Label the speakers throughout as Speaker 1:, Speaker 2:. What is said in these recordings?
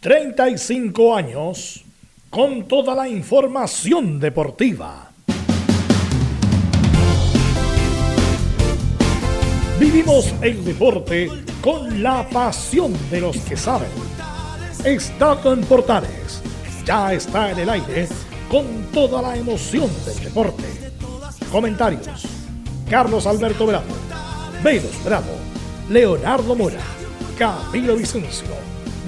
Speaker 1: 35 años con toda la información deportiva. Vivimos el deporte con la pasión de los que saben. Estado en Portales ya está en el aire con toda la emoción del deporte. Comentarios: Carlos Alberto Bravo, Beiros Bravo, Leonardo Mora, Camilo Vicencio.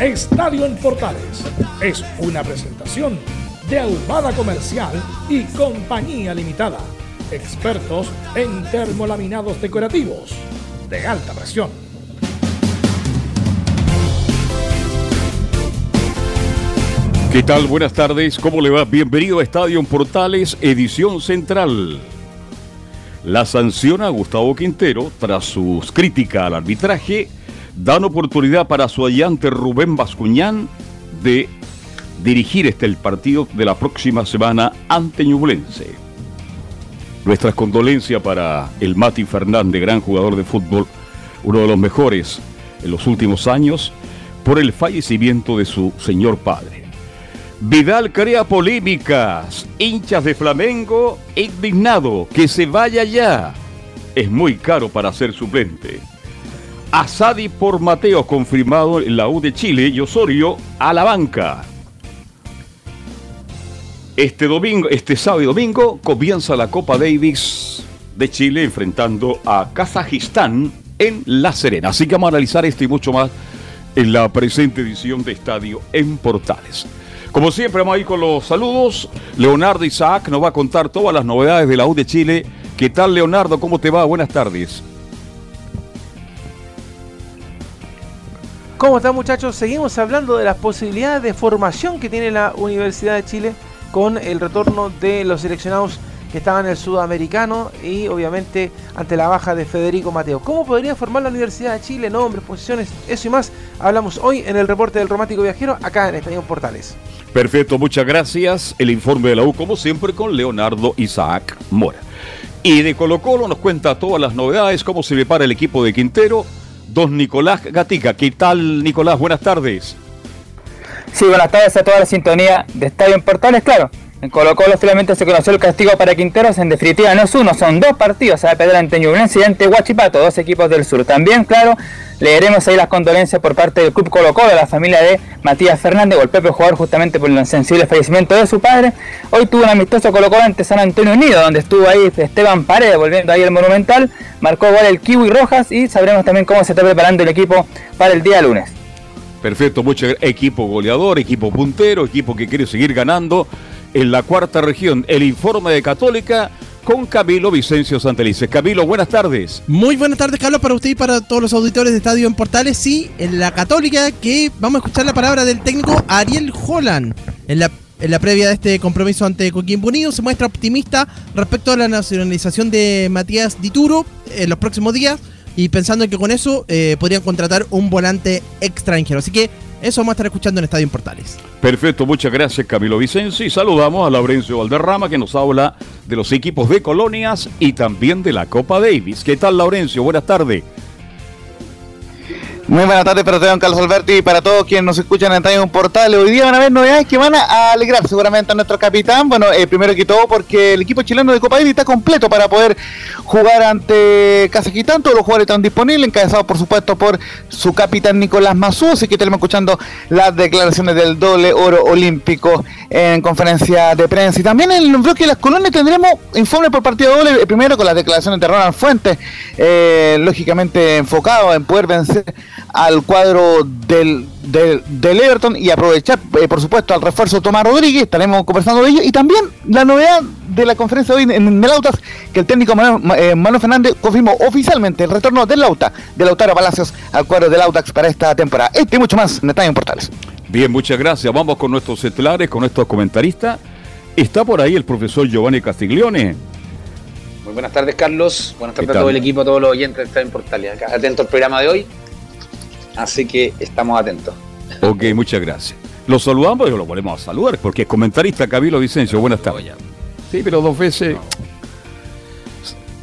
Speaker 1: Estadio en Portales es una presentación de Ahumada Comercial y Compañía Limitada. Expertos en termolaminados decorativos de alta presión.
Speaker 2: ¿Qué tal? Buenas tardes. ¿Cómo le va? Bienvenido a Estadio en Portales, edición central. La sanción a Gustavo Quintero tras sus críticas al arbitraje dan oportunidad para su allante Rubén Bascuñán de dirigir este el partido de la próxima semana ante Ñublense. Nuestras condolencias para el Mati Fernández, gran jugador de fútbol, uno de los mejores en los últimos años, por el fallecimiento de su señor padre. Vidal crea polémicas, hinchas de Flamengo indignado, que se vaya ya. Es muy caro para ser suplente. Asadi por Mateo, confirmado en la U de Chile y Osorio a la banca. Este domingo, este sábado y domingo comienza la Copa Davis de Chile enfrentando a Kazajistán en La Serena. Así que vamos a analizar esto y mucho más en la presente edición de Estadio en Portales. Como siempre, vamos a ir con los saludos. Leonardo Isaac nos va a contar todas las novedades de la U de Chile. ¿Qué tal, Leonardo? ¿Cómo te va? Buenas tardes.
Speaker 3: ¿Cómo están muchachos? Seguimos hablando de las posibilidades de formación que tiene la Universidad de Chile con el retorno de los seleccionados que estaban en el sudamericano y obviamente ante la baja de Federico Mateo. ¿Cómo podría formar la Universidad de Chile? Nombres, posiciones, eso y más. Hablamos hoy en el reporte del Romántico Viajero acá en Estadio Portales.
Speaker 2: Perfecto, muchas gracias. El informe de la U como siempre con Leonardo Isaac Mora. Y de Colo Colo nos cuenta todas las novedades, cómo se prepara el equipo de Quintero don Nicolás Gatica. ¿Qué tal, Nicolás? Buenas tardes.
Speaker 4: Sí, buenas tardes a toda la sintonía de Estadio en Portales, claro. En Colo Colo finalmente se conoció el castigo para Quinteros, en definitiva no es uno, son dos partidos, a perder ante Ñublense y ante Huachipato, dos equipos del sur. También, claro, leeremos ahí las condolencias por parte del Club Colo Colo, la familia de Matías Fernández, o el propio jugador justamente por el sensible fallecimiento de su padre. Hoy tuvo un amistoso Colo Colo ante San Antonio Unido, donde estuvo ahí Esteban Paredes, volviendo ahí el Monumental, marcó gol el Kiwi Rojas y sabremos también cómo se está preparando el equipo para el día lunes.
Speaker 2: Perfecto, mucho equipo goleador, equipo puntero, equipo que quiere seguir ganando en la cuarta región. El informe de Católica con Camilo Vicencio Santelice. Camilo, buenas tardes.
Speaker 5: Muy buenas tardes, Carlos, para usted y para todos los auditores de Estadio en Portales. Sí, en la Católica, que vamos a escuchar la palabra del técnico Ariel Holland. En la, en la previa de este compromiso ante Coquimbo Unido, se muestra optimista respecto a la nacionalización de Matías Dituro en los próximos días y pensando en que con eso eh, podrían contratar un volante extranjero. Así que eso vamos a estar escuchando en Estadio en Portales.
Speaker 2: Perfecto, muchas gracias Camilo Vicencio y saludamos a Laurencio Valderrama que nos habla de los equipos de colonias y también de la Copa Davis. ¿Qué tal Laurencio? Buenas tardes.
Speaker 6: Muy buenas tardes para don Carlos Alberti y para todos quienes nos escuchan en Estadio Portal. Hoy día van a haber novedades que van a alegrar seguramente a nuestro capitán. Bueno, eh, primero que todo porque el equipo chileno de Copa Davis está completo para poder jugar ante Kazajistán. Todos los jugadores están disponibles, encabezados por supuesto por su capitán Nicolás Mazú. Así que tenemos escuchando las declaraciones del doble oro olímpico en conferencia de prensa. Y también en el bloque de las colonias tendremos informe por partido doble. Primero con las declaraciones de Ronald Fuentes, eh, lógicamente enfocado en poder vencer al cuadro del, del, Everton y aprovechar, eh, por supuesto, al refuerzo Tomás Rodríguez, estaremos conversando de ello, y también la novedad de la conferencia de hoy en, el Autas, que el técnico eh, Manuel, Fernández confirmó oficialmente el retorno del Lauta, de Lautaro Palacios al cuadro del Autax para esta temporada. Este y mucho más en Estadio Portales.
Speaker 2: Bien, muchas gracias. Vamos con nuestros estelares, con nuestros comentaristas. Está por ahí el profesor Giovanni Castiglione.
Speaker 7: Muy buenas tardes, Carlos. Buenas
Speaker 2: ¿Qué
Speaker 7: tardes a todo el equipo, a todos los oyentes de en Portales. Acá, atento al programa de hoy. Así que estamos atentos.
Speaker 2: Ok, muchas gracias. Lo saludamos y lo volvemos a saludar porque es comentarista Camilo Vicencio. Buenas tardes. Sí, pero dos veces.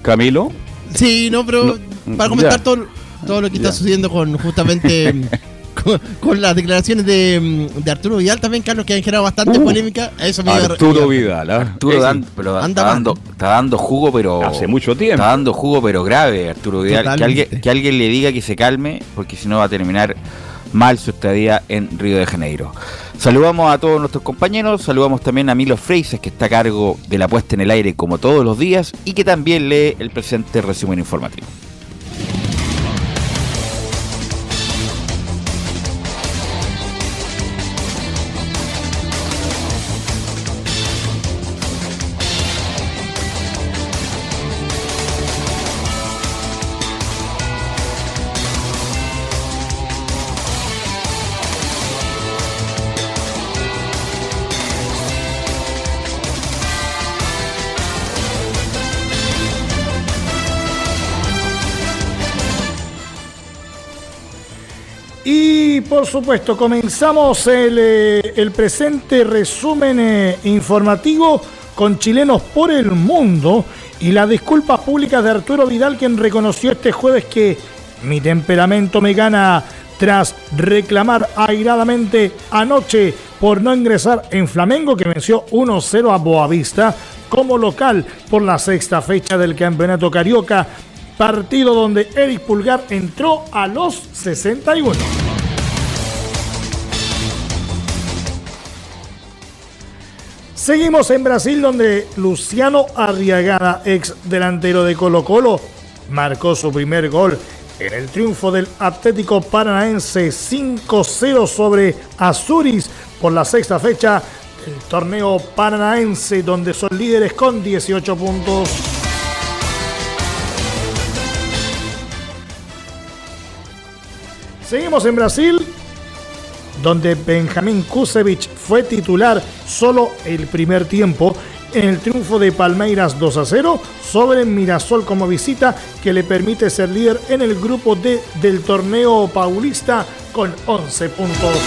Speaker 2: Camilo.
Speaker 5: Sí, no, pero
Speaker 2: No,
Speaker 5: para comentar
Speaker 2: ya.
Speaker 5: todo, todo lo que está sucediendo con justamente con, con las declaraciones de, de Arturo Vidal también, Carlos, que han generado bastante
Speaker 2: Uh,
Speaker 5: polémica. A eso me iba a-
Speaker 2: Arturo Vidal.
Speaker 8: Arturo
Speaker 2: Es-
Speaker 8: dan- pero
Speaker 5: anda
Speaker 8: está, dando, está dando jugo, pero.
Speaker 2: Hace mucho tiempo.
Speaker 8: Está dando jugo, pero grave, Arturo Vidal. Que alguien, que alguien le diga que se calme, porque si no va a terminar mal su estadía en Río de Janeiro. Saludamos a todos nuestros compañeros, saludamos también a Milo Freises, que está a cargo de la puesta en el aire como todos los días, y que también lee el presente resumen informativo.
Speaker 1: Por supuesto, comenzamos el, eh, el presente resumen eh, informativo con chilenos por el mundo y las disculpas públicas de Arturo Vidal, quien reconoció este jueves que mi temperamento me gana tras reclamar airadamente anoche por no ingresar en Flamengo, que venció 1-0 a Boavista como local por la sexta fecha del Campeonato Carioca, partido donde Eric Pulgar entró a los 61. Seguimos en Brasil donde Luciano Arriagada, ex delantero de Colo Colo, marcó su primer gol en el triunfo del Atlético Paranaense 5-0 sobre Azuris por la sexta fecha del torneo paranaense donde son líderes con 18 puntos. Seguimos en Brasil, donde Benjamín Kusevich fue titular solo el primer tiempo en el triunfo de Palmeiras 2 a 0 sobre Mirasol como visita que le permite ser líder en el grupo D del torneo paulista con 11 puntos.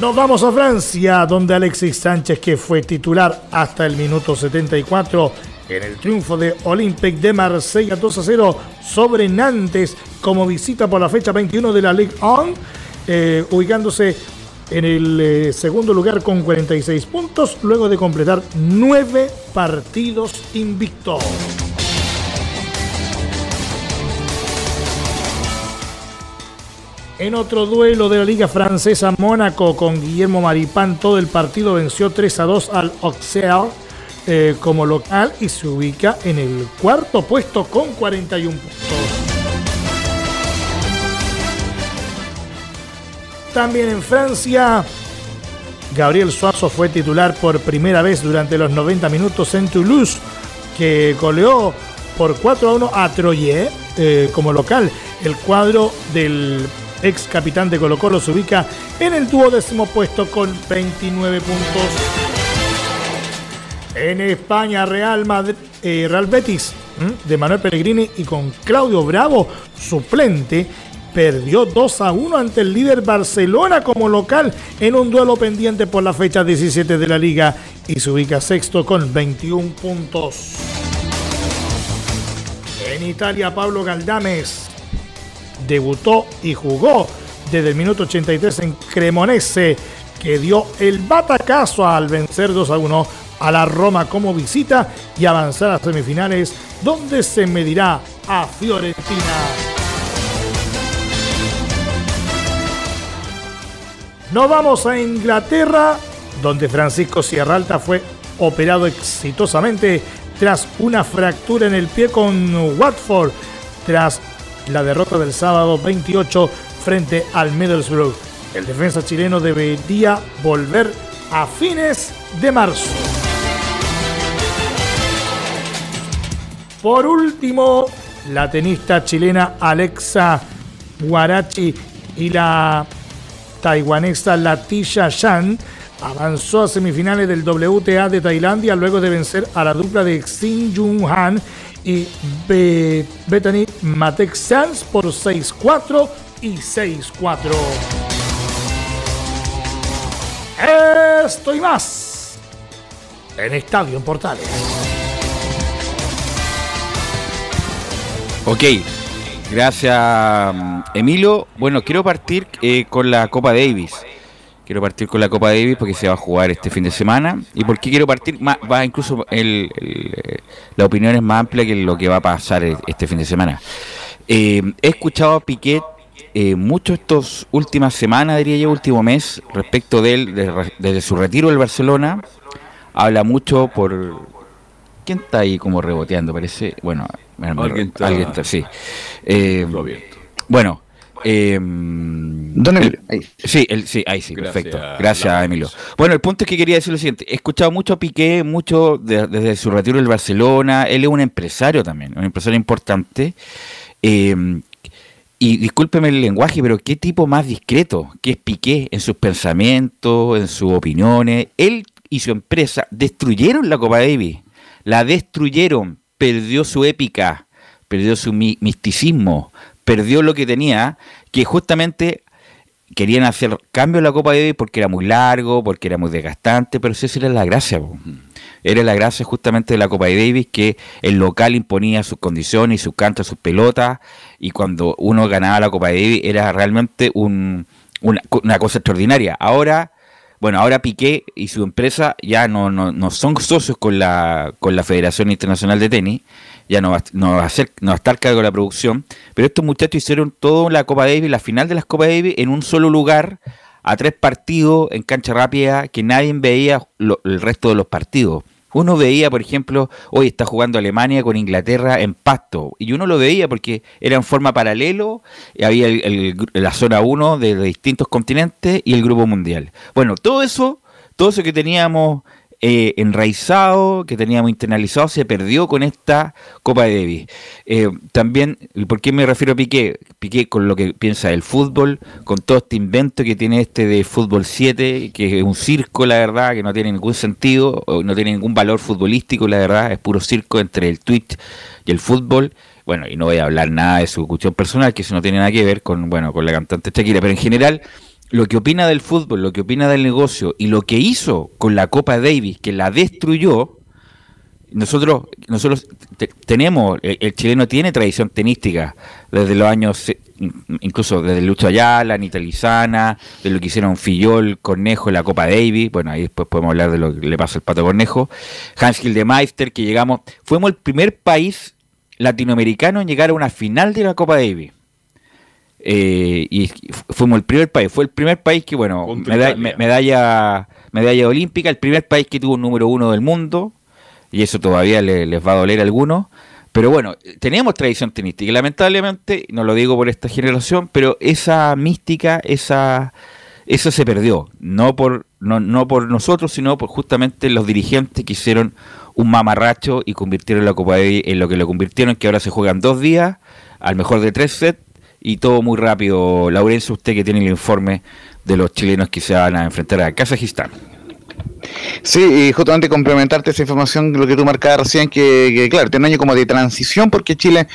Speaker 1: Nos vamos a Francia, donde Alexis Sánchez, que fue titular hasta el minuto 74 en el triunfo de Olympique de Marsella 2 a 0 sobre Nantes como visita por la fecha 21 de la Ligue 1, eh, ubicándose en el eh, segundo lugar con 46 puntos luego de completar nueve partidos invictos. En otro duelo de la Liga Francesa, Mónaco con Guillermo Maripán, todo el partido venció 3 a 2 al Auxerre eh, como local y se ubica en el cuarto puesto con 41 puntos. También en Francia, Gabriel Suazo fue titular por primera vez durante los 90 minutos en Toulouse, que goleó por 4 a 1 a Troyes eh, como local. El cuadro del ex capitán de Colo Colo se ubica en el duodécimo puesto con 29 puntos. En España, Real, Madrid, eh, Real Betis de Manuel Pellegrini y con Claudio Bravo, suplente, perdió 2 a 1 ante el líder Barcelona como local en un duelo pendiente por la fecha 17 de la liga y se ubica sexto con 21 puntos. En Italia, Pablo Galdames debutó y jugó desde el minuto 83 en Cremonese, que dio el batacazo al vencer 2 a 1 a la Roma como visita y avanzar a semifinales, donde se medirá a Fiorentina. Nos vamos a Inglaterra, donde Francisco Sierralta fue operado exitosamente tras una fractura en el pie con Watford, tras la derrota del sábado 28 frente al Middlesbrough. El defensa chileno debería volver a fines de marzo. Por último, la tenista chilena Alexa Guarachi y la taiwanesa Latisha Shan avanzó a semifinales del WTA de Tailandia luego de vencer a la dupla de Xin Jung Han y Be Bethany Matek Sanz por 6-4 y 6-4. Esto y más en Estadio en Portales.
Speaker 8: Ok, gracias Emilio. Bueno, quiero partir eh, con la Copa Davis. Quiero partir con la Copa Davis porque se va a jugar este fin de semana. ¿Y por qué quiero partir? Va incluso el, eh, la opinión es más amplia que lo que va a pasar e- este fin de semana. Eh, he escuchado a Piquet eh, mucho estas últimas semanas, diría yo, último mes, respecto de él, de- desde su retiro del Barcelona. Habla mucho por... ¿Quién está ahí como reboteando? Parece... Bueno,
Speaker 2: Alguien está-
Speaker 8: alguien está, sí. Eh,
Speaker 2: Lo abierto.
Speaker 8: bueno. Eh,
Speaker 6: Don Emilio, ahí.
Speaker 8: Sí, el, sí, ahí sí,
Speaker 2: Gracias,
Speaker 8: perfecto. Gracias. Emilio. Bueno, el punto es que quería decir lo siguiente. He escuchado mucho a Piqué, mucho de- desde su retiro del Barcelona. Él es un empresario también, un empresario importante. Eh, y discúlpeme el lenguaje, pero qué tipo más discreto que es Piqué en sus pensamientos, en sus opiniones. Él y su empresa destruyeron la Copa Davis. La destruyeron. Perdió su épica, perdió su mi- misticismo, perdió lo que tenía, que justamente querían hacer cambio en la Copa Davis porque era muy largo, porque era muy desgastante, pero si esa era la gracia. po. Era la gracia justamente de la Copa Davis que el local imponía sus condiciones y sus cantos, sus pelotas, y cuando uno ganaba la Copa Davis era realmente un- una, una cosa extraordinaria. Ahora, bueno, ahora Piqué y su empresa ya no, no, no son socios con la, con la Federación Internacional de Tenis, ya no va, no va a ser, no va a estar cargo de la producción, pero estos muchachos hicieron toda la Copa Davis, la final de las Copa Davis, en un solo lugar, a tres partidos en cancha rápida, que nadie veía el resto de los partidos. Uno veía, por ejemplo, hoy está jugando Alemania con Inglaterra en pasto, y uno lo veía porque era en forma paralelo, y había el- la zona 1 de, de distintos continentes y el grupo mundial. Bueno, todo eso, todo eso que teníamos eh, enraizado, que teníamos internalizado, se perdió con esta Copa de Davis. Eh, también, ¿y ¿por qué me refiero a Piqué? Piqué con lo que piensa del fútbol, con todo este invento que tiene este de Fútbol 7, que es un circo, la verdad, que no tiene ningún sentido, no tiene ningún valor futbolístico, la verdad, es puro circo entre el Twitch y el fútbol. Bueno, y no voy a hablar nada de su cuestión personal, que eso no tiene nada que ver con, bueno, con la cantante Shakira, pero en general lo que opina del fútbol, lo que opina del negocio y lo que hizo con la Copa Davis, que la destruyó, nosotros nosotros te- tenemos, el, chileno tiene tradición tenística desde los años, incluso desde Lucho Ayala, Anita Lizana, de lo que hicieron Fillol, Cornejo en la Copa Davis, bueno, ahí después podemos hablar de lo que le pasa al Pato Cornejo, Hans Gildemeister, que llegamos, fuimos el primer país latinoamericano en llegar a una final de la Copa Davis. Eh, y fu- fuimos el primer país, fue el primer país que, bueno, medalla, medalla olímpica, el primer país que tuvo un número uno del mundo, y eso todavía le- les va a doler a algunos. Pero bueno, tenemos tradición tenística y lamentablemente, no lo digo por esta generación, pero esa mística, esa, eso se perdió. No por, no, no por nosotros, sino por justamente los dirigentes que hicieron un mamarracho y convirtieron la Copa Davis en lo que lo convirtieron, que ahora se juegan dos días, al mejor de tres sets, y todo muy rápido. Laurencio, usted que tiene el informe de los chilenos que se van a enfrentar a Kazajistán.
Speaker 6: Sí, y justamente complementarte esa información, lo que tú marcabas recién, que, que, claro, tiene un año como de transición porque Chile,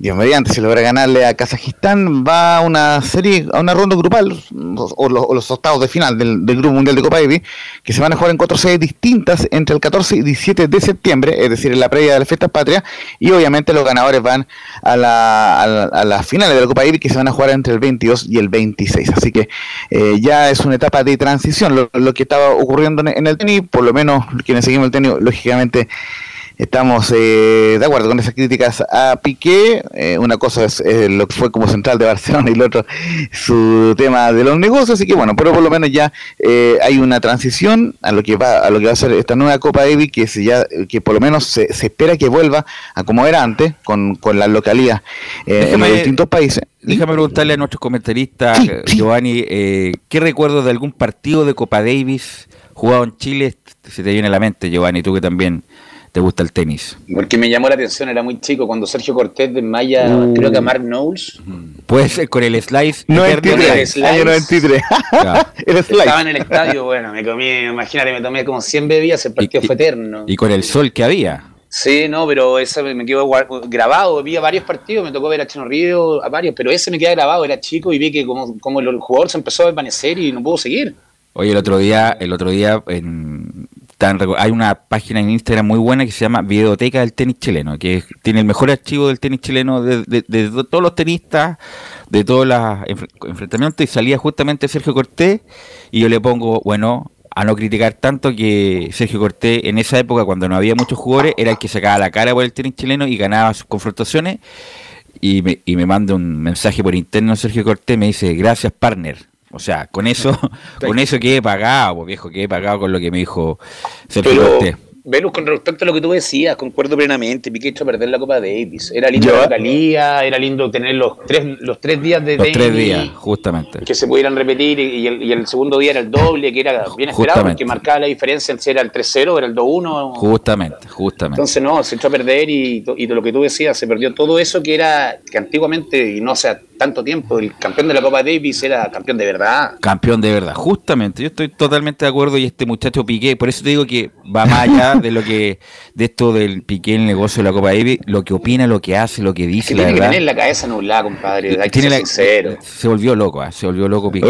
Speaker 6: Dios mediante, si logra ganarle a Kazajistán, va a una serie, a una ronda grupal, o, los, o los octavos de final del, del Grupo Mundial de Copa Davis, que se van a jugar en cuatro sedes distintas entre el 14 y 17 de septiembre, es decir, en la previa de las fiestas patrias, y obviamente los ganadores van a, la, a, la- a las finales de la Copa Davis que se van a jugar entre el 22 y el 26. Así que eh, ya es una etapa de transición. Lo, lo que estaba ocurriendo en, en el tenis, por lo menos quienes seguimos el tenis, lógicamente estamos eh, de acuerdo con esas críticas a Piqué. Eh, una cosa es eh, lo que fue como central de Barcelona y lo otro su tema de los negocios. Así que bueno, pero por lo menos ya eh, hay una transición a lo que va a lo que va a ser esta nueva Copa Davis que se ya que por lo menos se, se espera que vuelva a como era antes con, con la localidad eh, en
Speaker 8: Déjame-
Speaker 6: los distintos países.
Speaker 8: Déjame preguntarle a nuestros comentaristas,
Speaker 6: Sí, sí.
Speaker 8: Giovanni, eh, ¿qué recuerdos de algún partido de Copa Davis jugado en Chile se te viene a la mente, Giovanni, tú que también te gusta el tenis?
Speaker 7: Porque me llamó la atención, era muy chico, cuando Sergio Cortés desmaya,
Speaker 8: Uh.
Speaker 7: creo que a Mark Knowles,
Speaker 8: Puede ser con el slice.
Speaker 7: No
Speaker 8: eterno
Speaker 7: entiendo.
Speaker 8: de-
Speaker 7: El slice.
Speaker 6: Año 93.
Speaker 8: Claro.
Speaker 6: el slide.
Speaker 7: estaba en el estadio, bueno, me comí, imagínate, me tomé como 100 bebidas, el partido
Speaker 8: Y-
Speaker 7: fue eterno.
Speaker 8: Y con el sol que había.
Speaker 7: Sí, no, pero ese me quedó grabado, vi a varios partidos, me tocó ver a Chino Río, a varios, pero ese me queda grabado, era chico y vi que como, como el jugador se empezó a desvanecer y no pudo seguir.
Speaker 8: Oye, el otro día, el otro día en, hay una página en Instagram muy buena que se llama Videoteca del Tenis Chileno, que tiene el mejor archivo del tenis chileno de, de- de to- todos los tenistas, de todos los enfre- enfrentamientos, y salía justamente Sergio Cortés, y yo le pongo, bueno, a no criticar tanto que Sergio Cortés en esa época, cuando no había muchos jugadores, era el que sacaba la cara por el tenis chileno y ganaba sus confrontaciones, y me, y me manda un mensaje por interno Sergio Cortés, me dice, gracias partner. O sea, con eso, con eso quedé pagado, pues, viejo, quedé pagado con lo que me dijo Sergio
Speaker 7: Pero. Velus, con respecto a lo que tú decías, concuerdo plenamente. Piqué hecho perder la Copa Davis. Era lindo la localía, era lindo tener los tres, los tres días de
Speaker 8: Los tres
Speaker 7: tenis
Speaker 8: días, justamente.
Speaker 7: que se pudieran repetir y, y el, y el segundo día era el doble, que era bien esperado porque marcaba la diferencia si era el 3-0 o era el 2-1.
Speaker 8: Justamente, justamente.
Speaker 7: Entonces no, se echó a perder y, y de lo que tú decías, se perdió todo eso que era, que antiguamente, y no hace tanto tiempo, el campeón de la Copa Davis era campeón de verdad.
Speaker 8: Campeón de verdad, justamente, yo estoy totalmente de acuerdo y este muchacho Piqué, por eso te digo que va más allá de lo que, de esto del Piqué, el negocio de la Copa Davis, lo que opina, lo que hace, lo que dice,
Speaker 7: Que
Speaker 8: la
Speaker 7: tiene que tener la cabeza nublada, compadre, hay que
Speaker 8: Tiene
Speaker 7: ser
Speaker 8: la-
Speaker 7: sincero.
Speaker 8: se volvió loco, ah, se volvió loco Piqué.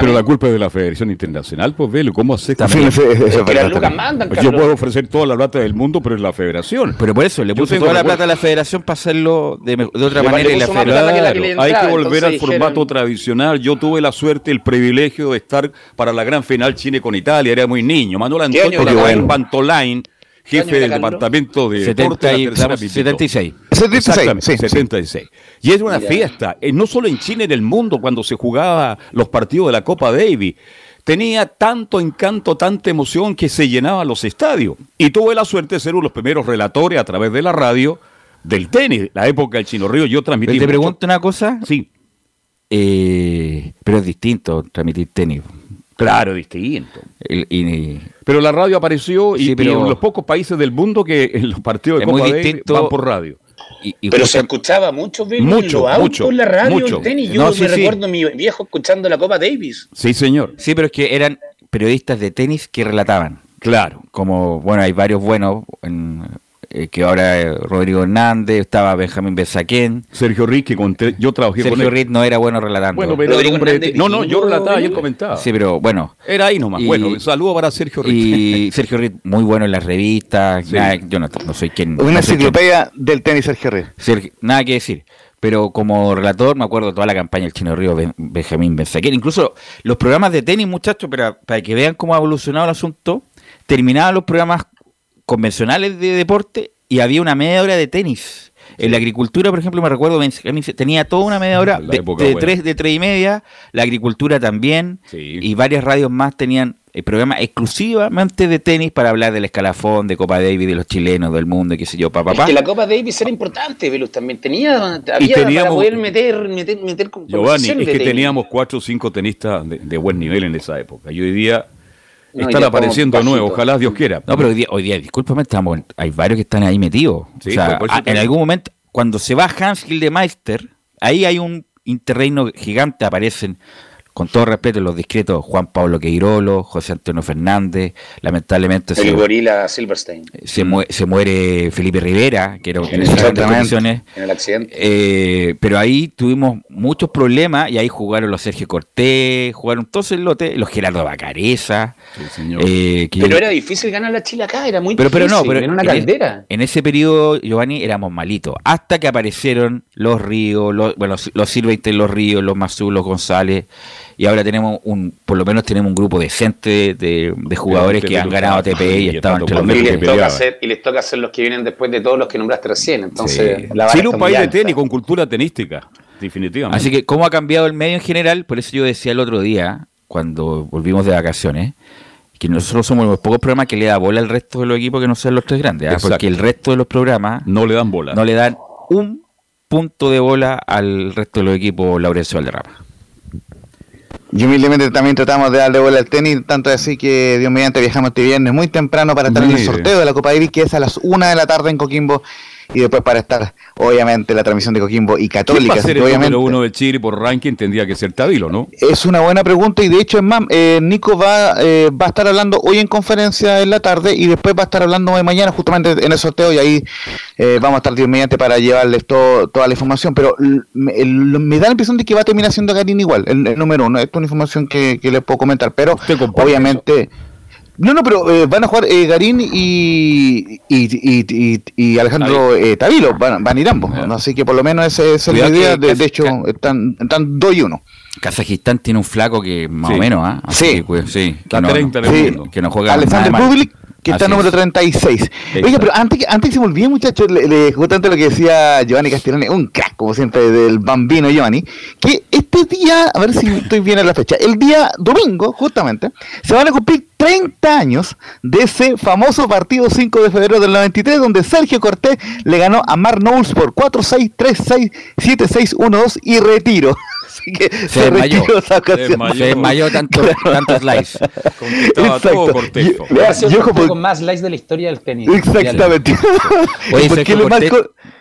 Speaker 2: Pero la culpa es de la Federación Internacional, pues velo, ¿cómo hace?
Speaker 8: También.
Speaker 6: Es
Speaker 7: las lucas mandan,
Speaker 2: Pues yo puedo ofrecer toda la plata del mundo, pero es la Federación.
Speaker 8: Pero por eso le puso toda la plata a la federación para hacerlo de, de otra
Speaker 7: Le
Speaker 8: manera y la federación.
Speaker 7: Que
Speaker 2: Claro, hay que volver
Speaker 7: entonces
Speaker 2: al
Speaker 7: dijeron-
Speaker 2: formato tradicional. Yo tuve la suerte, el privilegio de estar para la gran final Chile con Italia. Era muy niño. Manuel
Speaker 7: ¿Qué año
Speaker 2: Antonio? Pantolain,
Speaker 7: ¿Qué año
Speaker 2: jefe del departamento de
Speaker 8: 70
Speaker 2: deporte de la
Speaker 8: y-
Speaker 2: tercera
Speaker 8: estamos-
Speaker 2: Pipito.
Speaker 8: 76.
Speaker 6: 76,
Speaker 2: Exactamente,
Speaker 6: sí, sí.
Speaker 2: 76. Y era una
Speaker 7: Mira.
Speaker 2: fiesta, eh, no solo en Chile, en el mundo, cuando se jugaba los partidos de la Copa Davis. Tenía tanto encanto, tanta emoción que se llenaban los estadios. Y tuve la suerte de ser uno de los primeros relatores a través de la radio del tenis. La época del Chino Río, yo transmití.
Speaker 8: Pero te
Speaker 2: mucho-
Speaker 8: pregunto una cosa,
Speaker 2: Sí,
Speaker 8: eh, pero es distinto transmitir tenis.
Speaker 2: claro, distinto.
Speaker 8: El- y-
Speaker 2: Pero la radio apareció y,
Speaker 8: Sí, pero-
Speaker 2: y en los pocos países del mundo que en los partidos de
Speaker 8: muy
Speaker 2: Copa Davis van por radio.
Speaker 8: y- y
Speaker 7: Pero
Speaker 8: justa-
Speaker 7: se escuchaba mucho, Velus,
Speaker 2: Mucho,
Speaker 7: en los autos,
Speaker 2: mucho,
Speaker 7: en la radio,
Speaker 2: mucho.
Speaker 7: el tenis. Yo
Speaker 8: No, sí,
Speaker 7: me
Speaker 8: sí.
Speaker 7: recuerdo a mi viejo escuchando la Copa Davis.
Speaker 2: Sí, señor.
Speaker 8: Sí, pero es que eran periodistas de tenis que relataban.
Speaker 2: Claro.
Speaker 8: Como, bueno, hay varios buenos, en- eh, que ahora eh, Rodrigo Hernández, estaba Benjamín Besaquén.
Speaker 2: Sergio Riz, que conté- yo trabajé con
Speaker 8: Sergio. Reed no era bueno relatando.
Speaker 2: Bueno, pero
Speaker 7: Rodrigo
Speaker 2: hombre,
Speaker 7: Hernández
Speaker 2: no, no, yo relataba y él comentaba.
Speaker 8: Sí, pero bueno.
Speaker 2: Era ahí nomás.
Speaker 8: Y-
Speaker 2: bueno, saludo para Sergio Riz.
Speaker 8: Y Sergio Reed muy bueno en las revistas.
Speaker 2: Sí.
Speaker 8: nada, yo no, no soy quien.
Speaker 6: Una
Speaker 8: no
Speaker 6: enciclopedia del tenis Sergio Reyes.
Speaker 8: Sergio- nada que decir. Pero como relator me acuerdo toda la campaña del Chino Río, Ben- Benjamín Benzaquén, incluso los programas de tenis, muchachos, para, para que vean cómo ha evolucionado el asunto, terminaban los programas convencionales de deporte y había una media hora de tenis. En la agricultura, por ejemplo, me recuerdo, tenía toda una media hora de, de tres, de tres y media, la agricultura también,
Speaker 2: Sí.
Speaker 8: y varias radios más tenían eh, programas exclusivamente de tenis para hablar del escalafón, de Copa Davis, de los chilenos, del mundo, y qué sé yo, papá.
Speaker 7: Es que la Copa Davis era importante, Velus también tenía, había para
Speaker 2: teníamos-
Speaker 7: poder meter, meter, meter
Speaker 2: Giovanni, es que
Speaker 7: tenis.
Speaker 2: teníamos cuatro o cinco tenistas de, de buen nivel en esa época. Y hoy día
Speaker 7: No,
Speaker 2: están apareciendo nuevos, ojalá Dios quiera.
Speaker 8: No, pero hoy día, hoy día discúlpame, estamos, en- hay varios que están ahí metidos.
Speaker 2: Sí,
Speaker 8: o sea, a- en algún momento, cuando se va Hans Gildemeister, ahí hay un interreino gigante, aparecen, con todo respeto, los discretos Juan Pablo Queirolo, José Antonio Fernández, lamentablemente se,
Speaker 7: El gorila Silverstein.
Speaker 8: se, mue- se muere Felipe Rivera, que era
Speaker 7: En
Speaker 8: en
Speaker 7: el
Speaker 8: esas
Speaker 7: accidente.
Speaker 8: transmisiones.
Speaker 7: En el accidente.
Speaker 8: Eh, pero ahí tuvimos muchos problemas y ahí jugaron los Sergio Cortés, jugaron todos el lote, los Gerardo Bacareza.
Speaker 2: Sí, señor.
Speaker 8: eh, que
Speaker 7: Pero
Speaker 8: yo-
Speaker 7: era difícil ganar la Chile acá, era muy
Speaker 8: pero, pero
Speaker 7: difícil.
Speaker 8: no, pero
Speaker 7: era una
Speaker 8: en, e-
Speaker 7: caldera.
Speaker 8: en ese periodo, Giovanni, éramos malitos. Hasta que aparecieron los Ríos, los, bueno, los Silvestre, los Ríos, los Mazú, los González. Y ahora tenemos un, por lo menos tenemos un grupo decente de, de jugadores que han ganado ATP y estaban entre los
Speaker 7: Y les,
Speaker 8: mejores.
Speaker 7: toca hacer, y les toca hacer los que vienen después de todos los que nombraste recién. Entonces,
Speaker 8: Sí.
Speaker 7: la
Speaker 2: Chile un país de tenis con cultura tenística, definitivamente.
Speaker 8: Así que, ¿cómo ha cambiado el medio en general? Por eso yo decía el otro día, cuando volvimos de vacaciones, que nosotros somos los pocos programas que le da bola al resto de los equipos que no sean los tres grandes. ¿ah? Porque el resto de los programas
Speaker 2: no le dan bola.
Speaker 8: no le dan un punto de bola al resto de los equipos Laurencio Valderrama.
Speaker 6: Y humildemente también tratamos de darle vuelta al tenis, tanto así que Dios mediante viajamos este viernes muy temprano para estar en el sorteo de la Copa Davis, que es a las una de la tarde en Coquimbo, y después para estar, obviamente, la transmisión de Coquimbo y
Speaker 2: ¿Quién
Speaker 6: Católica.
Speaker 2: va a
Speaker 6: así
Speaker 2: ser
Speaker 6: que
Speaker 2: el
Speaker 6: obviamente,
Speaker 2: número uno de Chile por ranking? Tendría que ser Tavilo, ¿no?
Speaker 6: Es una buena pregunta y de hecho es más, eh, Nico va, eh, va a estar hablando hoy en conferencia en la tarde y después va a estar hablando de mañana justamente en el sorteo y ahí eh, vamos a estar mediante para llevarles todo, toda la información, pero me, me da la impresión de que va a terminar siendo Garín igual, el, el número uno, esto es una información que, que les puedo comentar, pero
Speaker 2: ¿Usted comparte
Speaker 6: obviamente... No, no, pero eh, van a jugar eh, Garín y, y, y, y- y Alejandro eh, Tavilo, van, van a ir ambos. ¿no? así que por lo menos esa esa es la idea, de, de hecho están, están 2 y 1.
Speaker 8: Kazajistán tiene un flaco que más
Speaker 2: Sí.
Speaker 8: o menos, ¿ah? Así
Speaker 6: Sí.
Speaker 8: que, pues, sí. Que no,
Speaker 2: 30
Speaker 8: no-
Speaker 6: Sí.
Speaker 8: que no juega
Speaker 6: Alexander. Bublik, que está
Speaker 8: Así
Speaker 6: número
Speaker 8: es.
Speaker 6: 36.
Speaker 2: Ahí
Speaker 6: Oiga, pero antes, antes se me olvide, muchachos, le, le justamente lo que decía Giovanni Castellani, un crack, como siempre, del bambino Giovanni, que este día, a ver si estoy bien en la fecha, el día domingo, justamente, se van a cumplir 30 años de ese famoso partido 5 de febrero del 93, donde Sergio Cortés le ganó a Mark Knowles por 4-6, 3-6, 7-6, 1-2 y retiro. Así que se,
Speaker 8: desmayó. Se desmayó tanto, tanto slice.
Speaker 2: Contestaba
Speaker 6: Exacto.
Speaker 2: todo Cortés.
Speaker 6: Y-
Speaker 2: po.
Speaker 6: Vea,
Speaker 7: Ha sido
Speaker 6: y
Speaker 7: el
Speaker 6: ojo,
Speaker 7: partido
Speaker 6: por-
Speaker 7: con más likes de la historia del tenis.
Speaker 6: Exactamente.
Speaker 8: Oye,
Speaker 6: ¿Por qué
Speaker 8: Sergio Cortés,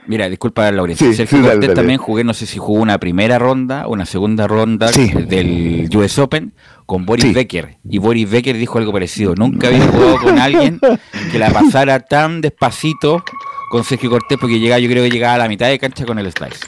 Speaker 8: mira, disculpa Laurencio,
Speaker 6: Sí,
Speaker 8: Sergio
Speaker 6: sí,
Speaker 8: Cortés
Speaker 6: dale.
Speaker 8: también jugué, no sé si jugó una primera ronda, una segunda ronda
Speaker 6: Sí.
Speaker 8: del US Open con Boris
Speaker 6: Sí.
Speaker 8: Becker. Y Boris Becker dijo algo parecido, nunca había jugado con alguien que la pasara tan despacito con Sergio Cortés porque llegaba, yo creo que llegaba a la mitad de cancha con el slice.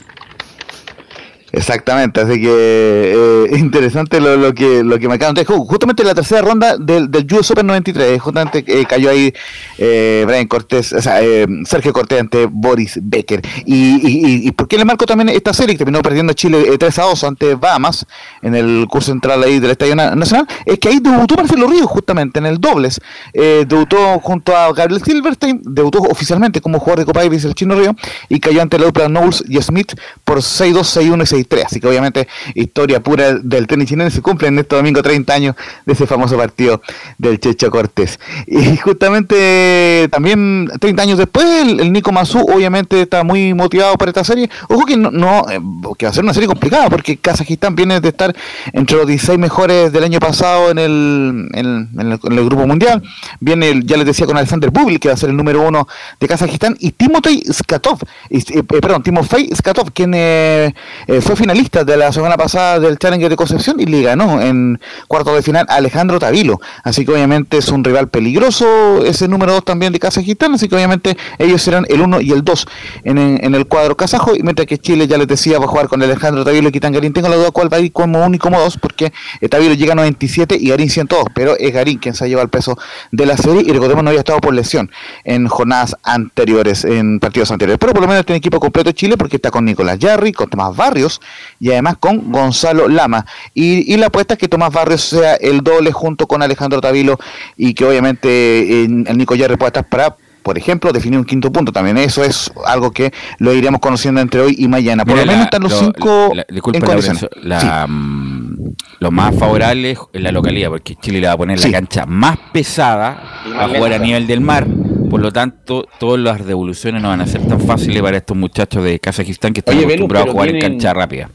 Speaker 6: Exactamente, así que eh, interesante lo, que lo que me acaban ju- Justamente en la tercera ronda del, del US Open 93, justamente eh, cayó ahí eh, Brian Cortés, o sea, eh, Sergio Cortés ante Boris Becker. Y, y, y- por qué le marco también esta serie que terminó perdiendo Chile eh, 3 a 2 ante Bahamas en el curso central ahí del Estadio Na- Nacional? Es que ahí debutó Marcelo Ríos justamente en el dobles. Eh, debutó junto a Gabriel Silverstein, debutó oficialmente como jugador de Copa Davis el Chino Río y cayó ante la dupla Knowles y Smith por 6-2, 6-1 y 6-3. Así que obviamente historia pura del tenis chileno se cumple en este domingo 30 años de ese famoso partido del Checho Cortés. Y justamente también 30 años después el, Nico Mazú obviamente está muy motivado para esta serie. Ojo que no, no, eh, que va a ser una serie complicada porque Kazajistán viene de estar entre los 16 mejores del año pasado en el, en, el, en el grupo mundial. Viene, ya les decía, con Alexander Bublik, que va a ser el número uno de Kazajistán, y Timotei Skatov, eh, perdón, Timofey Skatov, quien eh, eh, fue finalista de la semana pasada del Challenger de Concepción y le ganó en cuarto de final Alejandro Tavilo. Así que obviamente es un rival peligroso, ese número dos también de Kazajistán, así que obviamente ellos serán el uno y el dos en, en el cuadro kazajo, y mientras que Chile, ya les decía, va a jugar con Alejandro Tavilo y Kitan Tengo la duda cuál va a ir como uno y como dos, porque eh, Tavilo llega a 97 y Garín 102, pero es Garín quien se ha llevado el peso de la serie y recordemos no había estado por lesión en jornadas anteriores, en partidos anteriores. Pero por lo menos tiene equipo completo Chile porque está con Nicolás Yarri, con Tomás Barrios y además con Gonzalo Lama. Y, y la apuesta es que Tomás Barrios sea el doble junto con Alejandro Tavilo y que obviamente eh, el Nico Yarri pueda estar para por ejemplo, definir un quinto punto también. Eso es algo que lo iremos conociendo entre hoy y mañana. Por
Speaker 8: Mira,
Speaker 6: lo menos
Speaker 8: la-
Speaker 6: están los
Speaker 8: lo-
Speaker 6: cinco
Speaker 8: la-
Speaker 6: en condiciones.
Speaker 8: Laurencio, la, mm, lo más favorable es la localidad, porque Chile le va a poner
Speaker 6: Sí.
Speaker 8: la cancha más pesada a jugar a nivel del mar. Por lo tanto, todas las devoluciones no van a ser tan fáciles para estos muchachos de Kazajistán que están
Speaker 7: Oye,
Speaker 8: acostumbrados a jugar en cancha rápida.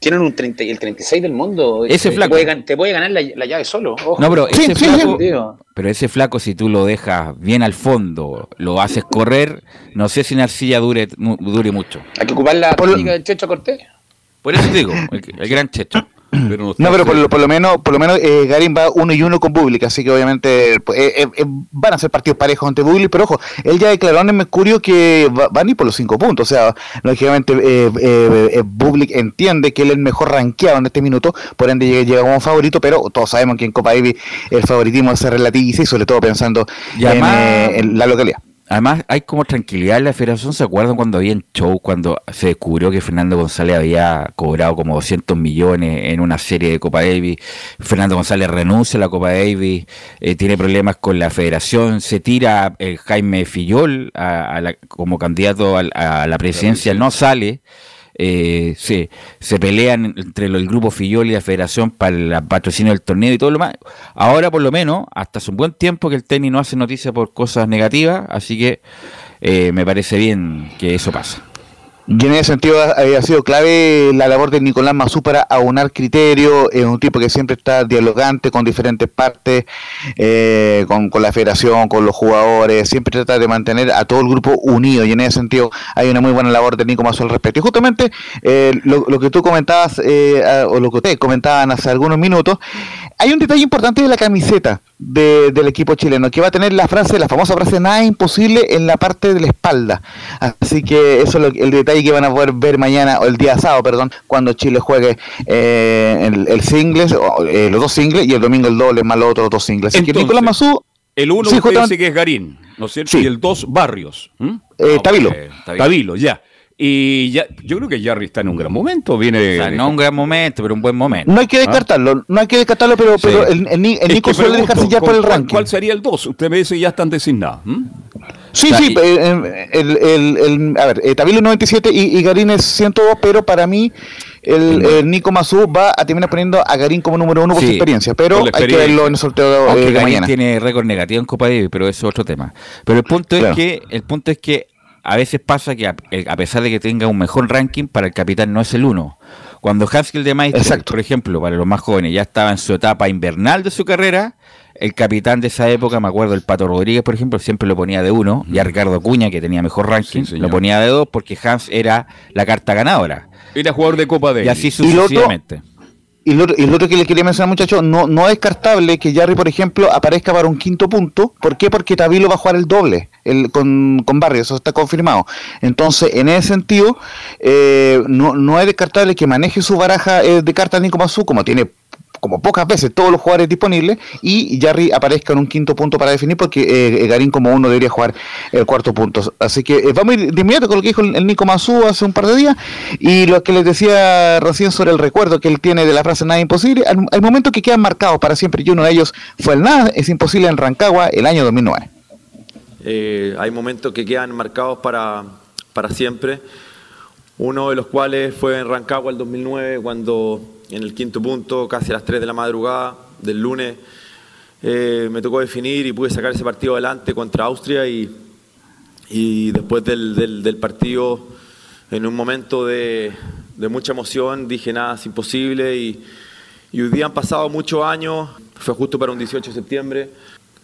Speaker 7: Tienen un 30, y el 36 del mundo.
Speaker 8: Ese
Speaker 7: te,
Speaker 8: flaco.
Speaker 7: Puede, te puede ganar la, la llave solo. ojo.
Speaker 8: No, pero ese
Speaker 6: sí,
Speaker 8: flaco,
Speaker 6: sí.
Speaker 8: pero ese flaco si tú lo dejas bien al fondo, lo haces correr, no sé si Narcilla dure mu- dure mucho.
Speaker 7: Hay que ocupar la técnica del Checho Cortés.
Speaker 8: Por eso te digo, el, el gran Checho.
Speaker 2: Pero no,
Speaker 6: pero por lo, por lo menos, por lo menos eh, Garín va uno y uno con Bublik, así que obviamente eh, eh, eh, van a ser partidos parejos ante Bublik, pero ojo, él ya declaró en el Mercurio que va- van a ir por los cinco puntos, o sea, lógicamente Bublik entiende que él es el mejor rankeado en este minuto, por ende llega, llega como favorito, pero todos sabemos que en Copa Davis el favoritismo se relativiza y sobre todo pensando en, en la localidad.
Speaker 8: Además, hay como tranquilidad en la federación. ¿Se acuerdan cuando había en show, cuando se descubrió que Fernando González había cobrado como 200 millones en una serie de Copa Davis? Fernando González renuncia a la Copa Davis, eh, tiene problemas con la federación, se tira el Jaime Fillol a- a la- como candidato a, la presidencia, no sale. Eh, se, se pelean entre el grupo Fillol y la federación para el patrocinio del torneo y todo lo más. Ahora, por lo menos, hasta hace un buen tiempo que el tenis no hace noticia por cosas negativas, así que eh, me parece bien que eso pase.
Speaker 6: Y en ese sentido ha, ha sido clave la labor de Nicolás Mazú para aunar criterios, es un tipo que siempre está dialogante con diferentes partes, eh, con, con la federación, con los jugadores, siempre trata de mantener a todo el grupo unido y en ese sentido hay una muy buena labor de Nico Mazú al respecto. Y justamente eh, lo, lo que tú comentabas, eh, o lo que ustedes comentaban hace algunos minutos, hay un detalle importante de la camiseta de- del equipo chileno, que va a tener la frase, la famosa frase, nada imposible en la parte de la espalda. Así que eso es lo- el detalle que van a poder ver mañana, o el día sábado, perdón, cuando Chile juegue eh, el, el singles, o, eh, los dos singles, y el domingo el doble más los otros dos singles. Así que Nicolás Mazú,
Speaker 2: El uno
Speaker 6: Sí,
Speaker 2: usted
Speaker 6: justamente-
Speaker 2: dice que es Garín, ¿no es cierto?
Speaker 6: Sí.
Speaker 2: Y el dos Barrios. ¿m?
Speaker 6: eh,
Speaker 2: Ah,
Speaker 6: Tabilo.
Speaker 2: Tabilo, ya. Y ya, yo creo que Jarry está en un gran momento. Viene.
Speaker 8: O sea, no un gran momento, pero un buen momento.
Speaker 6: No hay que descartarlo, no hay que descartarlo, pero,
Speaker 8: Sí.
Speaker 6: pero el, el el Nico suele dejarse ya por
Speaker 2: ¿con
Speaker 6: el ranking.
Speaker 2: ¿Cuál sería el 2? Usted me dice ya están designados. ¿m?
Speaker 6: Sí,
Speaker 8: O sea,
Speaker 6: sí,
Speaker 8: y-
Speaker 6: eh, el, el, el- a ver, eh, Tabilo es 97 y, y Garín es 102, pero para mí el, el Nico Mazú va a terminar poniendo a Garín como número uno por
Speaker 8: Sí,
Speaker 6: su experiencia, pero
Speaker 2: la
Speaker 6: hay que
Speaker 2: experiencia.
Speaker 6: verlo en el sorteo eh,
Speaker 8: Aunque
Speaker 6: de
Speaker 8: Garín
Speaker 6: mañana.
Speaker 8: tiene récord negativo en Copa Davis, pero eso es otro tema. Pero el punto
Speaker 6: Claro.
Speaker 8: es que el punto es que a veces pasa que a, eh, a pesar de que tenga un mejor ranking, para el capitán no es el uno. Cuando Haskell de Maestro,
Speaker 6: Exacto.
Speaker 8: por ejemplo, para los más jóvenes, ya estaba en su etapa invernal de su carrera, el capitán de esa época, me acuerdo, el Pato Rodríguez, por ejemplo, siempre lo ponía de uno, y a Ricardo Cuña, que tenía mejor ranking,
Speaker 2: Sí,
Speaker 8: lo ponía de dos porque Hans era la carta ganadora.
Speaker 2: Era jugador de Copa de
Speaker 8: Y así sucesivamente.
Speaker 6: Y lo, otro- y lo otro que le quería mencionar, muchachos, no, no es descartable que Jarry, por ejemplo, aparezca para un quinto punto. ¿Por qué? Porque Tabilo va a jugar el doble el, con, con Barrio, eso está confirmado. Entonces, en ese sentido, eh, no, no es descartable que maneje su baraja eh, de cartas Nico Mazú, como tiene como pocas veces todos los jugadores disponibles, y Jarry aparezca en un quinto punto para definir, porque eh, Garín como uno debería jugar el cuarto punto. Así que eh, vamos de inmediato con lo que dijo el, Nico Mazú hace un par de días, y lo que les decía recién sobre el recuerdo que él tiene de la frase nada imposible, hay momentos que quedan marcados para siempre, y uno de ellos fue el nada es imposible en Rancagua el año 2009.
Speaker 9: Eh, hay momentos que quedan marcados para, para siempre. Uno de los cuales fue en Rancagua el 2009, cuando en el quinto punto, casi a las 3 de la madrugada del lunes, eh, me tocó definir y pude sacar ese partido adelante contra Austria y, y después del, del- partido, en un momento de, de mucha emoción, dije nada, es imposible y, y hoy día han pasado muchos años, fue justo para un 18 de septiembre.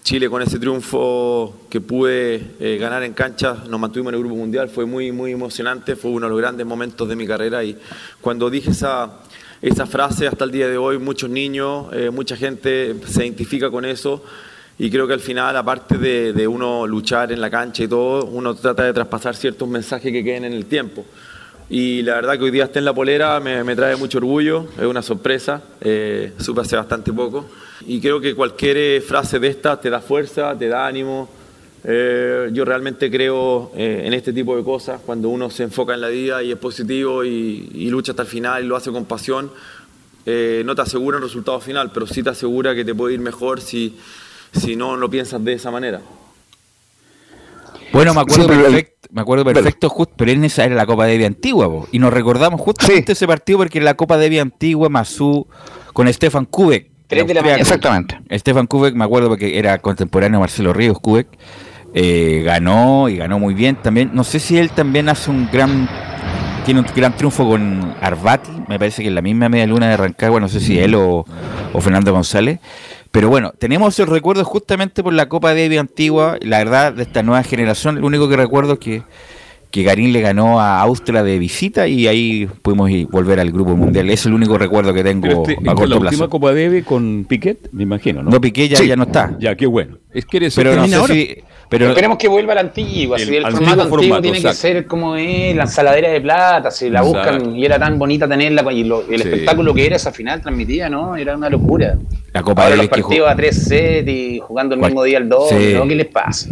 Speaker 9: Chile con ese triunfo que pude eh, ganar en cancha, nos mantuvimos en el Grupo Mundial, fue muy, muy emocionante, fue uno de los grandes momentos de mi carrera. Y cuando dije esa, esa frase hasta el día de hoy, muchos niños, eh, mucha gente se identifica con eso. Y creo que al final, aparte de, de uno luchar en la cancha y todo, uno trata de traspasar ciertos mensajes que queden en el tiempo. Y la verdad que hoy día esté en la polera me, me trae mucho orgullo, es una sorpresa, eh, supe hace bastante poco. Y creo que cualquier eh, frase de esta te da fuerza, te da ánimo. Eh, yo realmente creo eh, en este tipo de cosas, cuando uno se enfoca en la vida y es positivo y, y lucha hasta el final y lo hace con pasión, eh, no te asegura un resultado final, pero sí te asegura que te puede ir mejor si, si no lo piensas de esa manera.
Speaker 8: Bueno, me acuerdo perfecto, me acuerdo perfecto, just- pero en esa era la Copa Debbie antigua, po, y nos recordamos justamente
Speaker 6: Sí.
Speaker 8: ese partido porque era la Copa Debbie antigua, Mazú, con Stefan Kubek.
Speaker 7: Tres de la mañana.
Speaker 6: Exactamente.
Speaker 8: Stefan Kubek, me acuerdo porque era contemporáneo a Marcelo Ríos Kubek, eh, ganó y ganó muy bien también. No sé si él también hace un gran, tiene un gran triunfo con Arvati, me parece que en la misma media luna de Rancagua, no sé si él o, o Fernando González. Pero bueno, tenemos esos recuerdos justamente por la Copa Davis antigua, la verdad, de esta nueva generación. Lo único que recuerdo es que, que Garín le ganó a Austria de visita y ahí pudimos ir- volver al Grupo Mundial. Es el único recuerdo que tengo
Speaker 2: Pero este,
Speaker 8: a
Speaker 2: con la
Speaker 8: corto
Speaker 2: última
Speaker 8: plazo.
Speaker 2: Copa Debe con Piquet, me imagino, ¿no?
Speaker 8: No, Piqué ya,
Speaker 6: Sí.
Speaker 8: ya no está.
Speaker 2: Ya, qué bueno. Es que eres
Speaker 8: Pero no sé
Speaker 5: ahora.
Speaker 8: si... Pero,
Speaker 7: Esperemos que vuelva la antigua,
Speaker 2: El
Speaker 7: si el
Speaker 2: antiguo
Speaker 7: formato antiguo
Speaker 2: formato,
Speaker 7: tiene que ser como es, la ensaladera de plata, si la
Speaker 2: Exacto.
Speaker 7: buscan y era tan bonita tenerla, y lo- el
Speaker 2: Sí.
Speaker 7: espectáculo que era esa final transmitida, ¿no? Era una locura.
Speaker 8: la Copa
Speaker 7: Ahora los partidos
Speaker 8: jugó-
Speaker 7: a tres sets y jugando el mismo día el dos,
Speaker 8: Sí.
Speaker 7: ¿no? ¿Qué les pasa?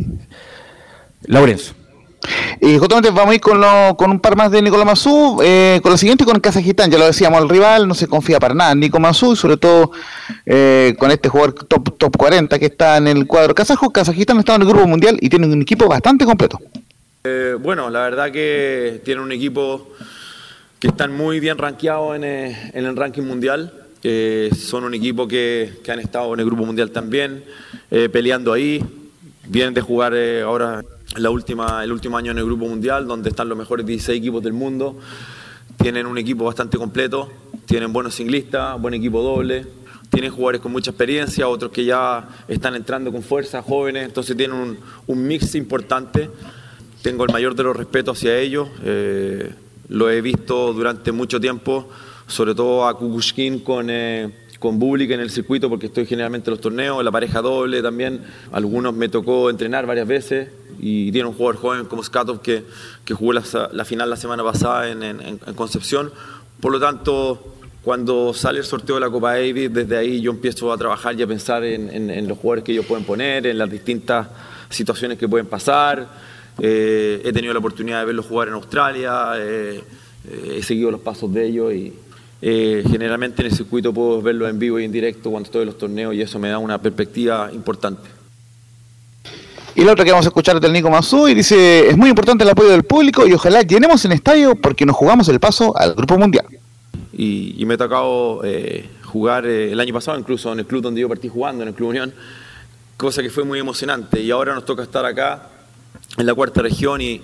Speaker 8: Laurenzo.
Speaker 6: Y justamente vamos a ir con, lo- con un par más de Nicolás Mazú, eh, con lo siguiente con Kazajistán, ya lo decíamos, el rival no se confía para nada Nico Mazú, sobre todo eh, con este jugador top, top 40 que está en el cuadro kazajo, Kazajistán está en el grupo mundial y tiene un equipo bastante completo.
Speaker 9: Eh, bueno, la verdad que tiene un equipo que están muy bien rankeados en, eh, en el ranking mundial. Son un equipo que, han estado en el grupo mundial también, peleando ahí. Vienen de jugar ahora la última, el último año en el Grupo Mundial, donde están los mejores 16 equipos del mundo. Tienen un equipo bastante completo, tienen buenos ciclistas, buen equipo doble, tienen jugadores con mucha experiencia, otros que ya están entrando con fuerza, jóvenes, entonces tienen un, un mix importante. Tengo el mayor de los respetos hacia ellos, eh, lo he visto durante mucho tiempo, sobre todo a Kukushkin con... Eh, con Bublik en el circuito porque estoy generalmente en los torneos, la pareja doble también, algunos me tocó entrenar varias veces y tiene un jugador joven como Skatov que, que jugó la, la, final la semana pasada en, en, en, Concepción. Por lo tanto, cuando sale el sorteo de la Copa Davis, desde ahí yo empiezo a trabajar y a pensar en, en los jugadores que ellos pueden poner, en las distintas situaciones que pueden pasar. Eh, he tenido la oportunidad de verlos jugar en Australia, eh, eh, he seguido los pasos de ellos y, eh, generalmente en el circuito puedo verlo en vivo y en directo cuando estoy en los torneos y eso me da una perspectiva importante.
Speaker 6: Y la otra que vamos a escuchar es del Nico Mazú y dice, es muy importante el apoyo del público y ojalá llenemos el estadio porque nos jugamos el paso al Grupo Mundial.
Speaker 9: Y, y me ha tocado eh, jugar eh, el año pasado incluso en el club donde yo partí jugando, en el Club Unión, cosa que fue muy emocionante y ahora nos toca estar acá en la cuarta región y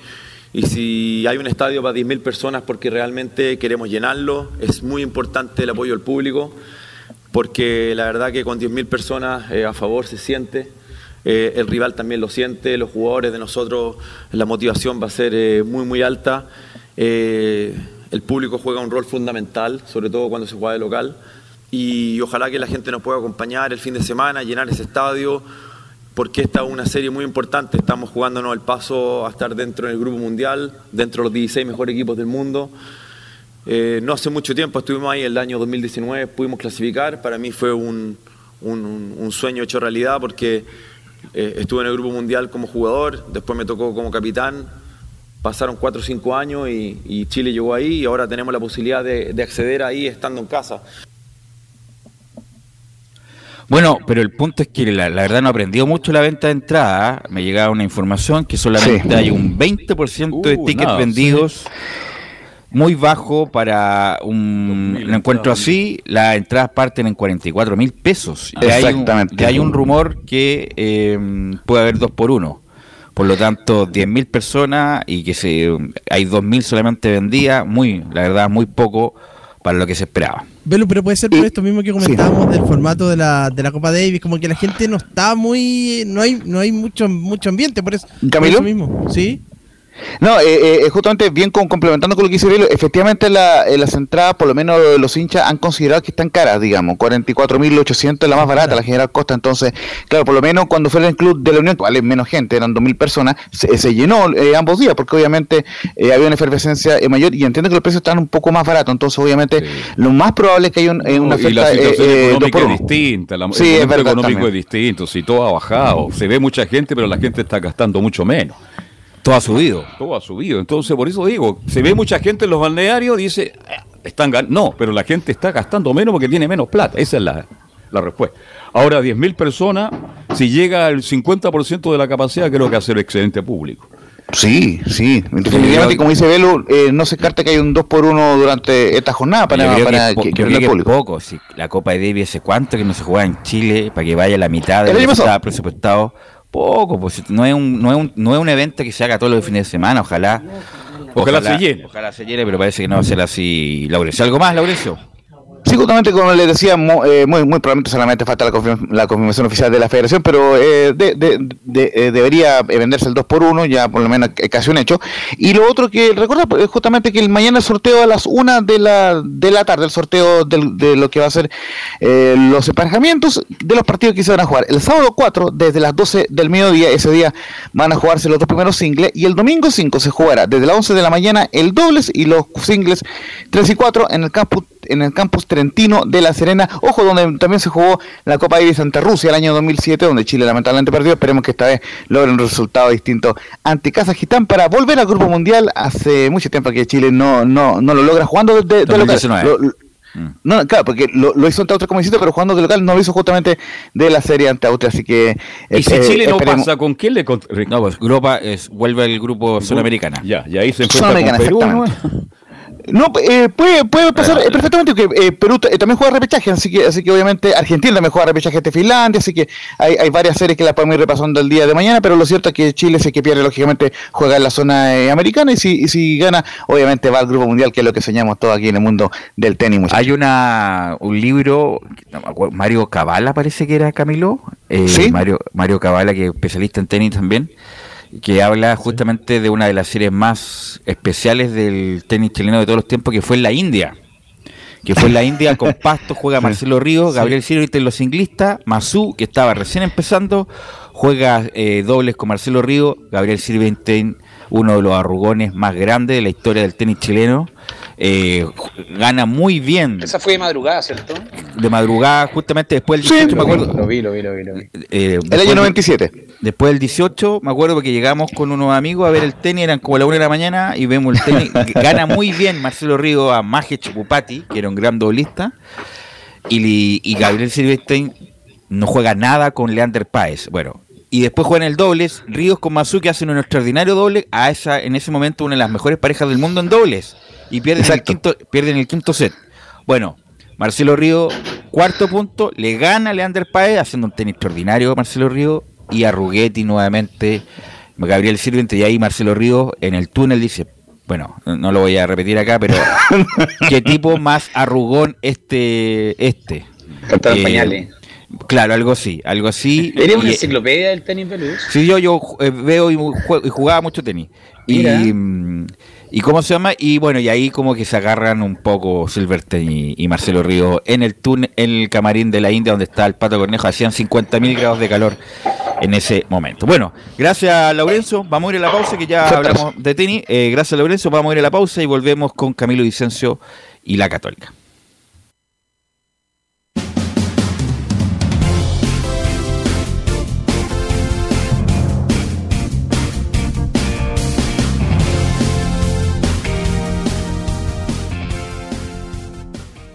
Speaker 9: y si hay un estadio para 10.000 personas porque realmente queremos llenarlo, es muy importante el apoyo del público, porque la verdad que con 10.000 personas eh, a favor se siente, eh, el rival también lo siente, los jugadores de nosotros, la motivación va a ser eh, muy, muy alta. El público juega un rol fundamental, sobre todo cuando se juega de local, y ojalá que la gente nos pueda acompañar el fin de semana, llenar ese estadio porque esta es una serie muy importante. Estamos jugándonos el paso a estar dentro del Grupo Mundial, dentro de los 16 mejores equipos del mundo. Eh, no hace mucho tiempo estuvimos ahí, el año 2019 pudimos clasificar. Para mí fue un, sueño hecho realidad porque eh, estuve en el Grupo Mundial como jugador, después me tocó como capitán. Pasaron 4 o 5 años y, Chile llegó ahí y ahora tenemos la posibilidad de acceder ahí estando en casa.
Speaker 8: Bueno, pero el punto es que la, la, verdad no aprendió mucho la venta de entrada. Me llegaba una información que solamente sí. hay un 20% uh, de tickets no, vendidos. Sí. Muy bajo para un, un encuentro así. Las entradas parten en 44 mil pesos. Y Exactamente. Hay un, hay un rumor que eh, puede haber dos por uno. Por lo tanto, 10.000 personas y que se, hay 2.000 solamente vendidas. Muy, la verdad, muy poco para lo que se esperaba.
Speaker 5: Velo, pero puede ser por esto mismo que comentábamos sí. del formato de la, de la Copa Davis, como que la gente no está muy, no hay, no hay mucho, mucho ambiente, por eso, por eso mismo, sí.
Speaker 6: No, eh, eh, justamente bien con, complementando con lo que dice Velo, efectivamente la, eh, las entradas, por lo menos los hinchas han considerado que están caras, digamos, 44.800 es la más barata, claro. la General Costa, entonces, claro, por lo menos cuando fue el club de la Unión, vale menos gente, eran 2.000 personas, se, se llenó eh, ambos días, porque obviamente eh, había una efervescencia mayor y entiendo que los precios están un poco más baratos, entonces obviamente sí. lo más probable es que haya un,
Speaker 2: no,
Speaker 6: una
Speaker 2: oferta... Y la situación económica es distinta, la, sí, el es verdad, económico también. es distinto, si todo ha bajado, se ve mucha gente, pero la gente está gastando mucho menos.
Speaker 8: Todo ha subido.
Speaker 2: Todo ha subido. Entonces, por eso digo, se ve mucha gente en los balnearios, dice, ah, están no, pero la gente está gastando menos porque tiene menos plata. Esa es la, la respuesta. Ahora, 10.000 personas, si llega al 50% de la capacidad, creo que hace un excelente público.
Speaker 6: Sí, sí. Definitivamente, como dice Velo, eh, no se carta que hay un 2 por 1 durante esta jornada para, para
Speaker 8: que, que, que, público. poco. Si la Copa de Davis hace cuánto que no se juega en Chile para que vaya la mitad de lo que estaba presupuestado. Poco, pues no es, un, no, es un, no es un evento que se haga todos los fines de semana, ojalá.
Speaker 2: Ojalá, ojalá se llene.
Speaker 8: Ojalá se llene, pero parece que no va a ser así, Laurencio. ¿Algo más, Laurencio?
Speaker 6: Sí, justamente como les decía, muy, eh, muy, muy, probablemente solamente falta la, confirma, la, confirmación oficial de la federación, pero eh, de, de, de, eh, debería venderse el 2 por 1 ya por lo menos casi un hecho. Y lo otro que recuerda es justamente que el mañana el sorteo a las 1 de la, de la tarde, el sorteo de lo que va a ser eh, los emparejamientos de los partidos que se van a jugar. El sábado 4, desde las 12 del mediodía, ese día van a jugarse los dos primeros singles, y el domingo 5 se jugará desde las 11 de la mañana el dobles y los singles 3 y 4 en el campus en el campus Trentino de La Serena, ojo, donde también se jugó la Copa Davis ante Rusia el año 2007, donde Chile lamentablemente perdió, esperemos que esta vez logren un resultado distinto ante Kazajistán para volver al Grupo Mundial, hace mucho tiempo que Chile no, no, no lo logra jugando de, de, local. Lo, mm. no, claro, porque lo, lo hizo ante Austria como pero jugando de local no lo hizo justamente de la serie ante Austria, así que...
Speaker 2: ¿Y si eh, Chile no esperemos... pasa, con quién le...
Speaker 8: No, pues Europa es, vuelve al grupo Sudamericana.
Speaker 2: Ya, y ahí se enfrenta con Perú, ¿no?
Speaker 6: Eh, puede, puede pasar eh, perfectamente que eh, Perú también juega repechaje, así que, así que obviamente Argentina también juega repechaje ante Finlandia, así que hay, hay varias series que las podemos ir repasando el día de mañana, pero lo cierto es que Chile, si que pierde, lógicamente juega en la zona eh, americana y si, y si gana, obviamente va al Grupo Mundial, que es lo que soñamos todos aquí en el mundo del tenis. muchachos.
Speaker 8: Hay una un libro, Mario Cabala parece que era Camilo, eh,
Speaker 6: ¿Sí?
Speaker 8: Mario, Mario Cabala, que es especialista en tenis también, que habla justamente de una de las series más especiales del tenis chileno de todos los tiempos, que fue en la India. Que fue en la India con Pasto, juega Marcelo Ríos, Gabriel en los singlistas, Mazú, que estaba recién empezando, juega eh, dobles con Marcelo Ríos, Gabriel Silverstein, uno de los arrugones más grandes de la historia del tenis chileno. eh, gana muy bien
Speaker 7: Esa fue de madrugada, ¿cierto?
Speaker 8: de madrugada, justamente después del
Speaker 6: Sí.
Speaker 8: 18, me acuerdo.
Speaker 7: Lo vi, lo vi, lo vi. Lo vi.
Speaker 8: eh,
Speaker 6: El año
Speaker 8: de-
Speaker 6: 97.
Speaker 8: Después del 18, me acuerdo que llegamos con unos amigos a ver el tenis, eran como la una de la mañana y vemos el tenis. Gana muy bien Marcelo Río a Maje Chupupati, que era un gran doblista, y, y Gabriel Silverstein no juega nada con Leander Páez. Bueno, y después juegan el dobles, Ríos con Mazuki hacen un extraordinario doble, a esa en ese momento una de las mejores parejas del mundo en dobles, y pierden, el quinto, pierden el quinto set. Bueno, Marcelo Río, cuarto punto, le gana a Leander Paez, haciendo un tenis extraordinario Marcelo Río, y a Rugetti nuevamente, Gabriel Sirvente, y ahí Marcelo Río en el túnel dice, bueno, no lo voy a repetir acá, pero qué tipo más arrugón este, este.
Speaker 7: Cantaba en
Speaker 8: Eh,
Speaker 7: pañales.
Speaker 8: Claro, algo así, algo así.
Speaker 7: Eres una
Speaker 8: Y-
Speaker 7: enciclopedia del tenis peludo.
Speaker 8: Sí, yo, yo eh, veo y, jugaba mucho tenis. Y,
Speaker 7: Mira.
Speaker 8: mm, y cómo se llama, y bueno, y ahí como que se agarran un poco Silverstein y, y Marcelo Río en el túnel, en el camarín de la India donde está el Pato Cornejo, hacían 50.000 grados de calor en ese momento. Bueno, gracias Laurencio, vamos a ir a la pausa que ya hablamos de tenis. Eh, gracias Laurencio, vamos a ir a la pausa y volvemos con Camilo Vicencio y la Católica.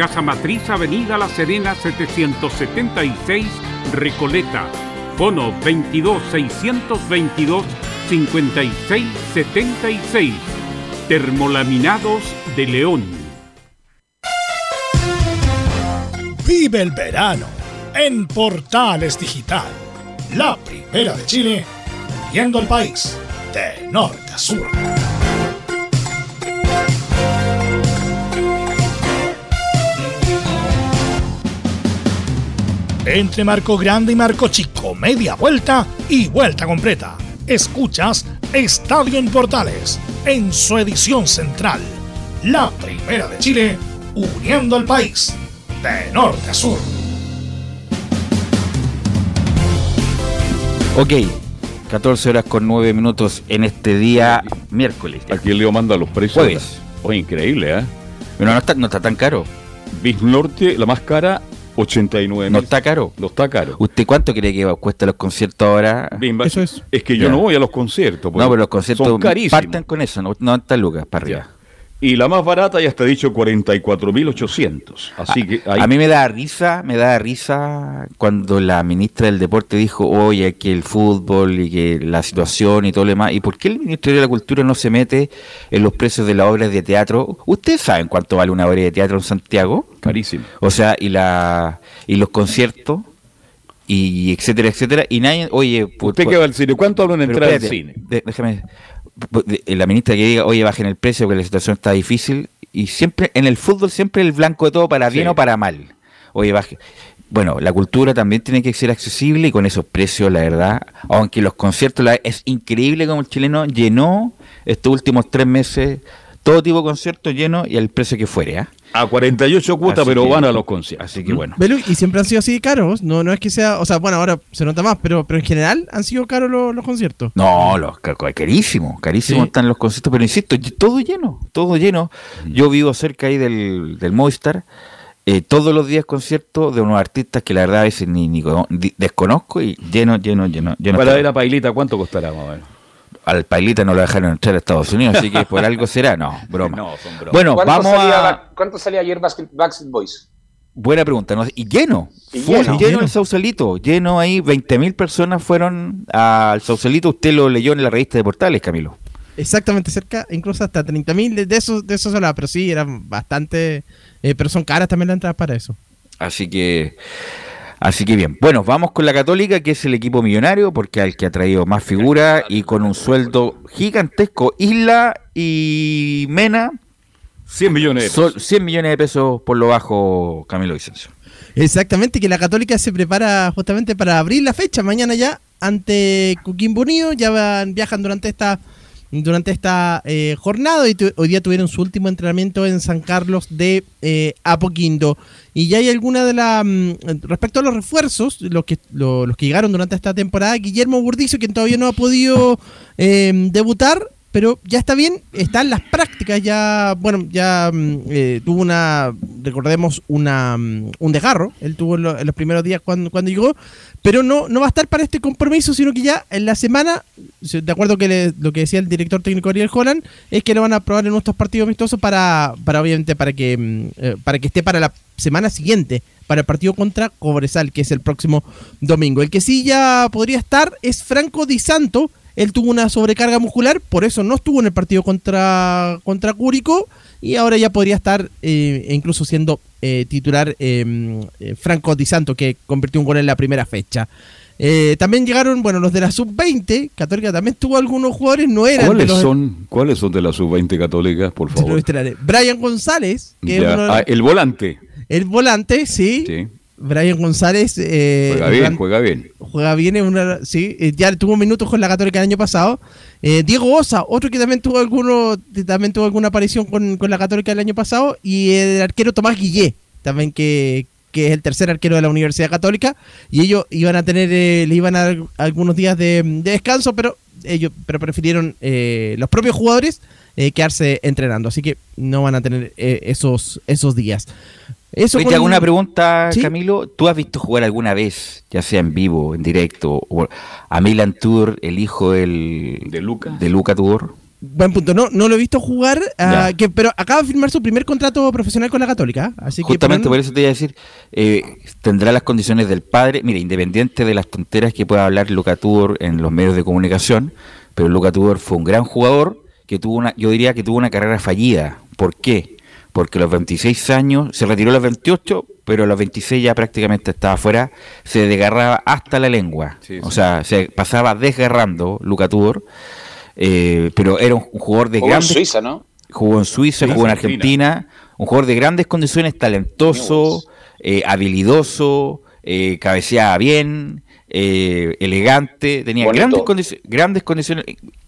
Speaker 10: Casa Matriz Avenida La Serena 776 Recoleta. Fono 22 622 5676. Termolaminados de León.
Speaker 1: Vive el verano en Portales Digital. La primera de Chile, viendo el país de norte a sur. Entre Marco Grande y Marco Chico, media vuelta y vuelta completa. Escuchas Estadio en Portales en su edición central. La primera de Chile, uniendo al país de norte a sur.
Speaker 8: Ok, 14 horas con 9 minutos en este día miércoles.
Speaker 2: Aquí Leo manda los precios.
Speaker 8: Jueves.
Speaker 2: Oye, increíble, ¿eh?
Speaker 8: Pero no está, no está tan caro.
Speaker 2: Bis Norte, la más cara, 89
Speaker 8: No
Speaker 2: mil.
Speaker 8: está caro.
Speaker 2: No está caro.
Speaker 8: ¿Usted cuánto cree que cuesta los conciertos ahora?
Speaker 5: Eso es.
Speaker 2: Es que yo
Speaker 8: Ya.
Speaker 2: no voy a los conciertos. porque
Speaker 8: No, pero los conciertos
Speaker 2: son carísimos.
Speaker 8: parten con eso, no 90 lucas para arriba.
Speaker 2: Ya. Y la más barata ya está dicho 44.800. Así que ahí-
Speaker 8: A mí me da risa, me da risa cuando la ministra del Deporte dijo, oye, que el fútbol y que la situación y todo lo demás. ¿Y por qué el Ministerio de la Cultura no se mete en los precios de las obras de teatro? ¿Ustedes saben cuánto vale una obra de teatro en Santiago?
Speaker 2: carísimo.
Speaker 8: O sea, y la y los conciertos y etcétera, etcétera. Y nadie, oye,
Speaker 2: ¿Usted qué va al cine? ¿Cuánto habla una entrada al cine?
Speaker 8: déjame. De- La ministra que diga, oye, bajen el precio porque la situación está difícil. Y siempre, en el fútbol, siempre el blanco de todo, para bien
Speaker 2: Sí.
Speaker 8: o para mal. Oye, baje. Bueno, la cultura también tiene que ser accesible y con esos precios, la verdad. Aunque los conciertos, la- es increíble como el chileno llenó estos últimos tres meses todo tipo de conciertos llenos y al precio que fuere. ¿ah?
Speaker 2: A 48 cuotas, pero
Speaker 8: que-
Speaker 2: van a los conciertos.
Speaker 8: Así que bueno.
Speaker 5: Belu, y siempre han sido así de caros. No, no es que sea. O sea, bueno, ahora se nota más, pero, pero en general han sido caros los, los conciertos.
Speaker 8: No, los ca- carísimo, carísimo
Speaker 5: Sí.
Speaker 8: están los conciertos, pero insisto, todo lleno, todo lleno. Yo vivo cerca ahí del, del Movistar, eh, todos los días conciertos de unos artistas que la verdad a veces ni, ni desconozco y lleno, lleno, lleno, lleno.
Speaker 2: Para ver a Pailita, ¿cuánto costará más o menos?
Speaker 8: Al Pailita no lo dejaron entrar a Estados Unidos, así que por algo será, no, broma.
Speaker 2: No, son bromas.
Speaker 8: Bueno,
Speaker 7: ¿Cuánto
Speaker 8: vamos
Speaker 7: salía,
Speaker 8: a...
Speaker 7: ¿Cuánto salía ayer Basket, Backstreet Boys?
Speaker 8: Buena pregunta, ¿no? y lleno,
Speaker 7: Y
Speaker 8: full,
Speaker 7: lleno.
Speaker 8: lleno,
Speaker 5: Lleno.
Speaker 8: el Sausalito, lleno ahí, 20.000 personas fueron al Sausalito, usted lo leyó en la revista de Portales, Camilo.
Speaker 5: Exactamente cerca, incluso hasta 30.000 de, de esos de esos hablaba, pero sí, eran bastante. eh, pero son caras también las entradas para eso.
Speaker 8: Así que, así que bien. Bueno, vamos con la Católica, que es el equipo millonario, porque al que ha traído más figuras y con un sueldo gigantesco. Isla y Mena,
Speaker 2: 100 millones de pesos.
Speaker 8: 100 millones de pesos por lo bajo, Camilo Vicencio.
Speaker 5: Exactamente, que la Católica se prepara justamente para abrir la fecha mañana ya ante Coquimbo Unido. Ya van, viajan durante esta durante esta eh, jornada y tu- hoy día tuvieron su último entrenamiento en San Carlos de eh, Apoquindo. Y ya hay alguna de la mm, respecto a los refuerzos, los que lo- los que llegaron durante esta temporada, Guillermo Burdizo, quien todavía no ha podido eh, debutar, pero ya está bien, están las prácticas, ya, bueno, ya mm, eh, tuvo una, recordemos, una, mm, un desgarro, él tuvo en, lo- en los primeros días cuando, cuando llegó, pero no, no va a estar para este compromiso, sino que ya en la semana, se- de acuerdo que le- lo que decía el director técnico Ariel Holland, es que lo van a probar en nuestros partidos amistosos para, para obviamente, para que, mm, eh, para que esté para la semana siguiente, para el partido contra Cobresal, que es el próximo domingo. El que sí ya podría estar es Franco Di Santo, él tuvo una sobrecarga muscular, por eso no estuvo en el partido contra, contra Cúrico y ahora ya podría estar eh, incluso siendo eh, titular eh, eh, Franco Di Santo, que convirtió un gol en la primera fecha. También llegaron, bueno, los de la sub-20, Católica también tuvo algunos jugadores, no eran de
Speaker 2: ¿Cuáles
Speaker 5: los-
Speaker 2: son, ¿Cuáles son de las sub-20 católicas, por favor?
Speaker 5: Brian González, que es uno de-
Speaker 2: Ah, el volante.
Speaker 5: el volante, sí.
Speaker 2: Sí.
Speaker 5: Brian González eh,
Speaker 2: Juega bien, juega bien.
Speaker 5: juega bien, es una, sí, eh, ya tuvo minutos con la Católica el año pasado. Eh, Diego Osa, otro que también tuvo alguno, también tuvo alguna aparición con, con la Católica el año pasado, y el arquero Tomás Guillé, también que, que es el tercer arquero de la Universidad Católica, y ellos iban a tener, eh, le iban a dar algunos días de, de descanso, pero ellos pero prefirieron eh, los propios jugadores eh, quedarse entrenando, así que no van a tener eh, esos, esos días. Eso
Speaker 8: Oye,
Speaker 5: con-
Speaker 8: te hago una pregunta,
Speaker 5: ¿Sí?
Speaker 8: Camilo. ¿Tú has visto jugar alguna vez, ya sea en vivo, en directo, o a Milan Tudor, el hijo del,
Speaker 2: ¿De Luca?
Speaker 8: de Luca Tudor?
Speaker 5: Buen punto, no, no lo he visto jugar, ah, que, pero acaba de firmar su primer contrato profesional con la Católica. Así
Speaker 8: Justamente
Speaker 5: que
Speaker 8: por eso te iba a decir, eh, tendrá las condiciones del padre. Mira, independiente de las tonteras que pueda hablar Luca Tudor en los medios de comunicación, pero Luca Tudor fue un gran jugador que tuvo una, yo diría que tuvo una carrera fallida. ¿Por qué? Porque a los 26 años, se retiró a los 28, pero a los 26 ya prácticamente estaba afuera, se desgarraba hasta la lengua.
Speaker 2: Sí,
Speaker 8: o sea, se pasaba desgarrando Luca Tudor, eh, pero era un, jugador de
Speaker 7: Jugó en
Speaker 8: grandes
Speaker 7: Suiza, ¿no?
Speaker 8: jugó en Suiza, jugó en
Speaker 2: Argentina.
Speaker 8: Argentina, un jugador de grandes condiciones, talentoso, eh, habilidoso, eh, cabeceaba bien, eh, elegante, tenía
Speaker 7: Bonito.
Speaker 8: grandes, condici- grandes condiciones.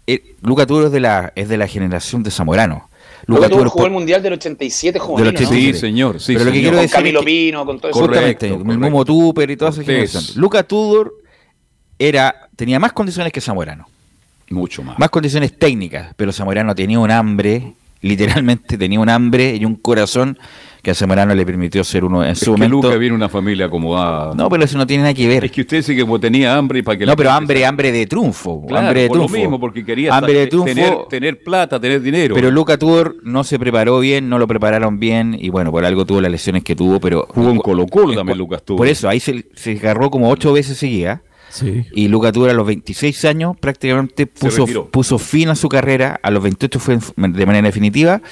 Speaker 8: Eh, Luca es de la es de la generación de Zamorano.
Speaker 7: Luca Tudor
Speaker 8: Tudor
Speaker 7: jugó
Speaker 8: por-
Speaker 7: el Mundial del 87 juvenil,
Speaker 8: Del
Speaker 7: ¿no?
Speaker 8: 87.
Speaker 2: Sí, señor. Sí,
Speaker 8: Pero lo que
Speaker 2: señor.
Speaker 8: quiero
Speaker 7: Con
Speaker 8: decir
Speaker 7: Camilo
Speaker 8: es que-
Speaker 7: Pino, con todo eso.
Speaker 2: Correcto,
Speaker 8: Justamente, el
Speaker 2: correcto.
Speaker 8: Momo Tupper y toda esa
Speaker 2: Cortés.
Speaker 8: generación. Luca Tudor era, tenía más condiciones que Zamorano,
Speaker 2: Mucho más.
Speaker 8: más condiciones técnicas, pero Zamorano tenía un hambre literalmente tenía un hambre y un corazón que a Zamorano le permitió ser uno en
Speaker 2: Es
Speaker 8: su
Speaker 2: que
Speaker 8: momento.
Speaker 2: Luca viene una familia acomodada.
Speaker 8: No, pero eso no tiene nada que ver.
Speaker 2: Es que usted dice que como tenía hambre y para que
Speaker 8: No,
Speaker 2: la
Speaker 8: pero hambre, hambre de triunfo.
Speaker 2: Claro,
Speaker 8: hambre de
Speaker 2: por lo
Speaker 8: triunfo.
Speaker 2: mismo, porque quería
Speaker 8: hambre de
Speaker 2: ta-
Speaker 8: triunfo.
Speaker 2: tener, tener plata, tener dinero.
Speaker 8: Pero Luca Tudor no se preparó bien, no lo prepararon bien y bueno, por algo tuvo las lesiones que tuvo, pero
Speaker 2: Jugó en Colo Colo también Lucas Tudor.
Speaker 8: por eso ahí se, se agarró como ocho veces Y Luca Tudor a los 26 años prácticamente puso, puso fin a su carrera, a los 28 fue de manera definitiva.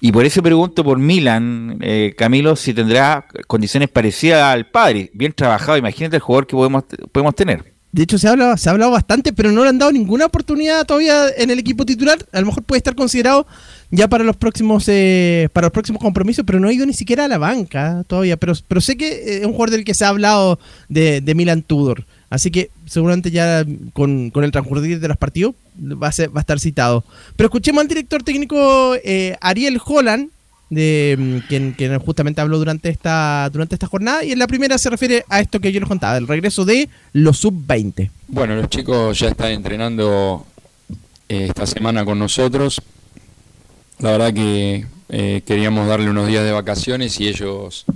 Speaker 8: Y por eso pregunto por Milan, eh, Camilo, si tendrá condiciones parecidas al padre. Bien trabajado, imagínate el jugador que podemos, podemos tener.
Speaker 5: De hecho, se ha, hablado, se ha hablado bastante, pero no le han dado ninguna oportunidad todavía en el equipo titular. A lo mejor puede estar considerado ya para los próximos eh, para los próximos compromisos, pero no ha ido ni siquiera a la banca todavía. Pero, pero sé que eh, es un jugador del que se ha hablado de, de Milan Tudor. Así que seguramente ya con, con el transcurrir de los partidos va a, ser- va a estar citado. Pero escuchemos al director técnico eh, Ariel Holland, de mm, quien, justamente habló durante esta, durante esta jornada. Y en la primera se refiere a esto que yo les contaba, el regreso de los sub-20.
Speaker 11: Bueno, los chicos ya están entrenando eh, esta semana con nosotros. La verdad que eh, queríamos darle unos días de vacaciones y ellos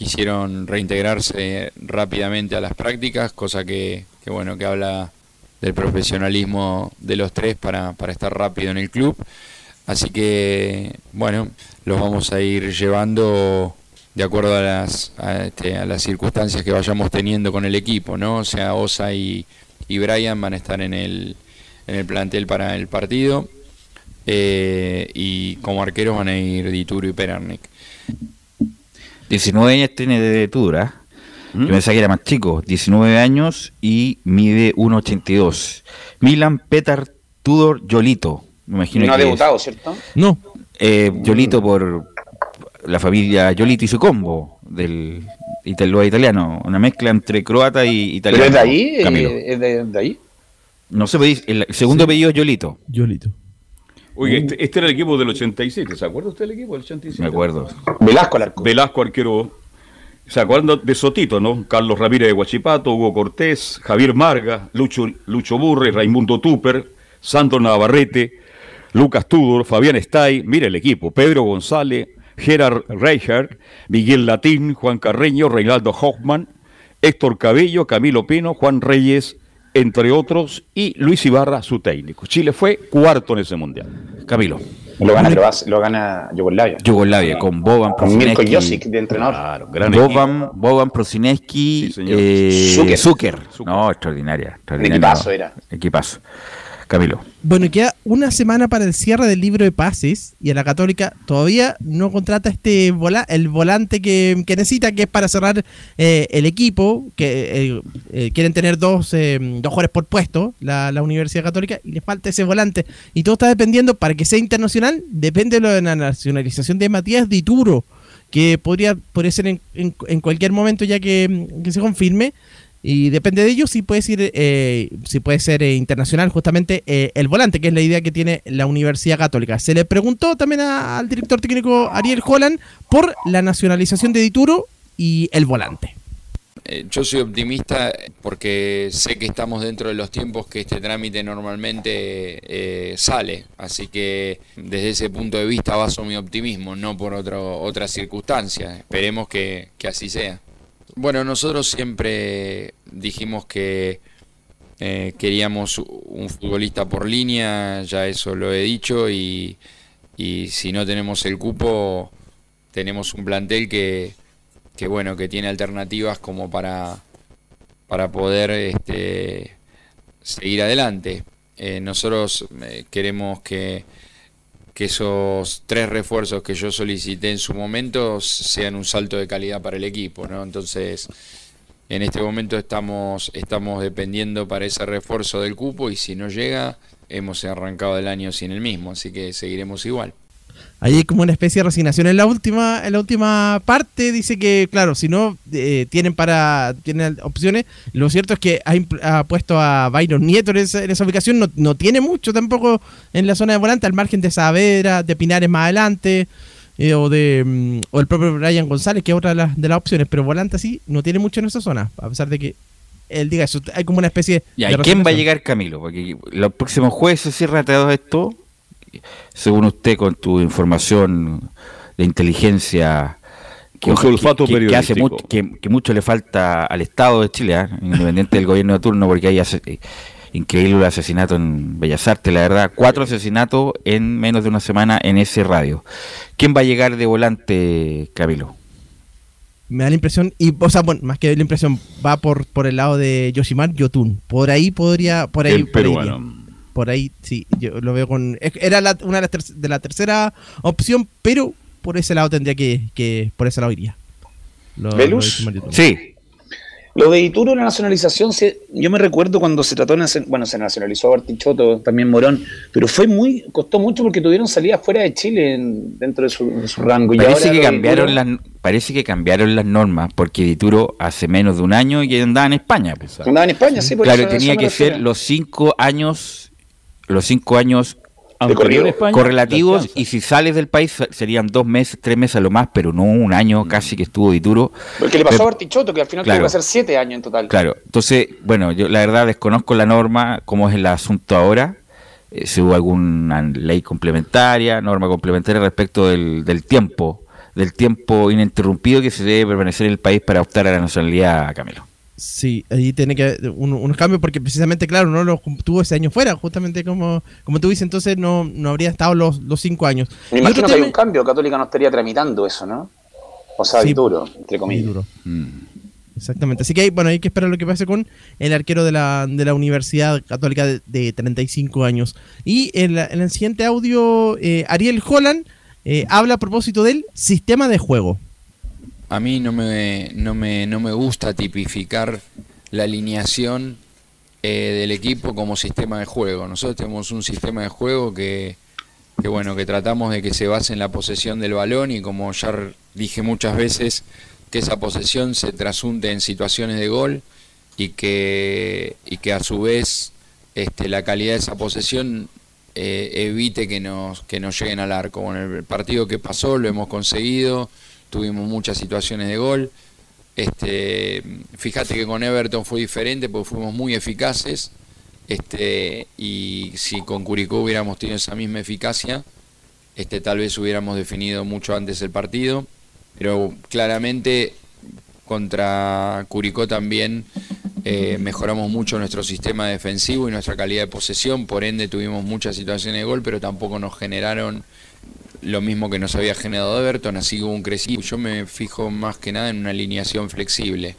Speaker 11: quisieron reintegrarse rápidamente a las prácticas, cosa que, bueno, que habla del profesionalismo de los tres para, para estar rápido en el club. Así que, bueno, los vamos a ir llevando de acuerdo a las, a, este, a las circunstancias que vayamos teniendo con el equipo, ¿no? O sea, Osa y, y Brian van a estar en el, en el plantel para el partido. eh, y como arqueros van a ir Dituro y Perarnik.
Speaker 8: 19 años tiene de Tudor, ¿ah? Yo pensaba que era más chico, 19 años y mide 1,82. Milan Petar Tudor Yolito. Me imagino
Speaker 7: No ha
Speaker 8: es.
Speaker 7: debutado, ¿cierto?
Speaker 5: No.
Speaker 8: Eh, Yolito por la familia Yolito y su combo del italo italiano, una mezcla entre croata y italiano.
Speaker 7: ¿Pero es de ahí?
Speaker 8: Camilo.
Speaker 7: ¿Es de, de ahí?
Speaker 8: No sé, el segundo apellido es Yolito.
Speaker 5: Yolito.
Speaker 2: Oye, este, este era el equipo del 87, ¿se acuerda usted del equipo del 87?
Speaker 8: Me acuerdo.
Speaker 7: Velasco al arco.
Speaker 2: Velasco arquero. ¿Se acuerdan de Sotito, no? Carlos Ramírez de Guachipato, Hugo Cortés, Javier Marga, Lucho, Lucho Burre, Raimundo Tupper, Sandro Navarrete, Lucas Tudor, Fabián Stay, mire el equipo, Pedro González, Gerard Reichert, Miguel Latín, Juan Carreño, Reinaldo Hoffman, Héctor Cabello, Camilo Pino, Juan Reyes, entre otros, y Luis Ibarra, su técnico. Chile fue cuarto en ese mundial.
Speaker 8: Camilo.
Speaker 7: Lo gana lo gana Yugoslavia.
Speaker 8: Yugoslavia, con Boban
Speaker 7: Con Mirko
Speaker 8: Prosineski.
Speaker 7: Josic de entrenador.
Speaker 2: Claro, gran
Speaker 8: Boban, Boban Prosineski,
Speaker 2: Sí,
Speaker 8: eh,
Speaker 7: Zucker.
Speaker 8: Zucker. No, extraordinaria. extraordinaria.
Speaker 7: equipazo era.
Speaker 8: Equipazo. Camilo.
Speaker 5: Bueno, queda una semana para el cierre del libro de pases y a la Católica todavía no contrata este vola el volante que, que necesita, que es para cerrar eh, el equipo, que eh, eh, quieren tener dos, dos jugadores por puesto, la, la Universidad Católica, y les falta ese volante. Y todo está dependiendo, para que sea internacional, depende de lo de la nacionalización de Matías Dituro, que podría, podría ser en, en- en cualquier momento ya que, que se confirme. Y depende de ello si puede ser, eh, si puede ser eh, internacional justamente eh, el volante, que es la idea que tiene la Universidad Católica. Se le preguntó también al director técnico Ariel Holland por la nacionalización de Dituro y el volante.
Speaker 11: Eh, yo soy optimista porque sé que estamos dentro de los tiempos que este trámite normalmente sale, así que desde ese punto de vista baso mi optimismo, no por otro, otras circunstancias. Esperemos que, que así sea. Bueno, nosotros siempre dijimos que eh, queríamos un futbolista por línea, ya eso lo he dicho, y, y si no tenemos el cupo, tenemos un plantel que, que bueno, que tiene alternativas como para, para poder este, seguir adelante. Eh, nosotros eh, queremos que, que esos tres refuerzos que yo solicité en su momento sean un salto de calidad para el equipo, ¿no? Entonces, en este momento estamos, estamos dependiendo para ese refuerzo del cupo y si no llega, hemos arrancado el año sin el mismo, así que seguiremos igual.
Speaker 5: Ahí hay como una especie de resignación. En la última, en la última parte dice que, claro, si no eh, tienen para tienen opciones, lo cierto es que ha, puesto a Byron Nieto en esa, en esa ubicación, no, no tiene mucho tampoco en la zona de volante, al margen de Saavedra, de Pinares más adelante, eh, o de mm, o el propio Brian González, que es otra de las, de las opciones, pero volante sí, no tiene mucho en esa zona, a pesar de que él diga eso, hay como una especie
Speaker 8: Ya,
Speaker 5: de
Speaker 8: ¿y quién va a llegar Camilo? Porque los próximos jueves se cierra todo esto según usted, con tu información de inteligencia
Speaker 2: Con su olfato
Speaker 8: que, que hace mucho, que, que mucho le falta al Estado de Chile, ¿eh? independiente del gobierno de turno, porque hay ase- eh, increíble el asesinato en Bellas Artes, la verdad, cuatro asesinatos en menos de una semana en ese radio. ¿Quién va a llegar de volante, Camilo?
Speaker 5: Me da la impresión, y o sea, bueno, más que la impresión, va por, por el lado de Yoshimar Yotun. Por ahí podría, por ahí,
Speaker 2: El peruano.
Speaker 5: iría. Por ahí, sí, yo lo veo con. es- Era la- una de las ter- de la tercera opción, pero por ese lado tendría que, que por ese lado iría. Lo-
Speaker 7: ¿Velus?
Speaker 8: Sí,
Speaker 7: Lo de Ituro, la nacionalización, se- yo me recuerdo cuando se trató de bueno, se nacionalizó Bartichotto, también Morón, pero fue muy, costó mucho porque tuvieron salida fuera de Chile en- dentro de su, de su rango. Y
Speaker 8: parece
Speaker 7: ahora
Speaker 8: que cambiaron
Speaker 7: Ituro-
Speaker 8: las parece que cambiaron las normas, porque Dituro hace menos de un año y andaba en España. pues.
Speaker 7: Andaba en España, sí, por
Speaker 8: Claro,
Speaker 7: eso- a eso
Speaker 8: tenía que
Speaker 7: refiero.
Speaker 8: ser los cinco años, los cinco años correlativos
Speaker 2: la
Speaker 8: y si sales del país serían dos meses, tres meses a lo más, pero no un año casi que estuvo Dituro.
Speaker 7: Porque le pasó
Speaker 8: Pero-
Speaker 7: a Bartichotto, que al final
Speaker 8: Claro.
Speaker 7: tuvo que hacer siete años en total.
Speaker 8: Claro, entonces, bueno, yo la verdad desconozco la norma, cómo es el asunto ahora, eh, si hubo alguna ley complementaria, norma complementaria respecto del, del tiempo, del tiempo ininterrumpido que se debe permanecer en el país para optar a la nacionalidad, Camilo.
Speaker 5: Sí, ahí tiene que haber un- unos cambios porque precisamente, claro, no lo tuvo ese año fuera, justamente como, como tú dices, entonces no, no habría estado los, los cinco años.
Speaker 7: Me
Speaker 5: Y
Speaker 7: imagino que hay un cambio, Católica no estaría tramitando eso, ¿no? O sea,
Speaker 5: Sí.
Speaker 7: Dituro, entre comillas.
Speaker 5: Dituro. Exactamente. Así que hay, bueno, hay que esperar lo que pase con el arquero de la, de la Universidad Católica de, de 35 años. Y en, la- en el siguiente audio, eh, Ariel Holland eh, habla a propósito del sistema de juego.
Speaker 11: A mí no me, no me, no me gusta tipificar la alineación eh, del equipo como sistema de juego. Nosotros tenemos un sistema de juego que, que, bueno, que tratamos de que se base en la posesión del balón y como ya dije muchas veces, que esa posesión se trasunte en situaciones de gol y que, y que a su vez este, la calidad de esa posesión eh, evite que nos, que nos lleguen al arco. Bueno, el partido que pasó lo hemos conseguido, tuvimos muchas situaciones de gol. Este, fíjate que con Everton fue diferente porque fuimos muy eficaces. Este, y si con Curicó hubiéramos tenido esa misma eficacia, este, tal vez hubiéramos definido mucho antes el partido. Pero claramente contra Curicó también eh, mejoramos mucho nuestro sistema defensivo y nuestra calidad de posesión, por ende tuvimos muchas situaciones de gol, pero tampoco nos generaron lo mismo que nos había generado Everton, así hubo un crecimiento. Yo me fijo más que nada en una alineación flexible.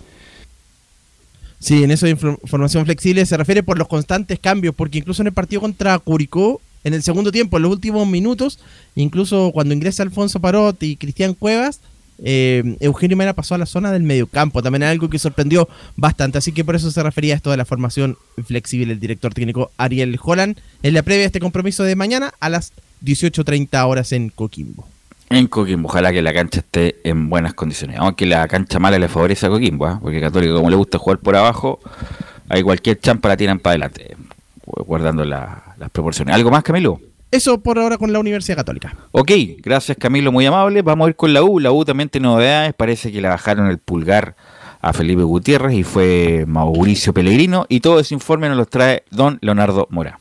Speaker 5: Sí, en eso de infor- formación flexible se refiere por los constantes cambios, porque incluso en el partido contra Curicó, en el segundo tiempo, en los últimos minutos, incluso cuando ingresa Alfonso Parot y Cristian Cuevas, eh, Eugenio Mena pasó a la zona del mediocampo, también algo que sorprendió bastante, así que por eso se refería a esto de la formación flexible el director técnico Ariel Holland en la previa de este compromiso de mañana a las 18.30 horas en Coquimbo.
Speaker 8: En Coquimbo, ojalá que la cancha esté en buenas condiciones. Aunque la cancha mala le favorece a Coquimbo, ¿ah? porque Católico, como le gusta jugar por abajo, hay cualquier champa la tiran para adelante, guardando la- las proporciones. ¿Algo más, Camilo?
Speaker 5: Eso por ahora con la Universidad Católica.
Speaker 8: Ok, gracias Camilo, muy amable. Vamos a ir con la U. La U también tiene novedades. Parece que le bajaron el pulgar a Felipe Gutiérrez y fue Mauricio Pellegrino. Y todo ese informe nos lo trae don Leonardo Mora.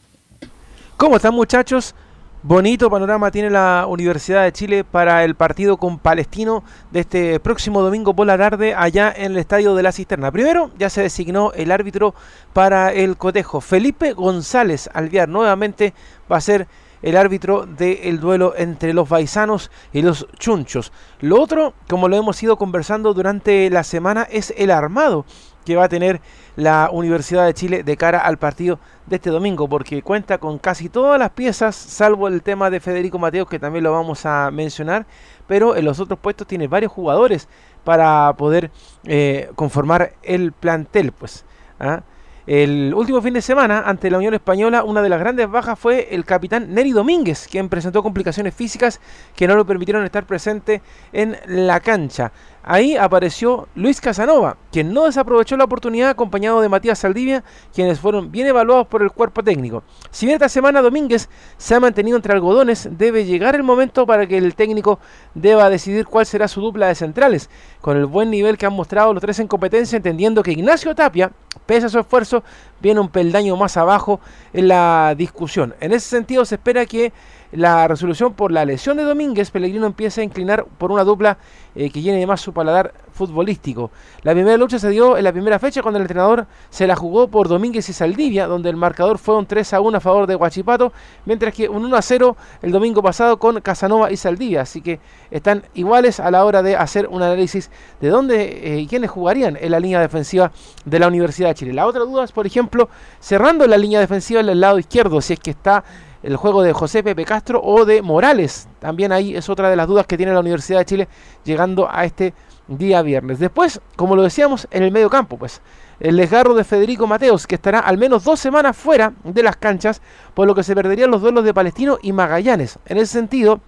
Speaker 3: ¿Cómo están muchachos? Bonito panorama tiene la Universidad de Chile para el partido con Palestino de este próximo domingo por la tarde allá en el Estadio de la Cisterna. Primero ya se designó el árbitro para el cotejo. Felipe González Alviar nuevamente va a ser el árbitro del duelo entre los baisanos y los chunchos. Lo otro, como lo hemos ido conversando durante la semana, es el armado que va a tener la Universidad de Chile de cara al partido de este domingo, porque cuenta con casi todas las piezas, salvo el tema de Federico Mateos, que también lo vamos a mencionar, pero en los otros puestos tiene varios jugadores para poder eh, conformar el plantel, pues. ¿ah? El último fin de semana, ante la Unión Española, una de las grandes bajas fue el capitán Neri Domínguez, quien presentó complicaciones físicas que no lo permitieron estar presente en la cancha. Ahí apareció Luis Casanova, quien no desaprovechó la oportunidad acompañado de Matías Saldivia, quienes fueron bien evaluados por el cuerpo técnico. Si bien esta semana Domínguez se ha mantenido entre algodones, debe llegar el momento para que el técnico deba decidir cuál será su dupla de centrales, con el buen nivel que han mostrado los tres en competencia, entendiendo que Ignacio Tapia, pese a su esfuerzo, viene un peldaño más abajo en la discusión. En ese sentido se espera que la resolución por la lesión de Domínguez, Pellegrino empieza a inclinar por una dupla eh, que llene más su paladar futbolístico. La primera lucha se dio en la primera fecha cuando el entrenador se la jugó por Domínguez y Saldivia, donde el marcador fue un 3 a 1 a favor de Guachipato, mientras que un 1 a 0 el domingo pasado con Casanova y Saldivia. Así que están iguales a la hora de hacer un análisis de dónde y quiénes jugarían en la línea defensiva de la Universidad de Chile. La otra duda es, por ejemplo, cerrando la línea defensiva en el lado izquierdo, si es que está el juego de José Pepe Castro o de Morales. También ahí es otra de las dudas que tiene la Universidad de Chile llegando a este día viernes. Después, como lo decíamos, en el medio campo, pues el desgarro de Federico Mateos, que estará al menos dos semanas fuera de las canchas, por lo que se perderían los duelos de Palestino y Magallanes. En ese sentido,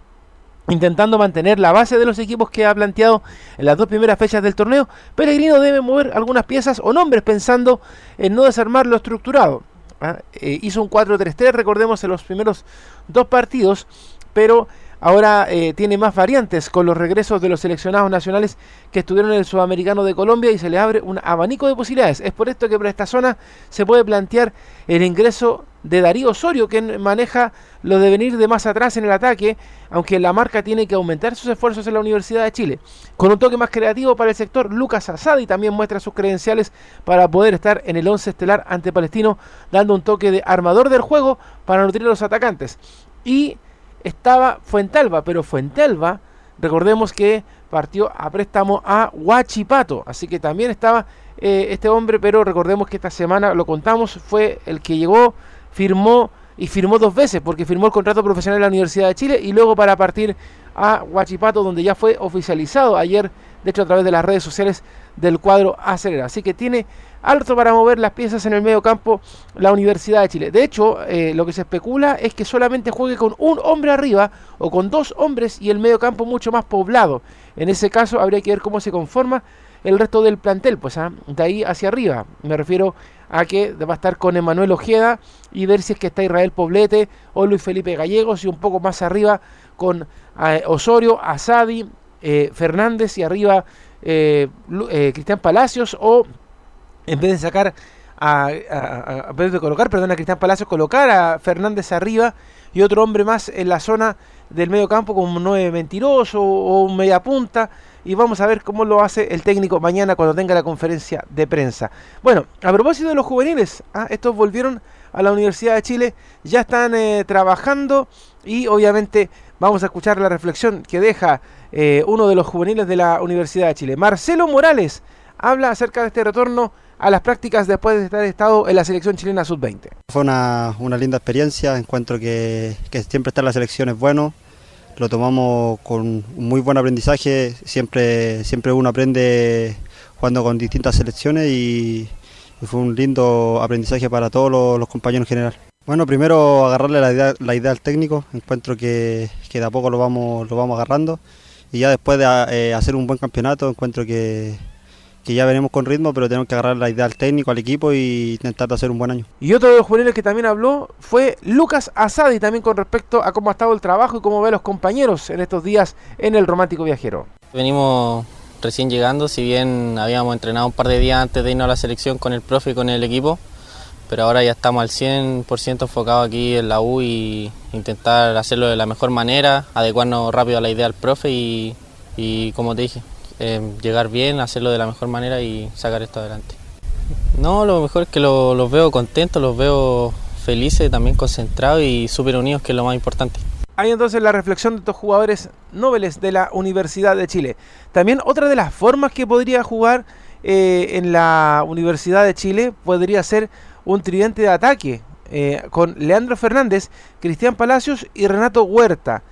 Speaker 3: intentando mantener la base de los equipos que ha planteado en las dos primeras fechas del torneo, Pellegrino debe mover algunas piezas o nombres pensando en no desarmar lo estructurado. ¿Ah? Eh, hizo un 4-3-3, recordemos, en los primeros dos partidos, pero ahora eh, tiene más variantes con los regresos de los seleccionados nacionales que estuvieron en el Sudamericano de Colombia y se le abre un abanico de posibilidades. Es por esto que para esta zona se puede plantear el ingreso de Darío Osorio, que maneja lo de venir de más atrás en el ataque, aunque la marca tiene que aumentar sus esfuerzos en la Universidad de Chile. Con un toque más creativo para el sector, Lucas Asadi también muestra sus credenciales para poder estar en el 11 estelar ante Palestino, dando un toque de armador del juego para nutrir a los atacantes. Y estaba Fuentalba, pero Fuentalba, recordemos que partió a préstamo a Huachipato, así que también estaba eh, este hombre, pero recordemos que esta semana, lo contamos, fue el que llegó firmó y firmó dos veces, porque firmó el contrato profesional en la Universidad de Chile y luego para partir a Huachipato, donde ya fue oficializado ayer, de hecho a través de las redes sociales del cuadro Acelera. Así que tiene alto para mover las piezas en el medio campo la Universidad de Chile. De hecho, eh, lo que se especula es que solamente juegue con un hombre arriba o con dos hombres y el medio campo mucho más poblado. En ese caso habría que ver cómo se conforma el resto del plantel, pues ¿ah? de ahí hacia arriba. Me refiero a que va a estar con Emanuel Ojeda y ver si es que está Israel Poblete o Luis Felipe Gallegos y un poco más arriba con eh, Osorio, Asadi, eh, Fernández y arriba eh, Cristian Palacios o en vez de sacar a, a, de colocar, perdón, a Cristian Palacios, colocar a Fernández arriba y otro hombre más en la zona del medio campo como un nueve mentiroso o un media punta y vamos a ver cómo lo hace el técnico mañana cuando tenga la conferencia de prensa. Bueno, a propósito de los juveniles, ¿ah? estos volvieron a la Universidad de Chile, ya están eh, trabajando y obviamente vamos a escuchar la reflexión que deja eh, uno de los juveniles de la Universidad de Chile. Marcelo Morales habla acerca de este retorno a las prácticas después de estar estado en la selección chilena sub-20.
Speaker 12: Fue una, linda experiencia, encuentro que, que siempre estar en la selección es bueno, lo tomamos con muy buen aprendizaje, siempre, siempre uno aprende jugando con distintas selecciones y, fue un lindo aprendizaje para todos los, compañeros en general. Bueno, primero agarrarle la idea, la idea al técnico, encuentro que, que, de a poco lo vamos, lo vamos agarrando. Y ya después de eh, hacer un buen campeonato encuentro que, que ya venimos con ritmo, pero tenemos que agarrar la idea al técnico, al equipo y intentar hacer un buen año.
Speaker 3: Y otro de los juveniles que también habló fue Lucas Asadi, también con respecto a cómo ha estado el trabajo y cómo ve a los compañeros en estos días en el Romántico Viajero.
Speaker 13: Venimos recién llegando, si bien habíamos entrenado un par de días antes de irnos a la selección con el profe y con el equipo, pero ahora ya estamos al 100% enfocados aquí en la U y intentar hacerlo de la mejor manera, adecuarnos rápido a la idea del profe y, y como te dije, eh, llegar bien, hacerlo de la mejor manera y sacar esto adelante. No, lo mejor es que los veo contentos, los veo felices, también concentrados y súper unidos, que es lo más importante.
Speaker 3: Hay entonces la reflexión de estos jugadores nobles de la Universidad de Chile. También otra de las formas que podría jugar eh, en la Universidad de Chile podría ser un tridente de ataque eh, con Leandro Fernández, Cristian Palacios y Renato Huerta.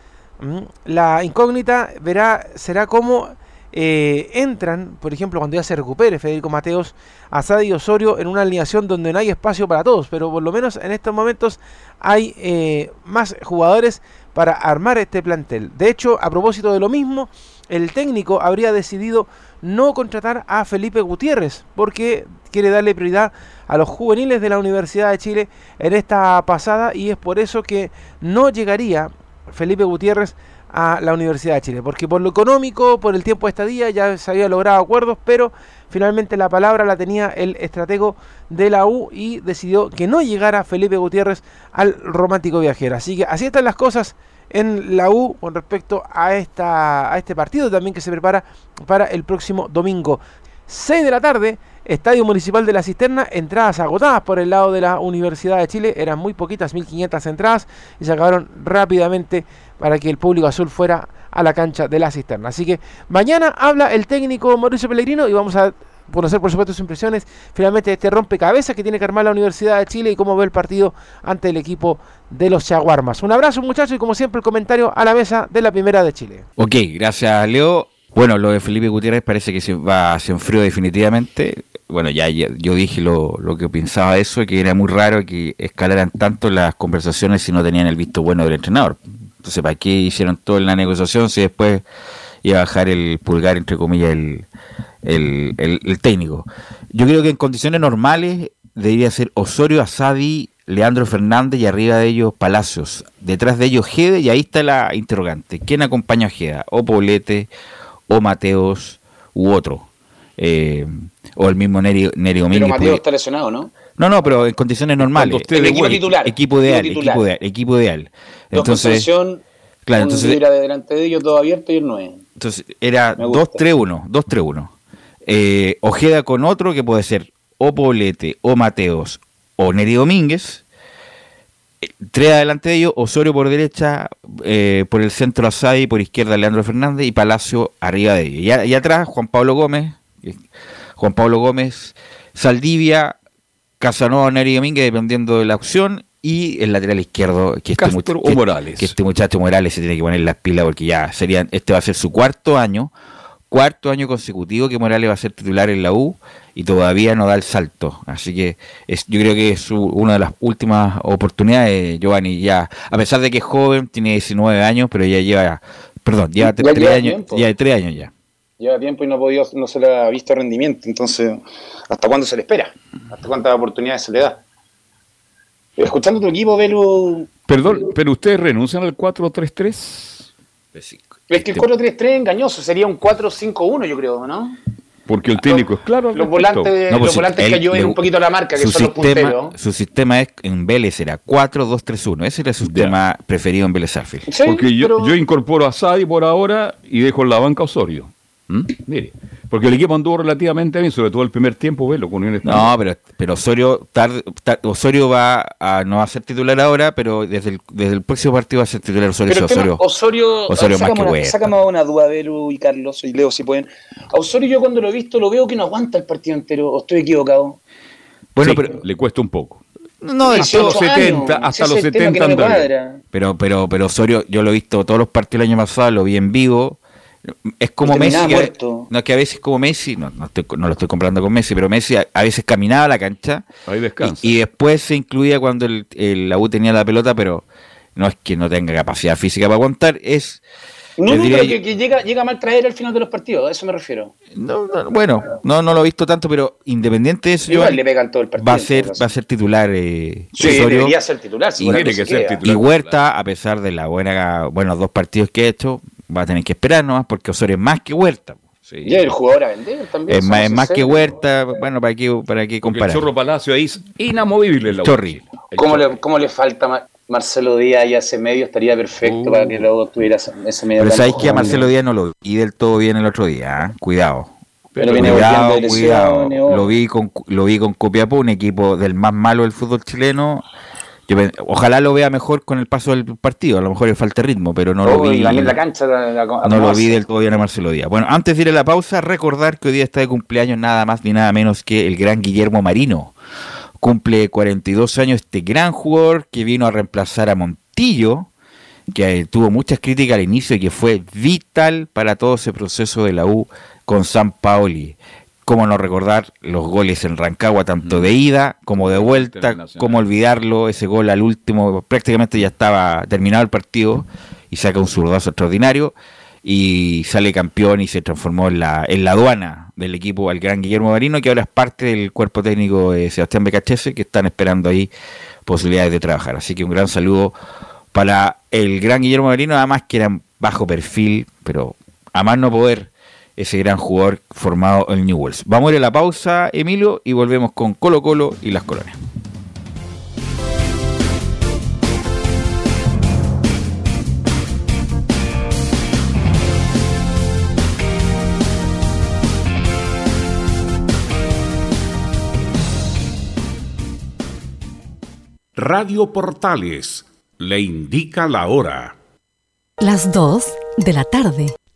Speaker 3: Mm, la incógnita verá, será cómo eh, entran, por ejemplo, cuando ya se recupere Federico Mateos, Asadi y Osorio en una alineación donde no hay espacio para todos, pero por lo menos en estos momentos hay eh, más jugadores para armar este plantel. De hecho, a propósito de lo mismo, el técnico habría decidido no contratar a Felipe Gutiérrez porque quiere darle prioridad a los juveniles de la Universidad de Chile en esta pasada y es por eso que no llegaría Felipe Gutiérrez a la Universidad de Chile, porque por lo económico, por el tiempo de estadía, ya se había logrado acuerdos, pero finalmente la palabra la tenía el estratego de la U y decidió que no llegara Felipe Gutiérrez al romántico viajero. Así que así están las cosas en la U con respecto a, esta, a este partido también que se prepara para el próximo domingo. 6 de la tarde, Estadio Municipal de la Cisterna, entradas agotadas por el lado de la Universidad de Chile, eran muy poquitas, 1500 entradas, y se acabaron rápidamente para que el público azul fuera a la cancha de la Cisterna. Así que mañana habla el técnico Mauricio Pellegrino y vamos a conocer por supuesto sus impresiones finalmente este rompecabezas que tiene que armar la Universidad de Chile y cómo ve el partido ante el equipo de los Chaguarmas. Un abrazo muchachos y como siempre el comentario a la mesa de la primera de Chile.
Speaker 8: Ok, gracias Leo. Bueno, lo de Felipe Gutiérrez parece que se va se enfrió definitivamente. Bueno, ya, ya- yo dije lo, lo que pensaba eso, que era muy raro que escalaran tanto las conversaciones si no tenían el visto bueno del entrenador. Entonces, ¿para qué hicieron toda la negociación si después iba a bajar el pulgar, entre comillas, el, el, el- el técnico? Yo creo que en condiciones normales debería ser Osorio, Asadi, Leandro Fernández y arriba de ellos Palacios. Detrás de ellos Gede y ahí está la interrogante. ¿Quién acompaña a Geda? ¿O Poblete, o Mateos, u otro? Eh, o el mismo Neri, Neri
Speaker 7: Pero
Speaker 8: Domínguez.
Speaker 7: Mateo
Speaker 8: podría-
Speaker 7: está lesionado, ¿no?
Speaker 8: no, no, pero en condiciones normales.
Speaker 7: Equipo
Speaker 8: Equipo
Speaker 7: titular,
Speaker 8: Equipo
Speaker 7: equipo
Speaker 8: ideal,
Speaker 7: titular.
Speaker 8: equipo ideal, equipo ideal. Entonces, claro, entonces,
Speaker 7: de delante de ellos, todo abierto y no es.
Speaker 8: entonces era
Speaker 7: Me gusta.
Speaker 8: 2-3-1, 2-3-1. Eh, Ojeda con otro que puede ser o Poblete, o Mateos, o Neri Domínguez. Eh, Tres adelante de ellos, Osorio por derecha, eh, por el centro Asadi, por izquierda Leandro Fernández y Palacio arriba de ellos. Y, y atrás Juan Pablo Gómez, eh, Juan Pablo Gómez, Saldivia, Casanova, Neri Domínguez, dependiendo de la opción, y el lateral izquierdo, que este,
Speaker 2: Castro
Speaker 8: que-
Speaker 2: Morales.
Speaker 8: que este muchacho Morales se tiene que poner las pilas porque ya serían, este va a ser su cuarto año, cuarto año consecutivo que Morales va a ser titular en la U y todavía no da el salto. Así que es, yo creo que es su- una de las últimas oportunidades, Giovanni, ya, a pesar de que es joven, tiene 19 años, pero ya lleva, perdón, lleva
Speaker 7: Ya
Speaker 8: tres
Speaker 7: lleva
Speaker 8: años,
Speaker 7: tiempo.
Speaker 8: ya de tres años ya.
Speaker 7: Lleva tiempo y no, ha podido, no se le ha visto rendimiento. Entonces, ¿hasta cuándo se le espera? ¿Hasta cuántas oportunidades se le da? Escuchando tu equipo, Velo,
Speaker 2: Perdón, pero ustedes renuncian al 4-3-3
Speaker 7: es que el 4-3-3 es engañoso, sería un 4-5-1, yo creo, ¿no?
Speaker 2: porque el técnico es claro.
Speaker 7: Los volantes,
Speaker 8: No, pues
Speaker 7: los
Speaker 8: si
Speaker 7: volantes
Speaker 8: él
Speaker 7: que ayuden un poquito a la marca, que
Speaker 8: su
Speaker 7: son los
Speaker 8: sistema,
Speaker 7: punteros.
Speaker 8: su sistema es, en Vélez era 4-2-3-1, ese era su sistema preferido en Vélez Arfield.
Speaker 7: Sí,
Speaker 2: Porque yo,
Speaker 7: pero-
Speaker 2: yo incorporo a Sadi por ahora y dejo en la banca a Osorio. ¿Mm? Mire, porque el equipo anduvo relativamente bien, sobre todo el primer tiempo, velo, con Unión Española.
Speaker 8: No, pero, pero Osorio tarde, tar- Osorio va a no va a ser titular ahora, pero desde el, desde el próximo partido va a ser titular Osorio.
Speaker 7: Pero tema,
Speaker 8: Osorio,
Speaker 7: Osorio,
Speaker 8: Osorio más que
Speaker 7: una, sácame una duda, Velu y Carlos y Leo, si pueden. A Osorio yo cuando lo he visto lo veo que no aguanta el partido entero, o estoy equivocado.
Speaker 8: Bueno,
Speaker 2: Sí,
Speaker 8: pero
Speaker 2: le cuesta un poco.
Speaker 8: no
Speaker 2: hasta los
Speaker 8: todo.
Speaker 2: 70,
Speaker 7: años,
Speaker 2: hasta los
Speaker 7: es el tema
Speaker 2: 70
Speaker 7: que no.
Speaker 8: Pero, pero, pero Osorio, yo lo he visto todos los partidos el año pasado, lo vi en vivo. Es como Messi. que- no, que a veces como Messi, no, no, estoy- no lo estoy comprando con Messi, pero Messi a, a veces caminaba a la cancha
Speaker 2: Ahí descansa.
Speaker 8: y, y después se incluía cuando el, el- la U tenía la pelota, pero no es que no tenga capacidad física para aguantar, es.
Speaker 7: No, no,
Speaker 8: diría
Speaker 7: pero que, que llega, llega a mal traer al final de los partidos, a eso me refiero.
Speaker 8: No, no, bueno, no, no lo he visto tanto, pero independiente de eso,
Speaker 7: Igual
Speaker 8: Giovanni,
Speaker 7: le pegan todo el partido.
Speaker 8: va a ser va a ser titular eh,
Speaker 7: Sí,
Speaker 8: Osorio.
Speaker 7: debería ser titular. si
Speaker 8: Y
Speaker 2: tiene que
Speaker 7: se
Speaker 2: ser titular.
Speaker 8: Y Huerta, a pesar de la buena buenos dos partidos que ha hecho, va a tener que esperar nomás porque Osorio es más que Huerta. Sí.
Speaker 7: Y el jugador a vender también.
Speaker 8: Es más, más que. Huerta, bueno, ¿para qué, para qué
Speaker 2: Porque el
Speaker 8: comparar?
Speaker 2: Chorro Palacio ahí es inamovible la.
Speaker 8: Chorri.
Speaker 2: El
Speaker 7: ¿Cómo le, ¿Cómo le falta Ma- Marcelo Díaz y ese medio? Estaría perfecto
Speaker 2: Uh.
Speaker 7: para que luego tuviera ese ese medio.
Speaker 8: Pero sabéis que a. Marcelo Díaz no lo vi del todo bien el otro día, ¿ah? cuidado.
Speaker 7: Pero viene
Speaker 8: cuidado, cuidado. Lo vi con lo vi con Copiapó, un equipo del más malo del fútbol chileno. Yo ojalá lo vea mejor con el paso del partido, a lo mejor le falta ritmo, pero no lo
Speaker 7: Oh,
Speaker 8: vi.
Speaker 7: también la cancha. la- la-
Speaker 8: No lo vi del todo bien a Marcelo Díaz. Bueno, antes de ir a la pausa, recordar que hoy día está de cumpleaños nada más ni nada menos que el gran Guillermo Marino. Cumple 42 años este gran jugador que vino a reemplazar a Montillo, que eh, tuvo muchas críticas al inicio y que fue vital para todo ese proceso de la U con San Paoli. Cómo no recordar los goles en Rancagua, tanto de ida como de vuelta, cómo olvidarlo, ese gol al último, prácticamente ya estaba terminado el partido y saca un zurdazo extraordinario y sale campeón y se transformó en la, en la aduana del equipo al gran Guillermo Marino, que ahora es parte del cuerpo técnico de Sebastián Becachese, que están esperando ahí posibilidades de trabajar. Así que un gran saludo para el gran Guillermo Marino, además que era bajo perfil, pero a más no poder ese gran jugador formado en Newells. Vamos a ir a la pausa, Emilio, y volvemos con Colo Colo y las colonias.
Speaker 10: Radio Portales le indica la hora.
Speaker 14: Las 2 de la tarde.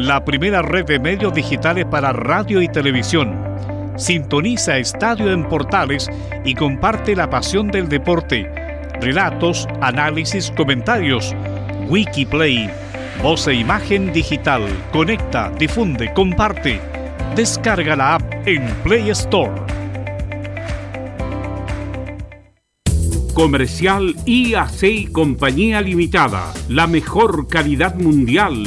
Speaker 15: la primera red de medios digitales para radio y televisión. Sintoniza Estadio en Portales y comparte la pasión del deporte. Relatos, análisis, comentarios. Wikiplay, voz e imagen digital. Conecta, difunde, comparte. Descarga la app en Play Store.
Speaker 10: Comercial IAC y Compañía Limitada. La mejor calidad mundial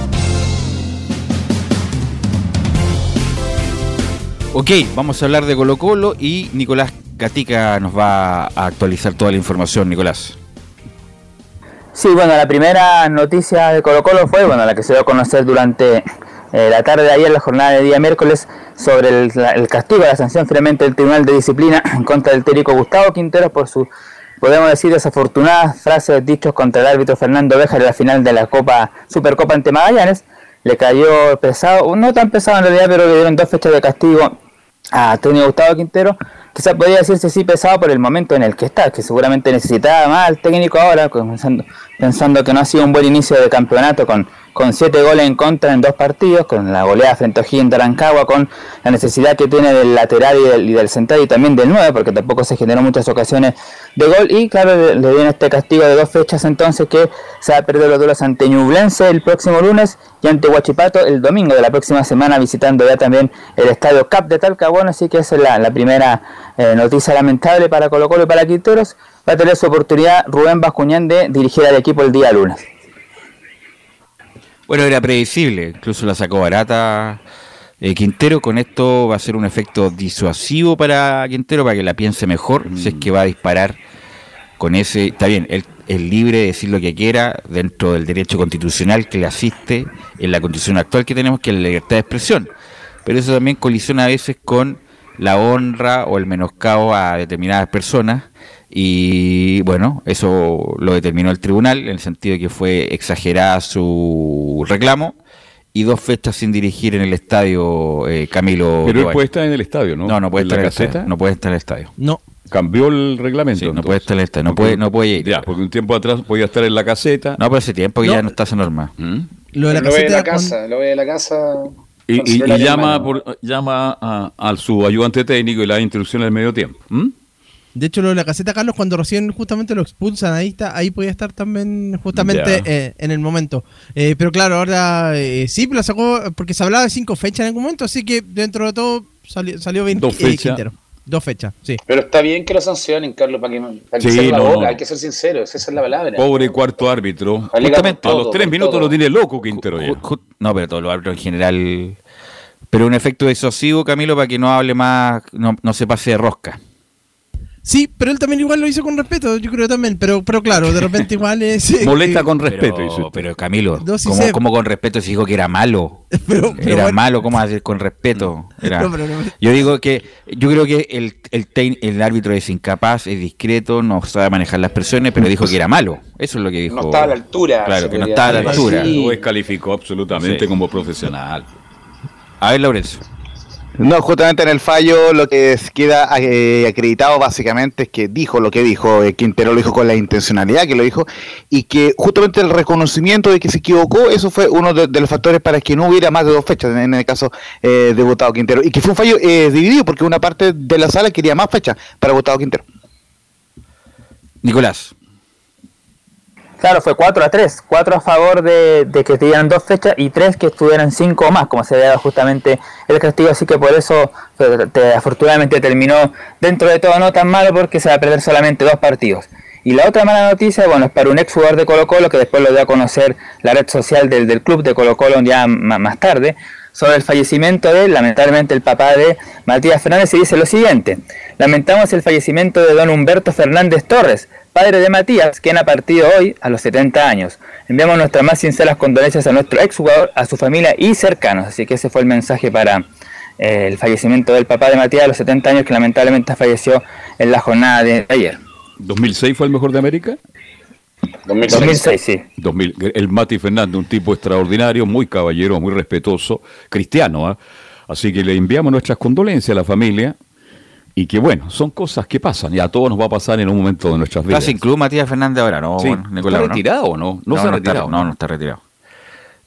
Speaker 8: Ok, vamos a hablar de Colo Colo y Nicolás Gatica nos va a actualizar toda la información, Nicolás.
Speaker 4: Sí, bueno, la primera noticia de Colo Colo fue, bueno, la que se dio a conocer durante eh, la tarde de ayer, la jornada de día miércoles, sobre el, la, el castigo, la sanción finalmente del Tribunal de Disciplina en contra del técnico Gustavo Quintero por su, podemos decir, desafortunadas frases dichos contra el árbitro Fernando Bejar en la final de la Copa Supercopa ante Magallanes. Le cayó pesado, no tan pesado en realidad, pero le dieron dos fechas de castigo a Antonio Gustavo Quintero. Quizás podría decirse sí pesado por el momento en el que está, que seguramente necesitaba más al técnico ahora, pensando, pensando que no ha sido un buen inicio de campeonato con, con siete goles en contra en dos partidos, con la goleada frente a O'Higgins de Arancagua, con la necesidad que tiene del lateral y del, y central y también del 9, porque tampoco se generó muchas ocasiones de gol. Y claro, le, dieron este castigo de dos fechas entonces que se va a perder los duelos ante Ñublense el próximo lunes y ante Huachipato el domingo de la próxima semana, visitando ya también el estadio CAP de Talcahuano. Así que esa es la, la primera eh, noticia lamentable para Colo Colo y para Quinteros. Va a tener su oportunidad Rubén Bascuñán de dirigir al equipo el día lunes.
Speaker 8: Bueno, era predecible, incluso la sacó barata eh, Quintero. Con esto va a ser un efecto disuasivo para Quintero, para que la piense mejor, si es que va a disparar con ese. Está bien, él es libre de decir lo que quiera dentro del derecho constitucional que le asiste en la constitución actual que tenemos, que es la libertad de expresión. Pero eso también colisiona a veces con la honra o el menoscabo a determinadas personas. Y bueno, eso lo determinó el tribunal en el sentido de que fue exagerada su reclamo y dos fechas sin dirigir en el estadio eh, Camilo.
Speaker 2: Pero él puede estar en el estadio, ¿no?
Speaker 8: No, no puede
Speaker 2: ¿En
Speaker 8: estar
Speaker 2: la
Speaker 8: en el estadio.
Speaker 2: caseta?
Speaker 8: No puede estar en el estadio.
Speaker 5: No.
Speaker 2: Cambió el reglamento.
Speaker 8: Sí, no
Speaker 2: entonces.
Speaker 8: puede estar en el estadio. No
Speaker 2: Porque-
Speaker 8: puede, no puede ir.
Speaker 2: Ya, porque un tiempo atrás podía estar en la caseta.
Speaker 8: No, pero hace tiempo que
Speaker 5: No.
Speaker 8: ya no está esa norma.
Speaker 2: ¿Mm?
Speaker 5: Lo de la
Speaker 7: lo ve de la
Speaker 5: con-
Speaker 7: casa, lo ve de la casa.
Speaker 2: Y, y- llama, por, llama a, a su ayudante técnico y le da instrucciones al medio tiempo. ¿Mm?
Speaker 5: De hecho, lo de la caseta, Carlos, cuando recién justamente lo expulsan, ahí está, ahí podía estar también justamente eh, en el momento. Eh, pero claro, ahora eh, sí, lo sacó porque se hablaba de cinco fechas en algún momento, así que dentro de todo salió, salió bien
Speaker 2: Dos
Speaker 5: eh,
Speaker 2: fechas.
Speaker 5: Quintero. Dos fechas, sí.
Speaker 7: Pero está bien que lo sancionen, Carlos, para que, para que
Speaker 2: Sí,
Speaker 7: cierre la
Speaker 2: no,
Speaker 7: boca.
Speaker 2: no.
Speaker 7: Hay que ser sinceros, esa es la palabra.
Speaker 2: Pobre cuarto árbitro. Justamente a
Speaker 7: con
Speaker 2: los
Speaker 7: todo,
Speaker 2: tres minutos
Speaker 7: todo.
Speaker 2: lo tiene loco Quintero
Speaker 8: No, pero todos los árbitros en general. Pero un efecto disuasivo, Camilo, para que no hable más, no, no se pase de rosca.
Speaker 5: Sí, pero él también igual lo hizo con respeto, yo creo también, pero pero claro, de repente igual es... eh,
Speaker 2: Molesta con respeto,
Speaker 8: Pero,
Speaker 2: usted.
Speaker 8: pero Camilo,
Speaker 5: No, sí
Speaker 8: ¿cómo, con respeto se dijo que era malo?
Speaker 5: pero
Speaker 8: era
Speaker 5: bueno.
Speaker 8: malo, ¿cómo hacer con respeto? Era-
Speaker 5: No, pero no-
Speaker 8: Yo digo que, yo creo que el, el, tein- el árbitro es incapaz, es discreto, no sabe manejar las presiones, pero dijo que era malo. Eso es lo que dijo.
Speaker 7: No estaba a la altura.
Speaker 8: Claro, que no estaba a la altura.
Speaker 7: Sí.
Speaker 2: Lo descalificó absolutamente
Speaker 8: Sí.
Speaker 2: como profesional.
Speaker 8: A ver, Lorenzo.
Speaker 6: No, justamente en el fallo lo que queda eh, acreditado básicamente es que dijo lo que dijo, eh, Quintero lo dijo con la intencionalidad que lo dijo, y que justamente el reconocimiento de que se equivocó, eso fue uno de, los factores para que no hubiera más de dos fechas, en el caso eh, de Gustavo Quintero, y que fue un fallo dividido porque una parte de la sala quería más fechas para Gustavo Quintero.
Speaker 8: Nicolás.
Speaker 4: Claro, fue 4 a 3. 4 a favor de, de que tuvieran dos fechas y 3 que estuvieran 5 o más, como se había justamente el castigo. Así que por eso, te- afortunadamente, terminó dentro de todo no tan malo porque se va a perder solamente dos partidos. Y la otra mala noticia, bueno, es para un ex jugador de Colo Colo que después lo dio a conocer la red social del, del club de Colo Colo ya más tarde, sobre el fallecimiento de, lamentablemente, el papá de Matías Fernández y dice lo siguiente. Lamentamos el fallecimiento de don Humberto Fernández Torres, padre de Matías, quien ha partido hoy a los 70 años. Enviamos nuestras más sinceras condolencias a nuestro exjugador, a su familia y cercanos. Así que ese fue el mensaje para eh, el fallecimiento del papá de Matías a los 70 años, que lamentablemente falleció en la jornada de ayer.
Speaker 2: ¿2006 fue el mejor de América?
Speaker 4: 2006, sí.
Speaker 2: 2000, el Mati Fernández, un tipo extraordinario, muy caballero, muy respetuoso, cristiano. ¿ah? Así que le enviamos nuestras condolencias a la familia y que bueno, son cosas que pasan y a todos nos va a pasar en un momento de nuestras
Speaker 8: ¿Está
Speaker 2: vidas.
Speaker 8: sin club Matías Fernández ahora? No,
Speaker 2: Sí.
Speaker 8: bueno,
Speaker 2: ¿Está
Speaker 8: Nicolás, ¿no?
Speaker 2: retirado o no? No se ha retirado,
Speaker 8: Está, no,
Speaker 2: ¿no?
Speaker 8: no está retirado.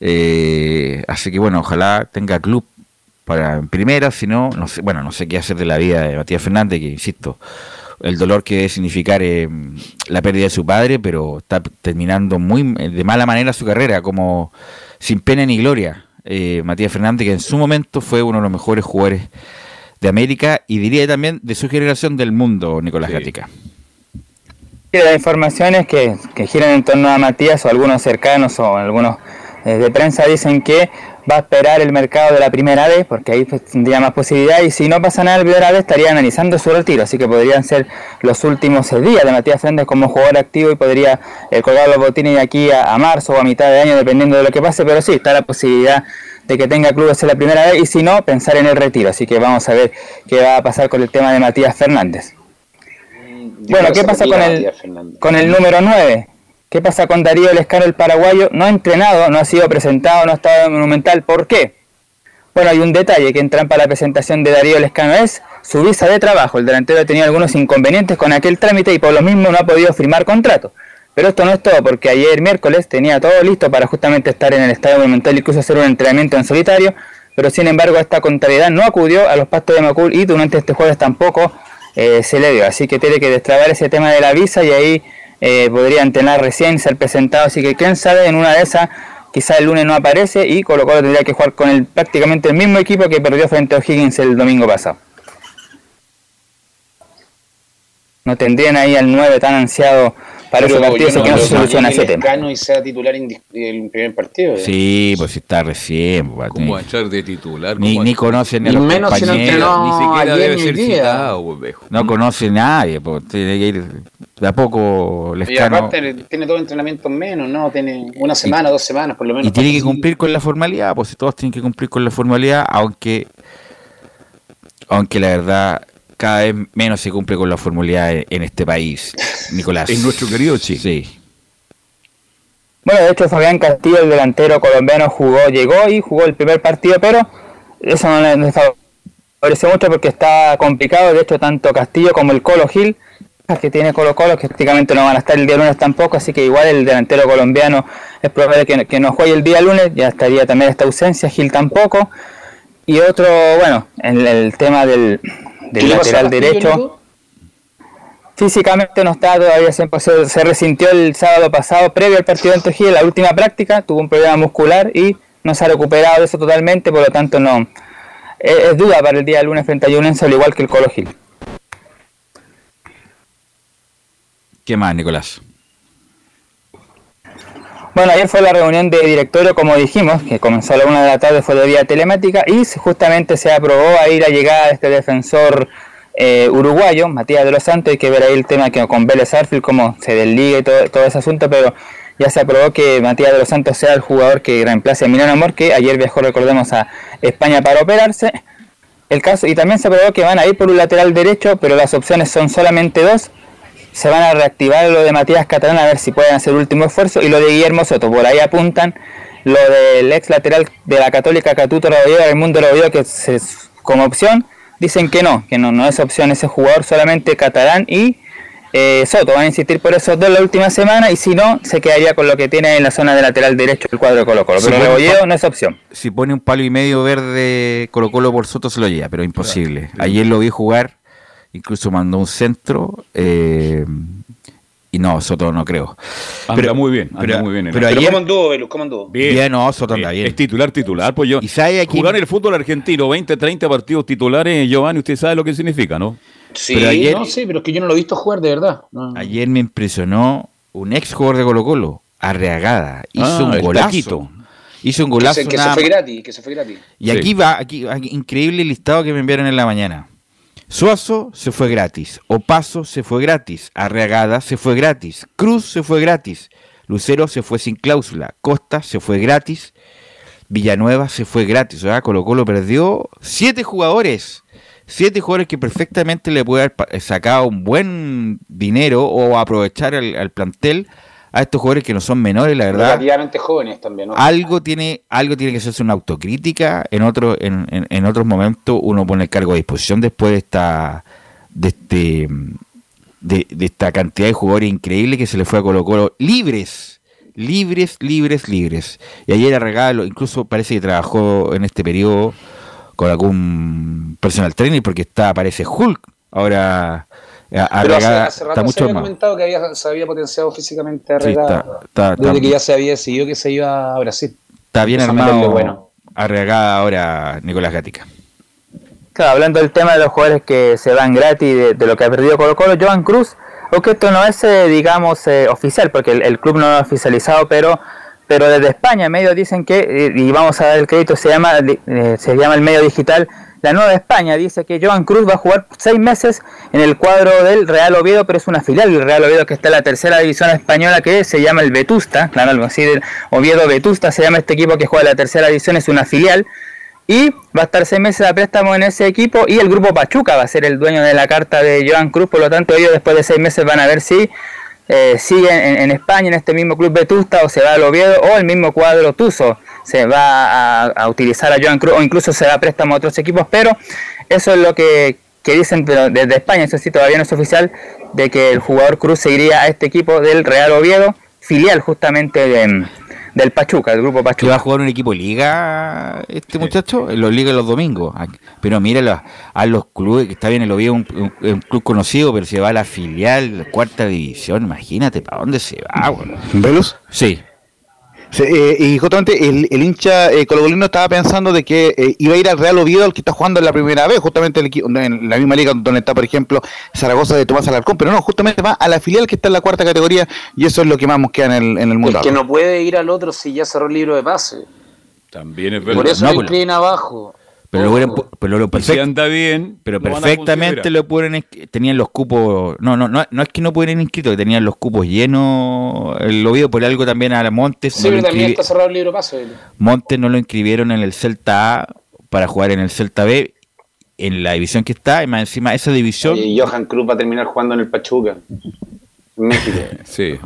Speaker 8: Eh, así que bueno, ojalá tenga club para en primera, si no, no sé, bueno, no sé qué hacer de la vida de Matías Fernández, que insisto, el dolor que debe significar eh, la pérdida de su padre, pero está terminando muy de mala manera su carrera, como sin pena ni gloria. Eh, Matías Fernández, que en su momento fue uno de los mejores jugadores de América y diría también de su generación del mundo, Nicolás Gatica.
Speaker 4: Y las informaciones que, que giran en torno a Matías o algunos cercanos o algunos eh, de prensa dicen que va a esperar el mercado de la primera vez porque ahí pues, tendría más posibilidad y si no pasa nada la primera vez estaría analizando su retiro, así que podrían ser los últimos eh, días de Matías Fernández como jugador activo y podría eh, colgar los botines de aquí a, a marzo o a mitad de año dependiendo de lo que pase, pero sí, está la posibilidad de que tenga clubes en la primera vez y si no, pensar en el retiro, así que vamos a ver qué va a pasar con el tema de Matías Fernández. Bueno, ¿qué pasa con el, con el número 9? ¿Qué pasa con Darío Lescano, el paraguayo? No ha entrenado, no ha sido presentado, no ha estado en Monumental. ¿Por qué? Bueno, hay un detalle que entran para la presentación de Darío Lescano es su visa de trabajo. El delantero ha tenido algunos inconvenientes con aquel trámite y por lo mismo no ha podido firmar contrato. Pero esto no es todo, porque ayer miércoles tenía todo listo para justamente estar en el Estadio Monumental y incluso hacer un entrenamiento en solitario, pero sin embargo esta contrariedad no acudió a los pastos de Macul y durante este jueves tampoco eh, se le dio. Así que tiene que destrabar ese tema de la visa y ahí eh, podría entrenar recién, ser presentado. Así que quién sabe, en una de esas quizá el lunes no aparece y Colo Colo tendría que jugar con el, prácticamente el mismo equipo que perdió frente a O'Higgins el domingo pasado. No tendrían ahí al 9 tan ansiado para ese partido, así que no se soluciona ese tema.
Speaker 7: Cano y sea titular en el primer partido.
Speaker 8: Sí, pues si está recién. pues,
Speaker 2: ¿Cómo
Speaker 8: ni-
Speaker 2: va a echar de titular?
Speaker 8: Ni,
Speaker 2: ¿Cómo
Speaker 8: ni
Speaker 2: va a-
Speaker 8: conoce ni a
Speaker 7: Y
Speaker 8: los
Speaker 7: menos si no
Speaker 8: compañeros.
Speaker 7: entrenó
Speaker 2: Ni siquiera
Speaker 7: ayer
Speaker 2: debe
Speaker 7: ni
Speaker 2: ser
Speaker 7: día.
Speaker 2: citado, pues, viejo.
Speaker 8: No conoce nadie, pues, tiene que ir de a poco
Speaker 7: Y
Speaker 8: Lescano.
Speaker 7: aparte tiene todo entrenamiento menos, ¿no? Tiene una semana, dos semanas por lo menos.
Speaker 8: Y tiene que cumplir con la formalidad, pues si todos tienen que cumplir con la formalidad, aunque aunque la verdad cada vez menos se cumple con la formalidad en, en este país, Nicolás.
Speaker 2: En nuestro querido Chile.
Speaker 8: Sí.
Speaker 4: Bueno, de hecho Fabián Castillo, el delantero colombiano, jugó, llegó y jugó el primer partido, pero eso no le, favoreció mucho porque está complicado. De hecho, tanto Castillo como el Colo Gil, que tiene Colo Colo, que prácticamente no van a estar el día lunes tampoco, así que igual el delantero colombiano es probable que, que no juegue el día lunes, ya estaría también esta ausencia, Gil tampoco. Y otro, bueno, en el tema del,
Speaker 7: ¿Qué
Speaker 4: del lateral derecho. Físicamente no está todavía, se, se resintió el sábado pasado, previo al partido ante Gil, la última práctica, tuvo un problema muscular y no se ha recuperado de eso totalmente, por lo tanto no. Es, duda para el día lunes frente a Yunense, al igual que el Colo Gil.
Speaker 8: ¿Qué más, Nicolás?
Speaker 4: Bueno, ayer fue la reunión de directorio, como dijimos, que comenzó a la una de la tarde, fue de vía telemática y justamente se aprobó ahí la llegada de este defensor eh, uruguayo, Matías de los Santos, hay que ver ahí el tema que con Vélez Arfield, cómo se desliga y todo, ese asunto, pero ya se aprobó que Matías de los Santos sea el jugador que reemplace a Milano Amor, que ayer viajó, recordemos, a España para operarse. El caso, y también se aprobó que van a ir por un lateral derecho, pero las opciones son solamente dos se van a reactivar lo de Matías Catalán a ver si pueden hacer último esfuerzo y lo de Guillermo Soto, por ahí apuntan lo del ex lateral de la Católica Catuto el mundo Rabollero que se, como opción dicen que no, que no, no es opción ese jugador, solamente Catalán y eh, Soto, van a insistir por esos dos la última semana y si no, se quedaría con lo que tiene en la zona de lateral derecho el cuadro de Colo Colo, pero Rabollero no es opción.
Speaker 8: Si pone un palo y medio verde Colo Colo por Soto se lo lleva, pero imposible. Ayer lo vi jugar incluso mandó un centro. Eh, y no, Soto no creo.
Speaker 2: Anda pero, muy bien, anda
Speaker 8: pero,
Speaker 2: muy bien.
Speaker 8: Pero,
Speaker 7: Pero
Speaker 8: ayer,
Speaker 7: ¿cómo anduvo, Velus? ¿Cómo anduvo?
Speaker 2: Bien.
Speaker 8: bien, no, Soto anda bien.
Speaker 2: Es titular, titular. Pues yo,
Speaker 8: ¿Y sabe aquí?
Speaker 2: jugar en el fútbol argentino, 20, 30 partidos titulares, Giovanni, usted sabe lo que significa, ¿no?
Speaker 7: Sí,
Speaker 8: Pero ayer-
Speaker 7: no sé, pero es que yo no lo he visto jugar de verdad. No.
Speaker 8: Ayer me impresionó un ex jugador de Colo Colo, Arreagada. Hizo
Speaker 2: Ah,
Speaker 8: un
Speaker 2: el
Speaker 8: golazo.
Speaker 2: Taquito.
Speaker 8: Hizo un
Speaker 7: Que
Speaker 8: golazo.
Speaker 7: se, que se fue gratis, que se fue gratis.
Speaker 8: Y aquí va, aquí, aquí, increíble el listado que me enviaron en la mañana. Suazo se fue gratis, Opaso se fue gratis, Arreagada se fue gratis, Cruz se fue gratis, Lucero se fue sin cláusula, Costa se fue gratis, Villanueva se fue gratis, o sea, Colo Colo perdió siete jugadores, siete jugadores que perfectamente le puede haber sacado un buen dinero o aprovechar al plantel a estos jugadores que no son menores, la verdad.
Speaker 7: Relativamente jóvenes también, ¿no?
Speaker 8: algo tiene algo tiene que hacerse una autocrítica. En otro en, en- en otros momentos uno pone el cargo a disposición después de esta de este de, de esta cantidad de jugadores increíble que se le fue a Colo Colo. Libres libres libres libres. Y ayer Arregalo incluso parece que trabajó en este periodo con algún personal trainer porque está parece Hulk. Ahora
Speaker 7: Pero hace,
Speaker 8: Arregada
Speaker 7: hace
Speaker 8: está
Speaker 7: rato se
Speaker 8: mucho
Speaker 7: había
Speaker 8: más
Speaker 7: comentado que había, se había potenciado físicamente
Speaker 8: Sí,
Speaker 7: arreglado.
Speaker 8: está- está-
Speaker 7: desde
Speaker 8: está-
Speaker 7: que ya se había decidido que se iba a Brasil.
Speaker 8: está bien armado
Speaker 7: bueno.
Speaker 8: Arregada ahora Nicolás Gatica
Speaker 4: Claro, hablando del tema de los jugadores que se van gratis, de, de lo que ha perdido Colo Colo, Joan Cruz, aunque esto no es, eh, digamos, eh, oficial, porque el, el club no lo ha oficializado, pero pero desde España medios dicen que, eh, y vamos a dar el crédito, se llama, eh, se llama el medio digital La Nueva España, dice que Joan Cruz va a jugar seis meses en el cuadro del Real Oviedo, pero es una filial del Real Oviedo que está en la tercera división española que se llama el Vetusta, claro, algo así del Oviedo Vetusta, se llama este equipo que juega en la tercera división, es una filial, y va a estar seis meses de préstamo en ese equipo y el grupo Pachuca va a ser el dueño de la carta de Joan Cruz, por lo tanto ellos después de seis meses van a ver si eh, sigue en, en España en este mismo club Vetusta o se va al Oviedo o el mismo cuadro Tuzo se va a, a utilizar a Joan Cruz o incluso se da préstamo a otros equipos, pero eso es lo que, que dicen pero desde España, eso sí todavía no es oficial, de que el jugador Cruz seguiría a este equipo del Real Oviedo, filial justamente de, del Pachuca, del grupo
Speaker 8: que va
Speaker 4: Pachuca.
Speaker 8: a jugar un equipo de liga este muchacho, en los ligas los domingos. Ah, Pero mira a los clubes, que está bien el Oviedo, un, un- un club conocido, pero se va a la filial, cuarta división, imagínate para dónde se va.
Speaker 6: ¿Velus?
Speaker 8: Sí.
Speaker 6: Sí, eh, y justamente el, el hincha eh, colocolino estaba pensando de que eh, iba a ir al Real Oviedo, al que está jugando en la primera vez, justamente el equipo- en la misma liga donde está, por ejemplo, Zaragoza de Tomás Alarcón, pero no, justamente va a la filial que está en la cuarta categoría y eso es lo que más mosquea en el, en el mundo.
Speaker 7: El que no puede ir al otro si ya cerró el libro de pase.
Speaker 2: También es
Speaker 7: Por
Speaker 2: verdad.
Speaker 7: eso
Speaker 8: No, pero-
Speaker 7: inclina abajo.
Speaker 8: Pero lo pero lo
Speaker 2: Y si anda bien,
Speaker 8: pero
Speaker 2: lo
Speaker 8: perfectamente lo ponen, es- tenían los cupos, no, no, no, no es que no pudieran inscritos, que tenían los cupos llenos, el Oviedo por algo también a Montes,
Speaker 7: Sí,
Speaker 8: no lo
Speaker 7: pero también está cerrado el libro pase.
Speaker 8: Montes no lo inscribieron en el Celta A para jugar en el Celta B, en la división que está, y más encima esa división
Speaker 7: Y Johan Cruz va a terminar jugando en el Pachuca. México.
Speaker 2: Sí.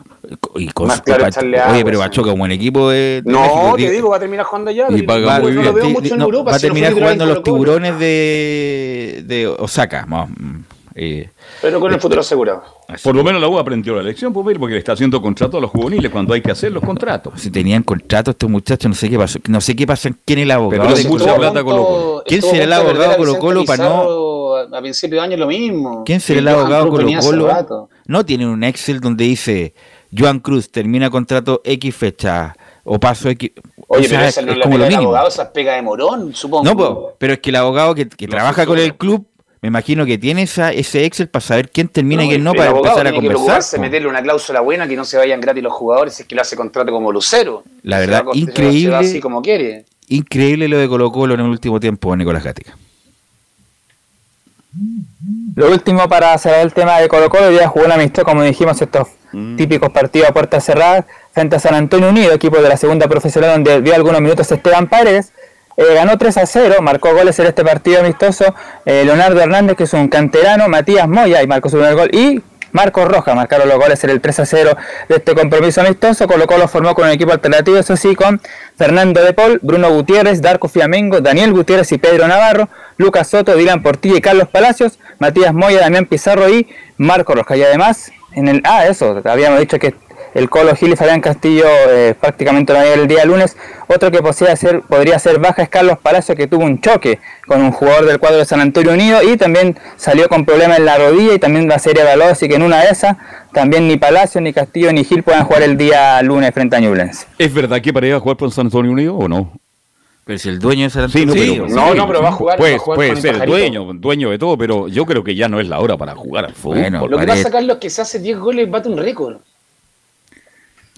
Speaker 8: y con
Speaker 7: Más claro echarle
Speaker 8: Oye,
Speaker 7: agua,
Speaker 8: pero
Speaker 7: sí.
Speaker 8: Pachuca como un equipo de, de
Speaker 7: No,
Speaker 8: México,
Speaker 7: te
Speaker 8: digo-
Speaker 7: va a terminar jugando allá.
Speaker 2: Y paga
Speaker 7: Yo
Speaker 2: muy
Speaker 7: no
Speaker 2: bien.
Speaker 7: lo veo mucho en
Speaker 8: no,
Speaker 7: Europa.
Speaker 8: va a
Speaker 7: no
Speaker 8: terminar jugando los tiburones de, de Osaka. mm, eh,
Speaker 7: Pero con el futuro asegurado.
Speaker 2: Por lo menos la U aprendió la lección, pues, porque le está haciendo contrato a los juveniles cuando hay que hacer los contratos.
Speaker 8: Si tenían contrato estos muchachos, no sé qué pasó. No sé qué pasa. ¿Quién es el abogado?
Speaker 2: Pero
Speaker 8: de
Speaker 2: plata Colo-Colo.
Speaker 8: ¿Quién
Speaker 7: Estuvo
Speaker 8: será el abogado Colo-Colo
Speaker 7: Vicente
Speaker 8: para no-
Speaker 7: A principio de año lo mismo.
Speaker 8: ¿Quién será el abogado Colo-Colo?
Speaker 7: rato.
Speaker 8: No tienen un Excel donde dice Joan Cruz termina contrato X fecha o paso X.
Speaker 7: Oye,
Speaker 8: O sea,
Speaker 7: pero esa no
Speaker 8: es
Speaker 7: es la
Speaker 8: como
Speaker 7: pega
Speaker 8: lo
Speaker 7: del
Speaker 8: mínimo.
Speaker 7: abogado, esa es pega de morón, supongo.
Speaker 8: No, po, pero es que el abogado que, que trabaja con el club Me imagino que tiene esa, ese Excel para saber quién termina y quién no, para empezar a
Speaker 7: tiene que
Speaker 8: conversar. po.
Speaker 7: meterle una cláusula buena que no se vayan gratis los jugadores, si es que lo hace contrato como Lucero.
Speaker 8: La
Speaker 7: Se
Speaker 8: verdad,
Speaker 7: va se va
Speaker 8: increíble.
Speaker 7: así como quiere.
Speaker 8: Increíble lo de Colo Colo en el último tiempo, Nicolás Gatica.
Speaker 4: Lo último para cerrar el tema de Colo Colo, día jugó una amistad, como dijimos, estos típicos partidos a puertas cerradas, frente a San Antonio Unido, equipo de la segunda profesional donde dio algunos minutos Esteban Paredes. Eh, ganó 3 a 0, marcó goles en este partido amistoso eh, Leonardo Hernández, que es un canterano, Matías Moya, y marcó su primer gol, y Marcos Rojas marcaron los goles en el 3 a 0 de este compromiso amistoso. Colo Colo formó con un equipo alternativo, eso sí, con Fernando De Paul, Bruno Gutiérrez, Darko Fiamengo, Daniel Gutiérrez y Pedro Navarro, Lucas Soto, Dylan Portilla y Carlos Palacios, Matías Moya, Damián Pizarro y Marco Rojas. Y además, en el. Ah, eso, habíamos dicho que el Colo Gil y Fabián Castillo eh, prácticamente no había el día lunes. Otro que podría ser, podría ser baja es Carlos Palacio, que tuvo un choque con un jugador del cuadro de San Antonio Unido y también salió con problemas en la rodilla y también la serie de así que en una de esas también ni Palacio, ni Castillo, ni Gil puedan jugar el día lunes frente a Ñublense.
Speaker 2: ¿Es verdad que Paredes va a jugar por San Antonio Unido o no?
Speaker 8: Pero si el dueño de San
Speaker 2: Sí, no, pero,
Speaker 8: Unido.
Speaker 7: No, no, pero va a jugar-
Speaker 2: Puede,
Speaker 7: va a jugar
Speaker 2: puede
Speaker 7: con el
Speaker 2: ser el dueño, dueño de todo, pero yo creo que ya no es la hora para jugar al fútbol.
Speaker 8: Bueno,
Speaker 7: Lo que pasa, Carlos, es que se hace 10 goles bate un récord.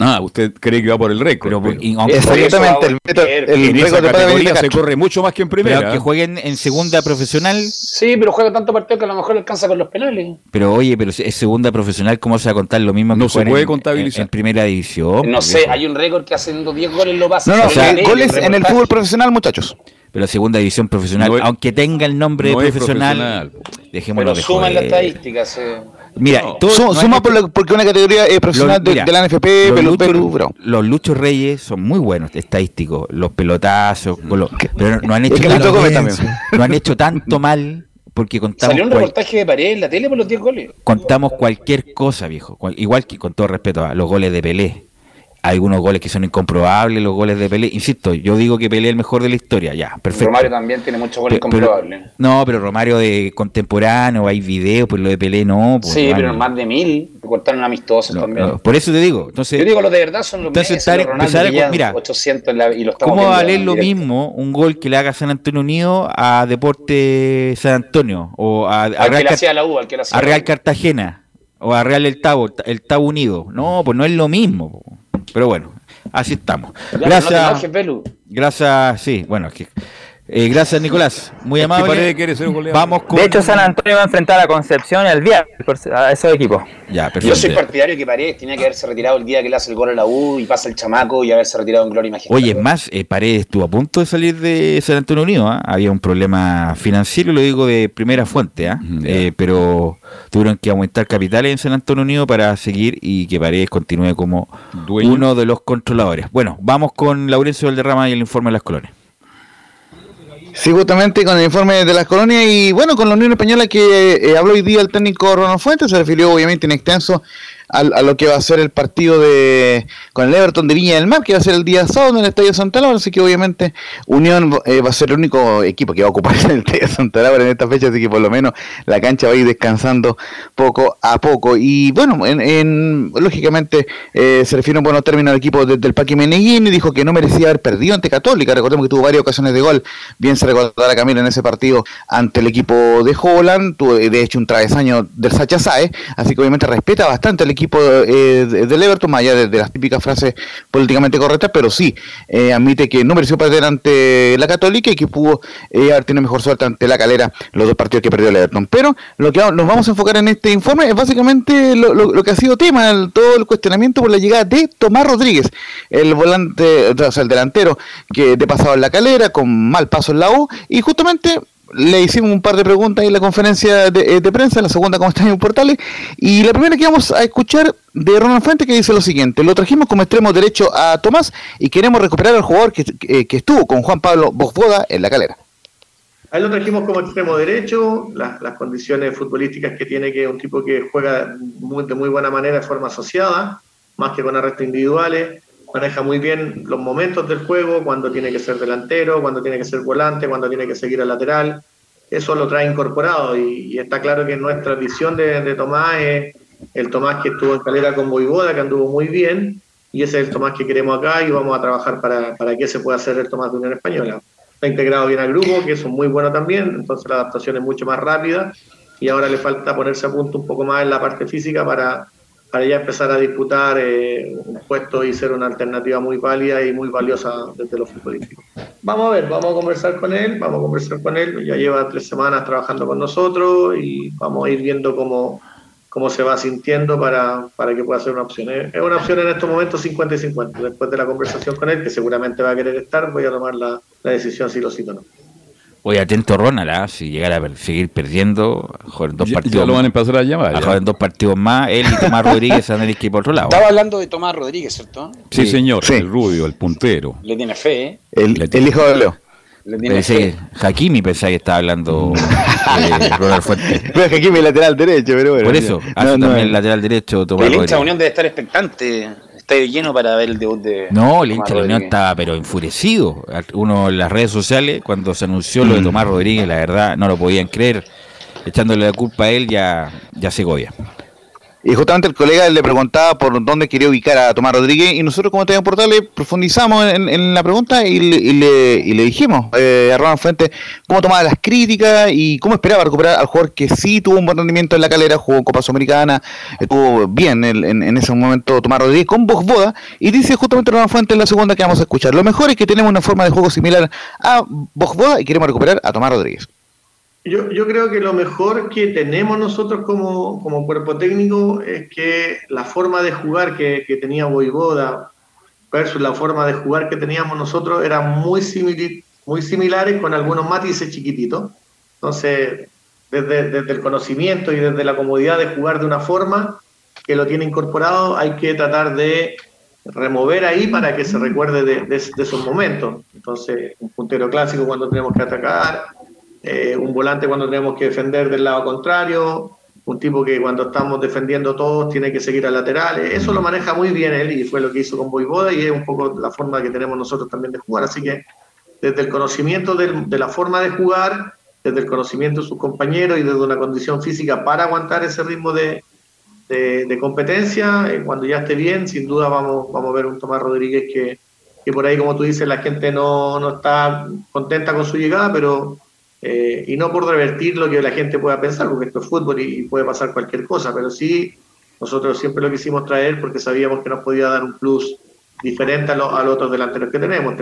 Speaker 2: Ah, usted cree que va por el récord.
Speaker 8: Pero, y
Speaker 2: pero-
Speaker 8: aunque
Speaker 7: Eso,
Speaker 6: Exactamente, el, el,
Speaker 2: en
Speaker 6: récord
Speaker 2: esa
Speaker 6: de Padre
Speaker 2: categoría se corre mucho más que en
Speaker 8: pero
Speaker 2: primera.
Speaker 8: aunque jueguen en segunda profesional,
Speaker 7: Sí, pero juega tanto partido que a lo mejor alcanza con los penales.
Speaker 8: pero oye, pero si es segunda profesional, ¿cómo se va a contar lo mismo que
Speaker 2: No se puede
Speaker 8: en-
Speaker 2: contabilizar.
Speaker 8: En, en primera división?
Speaker 7: No sé, hay un récord que haciendo 10 goles lo pasa.
Speaker 6: No, no,
Speaker 8: O sea,
Speaker 6: goles en el fútbol profesional, muchachos.
Speaker 8: Pero segunda división profesional,
Speaker 2: No es-
Speaker 8: aunque tenga el nombre
Speaker 2: no
Speaker 8: profesional,
Speaker 2: profesional.
Speaker 8: dejémoslo
Speaker 7: Pero suman las estadísticas. eh.
Speaker 8: Mira,
Speaker 2: No.
Speaker 8: todo-
Speaker 6: Su-
Speaker 8: no hay
Speaker 6: suma
Speaker 8: que-
Speaker 6: por la- porque una categoría eh, profesional
Speaker 8: Los-
Speaker 6: de,
Speaker 8: mira,
Speaker 6: de la NFP,
Speaker 8: los,
Speaker 6: Perú, Perú,
Speaker 8: los luchos reyes son muy buenos, estadísticos, los pelotazos, los- pero no han hecho, tanto, no han hecho tanto mal porque contamos,
Speaker 7: Salió un
Speaker 8: cual-
Speaker 7: reportaje de pared en la tele por los 10 goles.
Speaker 8: contamos cualquier cosa, viejo. Cual- igual que con todo respeto a los goles de Pelé. Hay algunos goles que son incomprobables, los goles de Pelé. Insisto, yo digo que Pelé es el mejor de la historia, ya, perfecto.
Speaker 7: Romario también tiene muchos goles
Speaker 8: Pe- pero-
Speaker 7: comprobables.
Speaker 8: no, pero Romario de contemporáneo, hay videos, pues lo de Pelé no. pues,
Speaker 7: sí, pero más de mil. Cortaron amistosos
Speaker 8: No,
Speaker 7: también.
Speaker 8: no, por eso te digo. Entonces,
Speaker 7: Yo digo, los de verdad son los
Speaker 8: Entonces,
Speaker 7: Messi, los Ronaldo,
Speaker 8: mira,
Speaker 7: 800 en la- y lo estamos
Speaker 8: ¿Cómo va a valer lo mismo un gol que le haga San Antonio Unido a Deporte San Antonio o a, a
Speaker 7: Al que
Speaker 8: Real,
Speaker 7: hacía la U, al que hacía
Speaker 8: a Real. Cartagena o a Real El Tabo, el Tabo Unido? No, pues no es lo mismo. po. Pero bueno, así estamos.
Speaker 7: Ya, pero No te
Speaker 8: Gracias.
Speaker 7: enojes, Belu.
Speaker 8: Gracias, sí, bueno, es que- eh, gracias Nicolás, muy
Speaker 2: Es que
Speaker 8: amable.
Speaker 2: Paredes quiere ser un goleador.
Speaker 8: Vamos con
Speaker 4: De hecho, San Antonio va a enfrentar a Concepción el por- a esos equipos.
Speaker 8: Ya,
Speaker 7: Yo soy partidario que Paredes tenía que haberse retirado el día que le hace el gol a la U y pasa el chamaco y haberse retirado en Gloria y Majestad.
Speaker 8: Oye, es más, eh, Paredes estuvo a punto de salir de San Antonio Unido. ¿ah? Había un problema financiero, lo digo de primera fuente, ¿ah?
Speaker 2: Ya.
Speaker 8: Eh, pero tuvieron que aumentar capitales en San Antonio Unido para seguir y que Paredes continúe como
Speaker 2: Dueño.
Speaker 8: uno de los controladores. Bueno, vamos con Laurencio Valderrama y el informe de las colonias.
Speaker 6: Sí, justamente con el informe de las colonias y bueno, con la Unión Española que eh, habló hoy día el técnico Ronald Fuentes, se refirió obviamente en extenso al- a, lo que va a ser el partido de con el Everton de Viña del Mar, que va a ser el día sábado en el Estadio Santa Laura, así que obviamente Unión eh, va a ser el único equipo que va a ocupar el Estadio Santa Laura en esta fecha, así que por lo menos la cancha va a ir descansando poco a poco. Y bueno, en, en- lógicamente eh, se refiere en buenos términos al equipo de- del Paqui dijo que no merecía haber perdido ante Católica, recordemos que tuvo varias ocasiones de gol, bien se recordará Camilo en ese partido ante el equipo de Holland, tuvo eh, de hecho un travesaño del Sacha Saez, así que obviamente respeta bastante al equipo eh, de- del Everton, más allá de, las típicas frases políticamente correctas, pero sí eh, admite que no mereció perder ante la Católica y que pudo eh, haber tenido mejor suerte ante la Calera los dos partidos que perdió el Everton. Pero lo que nos vamos a enfocar en este informe es básicamente lo que ha sido tema, el- todo el cuestionamiento por la llegada de Tomás Rodríguez, el volante, o sea, el delantero que de pasado en la Calera, con mal paso en la U, y justamente le hicimos un par de preguntas en la conferencia de, eh, de prensa, la segunda está en portales, y la primera que vamos a escuchar de Ronald Fuente que dice lo siguiente, lo trajimos como extremo derecho a Tomás y queremos recuperar al jugador que, que- que estuvo con Juan Pablo Bosboda en la calera.
Speaker 16: Ahí lo trajimos como extremo derecho, las, las condiciones futbolísticas que tiene, que es un tipo que juega muy- de muy buena manera de forma asociada, más que con arrestos individuales, maneja muy bien los momentos del juego, cuando tiene que ser delantero, cuando tiene que ser volante, cuando tiene que seguir al lateral, eso lo trae incorporado y, está claro que nuestra visión de, de Tomás es el Tomás que estuvo en calera con Boivoda, que anduvo muy bien, y ese es el Tomás que queremos acá y vamos a trabajar para, para que se pueda hacer el Tomás de Unión Española. está integrado bien al grupo, que eso es muy bueno también, entonces la adaptación es mucho más rápida y ahora le falta ponerse a punto un poco más en la parte física para, para ya empezar a disputar eh, un puesto y ser una alternativa muy válida y muy valiosa desde lo futbolístico. Vamos a ver, vamos a conversar con él, vamos a conversar con él, ya lleva tres semanas trabajando con nosotros y vamos a ir viendo cómo, cómo se va sintiendo para, para que pueda ser una opción. Es una opción en estos momentos 50 y 50. Después de la conversación con él, que seguramente va a querer estar, voy a tomar la, la decisión si lo cito o no.
Speaker 8: Oye, atento Ronald, ¿ah? si llegara a per- seguir perdiendo, joder, dos
Speaker 2: Ya-
Speaker 8: partidos
Speaker 2: ya lo van a empezar a llamar, ya.
Speaker 8: joder, dos partidos más, él y Tomás Rodríguez van a tener que ir por otro lado.
Speaker 17: Estaba hablando de Tomás Rodríguez, ¿cierto?
Speaker 2: Sí, señor, el rubio, el puntero.
Speaker 17: Le tiene fe, ¿eh?
Speaker 6: El, el hijo de Leo.
Speaker 17: Le tiene
Speaker 8: Pensé
Speaker 17: fe.
Speaker 8: que Hakimi pensaba que estaba hablando eh, Ronald Fuentes.
Speaker 6: Pero es que aquí mi lateral derecho, pero bueno.
Speaker 8: Por eso,
Speaker 6: No,
Speaker 8: hace
Speaker 6: no,
Speaker 8: también el lateral derecho Tomás
Speaker 17: el
Speaker 8: Rodríguez.
Speaker 17: Unión debe estar expectante. Estadio lleno para ver el debut de.
Speaker 8: No, el hincha de la Unión estaba pero enfurecido. Uno en las redes sociales, cuando se anunció lo de Tomás Rodríguez, la verdad no lo podían creer. Echándole la culpa a él ya, ya se goya.
Speaker 6: Y justamente el colega le preguntaba por dónde quería ubicar a Tomás Rodríguez y nosotros como TV Portales profundizamos en, la pregunta y le, y le, y le dijimos eh, a Ronald Fuentes cómo tomaba las críticas y cómo esperaba recuperar al jugador que sí tuvo un buen rendimiento en la calera, jugó en Copa Sudamericana, estuvo bien en, en- ese momento Tomás Rodríguez con Bosboda y dice justamente Ronald Fuentes en la segunda que vamos a escuchar. Lo mejor es que tenemos una forma de juego similar a Bosboda y queremos recuperar a Tomás Rodríguez.
Speaker 16: Yo, yo creo que lo mejor que tenemos nosotros como, como cuerpo técnico es que la forma de jugar que, que tenía Voivoda versus la forma de jugar que teníamos nosotros eran muy, simili- muy similares con algunos matices chiquititos. Entonces, desde, desde el conocimiento y desde la comodidad de jugar de una forma que lo tiene incorporado, hay que tratar de remover ahí para que se recuerde de, de- de esos momentos. Entonces, un puntero clásico cuando tenemos que atacar, eh, un volante cuando tenemos que defender del lado contrario, un tipo que cuando estamos defendiendo todos tiene que seguir al lateral. Eso lo maneja muy bien él y fue lo que hizo con Boivoda y es un poco la forma que tenemos nosotros también de jugar. Así que desde el conocimiento del- de la forma de jugar, desde el conocimiento de sus compañeros y desde una condición física para aguantar ese ritmo de, de- de competencia, eh, cuando ya esté bien, sin duda vamos, vamos a ver un Tomás Rodríguez que, que por ahí, como tú dices, la gente no, no está contenta con su llegada, pero eh, y no por revertir lo que la gente pueda pensar, porque esto es fútbol y, y puede pasar cualquier cosa, pero sí, nosotros siempre lo quisimos traer porque sabíamos que nos podía dar un plus diferente a, lo- a los otros delanteros que tenemos.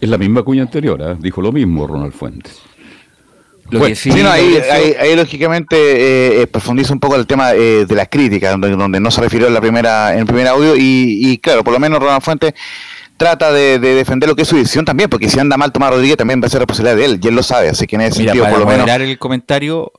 Speaker 2: Es la misma cuña anterior, ¿ah? dijo lo mismo Ronald Fuentes.
Speaker 8: Lo
Speaker 2: Bueno,
Speaker 8: que sí,
Speaker 6: Sí, no,
Speaker 8: lo
Speaker 6: ahí, ahí- ahí, lógicamente eh, eh, profundiza un poco el tema eh, de las críticas, donde, donde no se refirió en la primera en el primer audio y, y claro, por lo menos Ronald Fuentes trata de, de defender lo que es su decisión también, porque si anda mal Tomás Rodríguez también va a ser responsabilidad de él, y él lo sabe, así que en ese
Speaker 8: Mira,
Speaker 6: sentido,
Speaker 8: para
Speaker 6: por lo menos...
Speaker 8: moderar el comentario,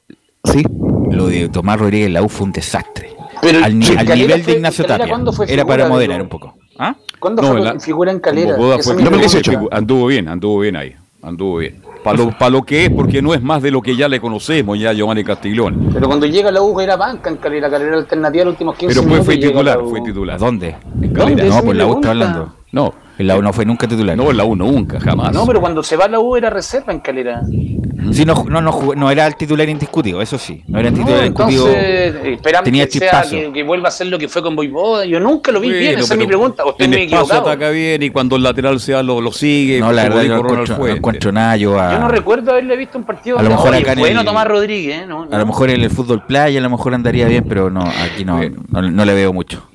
Speaker 6: sí.
Speaker 8: lo de Tomás Rodríguez en la U fue un desastre.
Speaker 17: Pero
Speaker 8: al ni- al nivel
Speaker 17: fue-
Speaker 8: de Ignacio
Speaker 17: Calera,
Speaker 8: Tapia.
Speaker 17: ¿cuándo fue
Speaker 8: Era para
Speaker 17: de
Speaker 8: moderar un poco. ¿Ah?
Speaker 17: ¿Cuándo
Speaker 2: No,
Speaker 17: fue
Speaker 2: la-
Speaker 17: figura en Calera?
Speaker 2: Fue-
Speaker 17: es mi pregunta.
Speaker 2: figu- anduvo bien, anduvo bien ahí. Anduvo bien. Para lo, pa' lo que es, porque no es más de lo que ya le conocemos, ya Giovanni Castiglione.
Speaker 17: Pero cuando llega la U era banca en Calera, Calera alternativa los últimos 15
Speaker 2: Pero fue, titular, fue titular.
Speaker 8: ¿Dónde?
Speaker 2: En. Calera.
Speaker 8: No, por
Speaker 17: mi
Speaker 8: la U está hablando.
Speaker 2: No.
Speaker 8: En la U no fue nunca titular.
Speaker 2: No, en la U nunca, jamás.
Speaker 17: No, pero cuando se va a la U era reserva en Calera.
Speaker 8: Sí, no, no, no, no era el titular indiscutido, eso sí. No era el
Speaker 17: No,
Speaker 8: titular indiscutido.
Speaker 17: esperamos
Speaker 8: tenía
Speaker 17: que, sea, que, que vuelva a ser lo que fue con Boivoda. Yo nunca lo vi bien, esa es mi pregunta. ¿O estoy muy equivocado?
Speaker 2: ataca bien y cuando el lateral sea lo, lo sigue.
Speaker 8: No, la verdad encuentro, no encuentro nada yo a...
Speaker 17: Yo no recuerdo haberle visto un partido
Speaker 8: A lo mejor acá en
Speaker 17: bueno
Speaker 8: el-
Speaker 17: Tomás Rodríguez, ¿eh? ¿no?
Speaker 8: A lo mejor en el fútbol playa a lo mejor andaría bien, pero no, aquí no, no, no le veo mucho.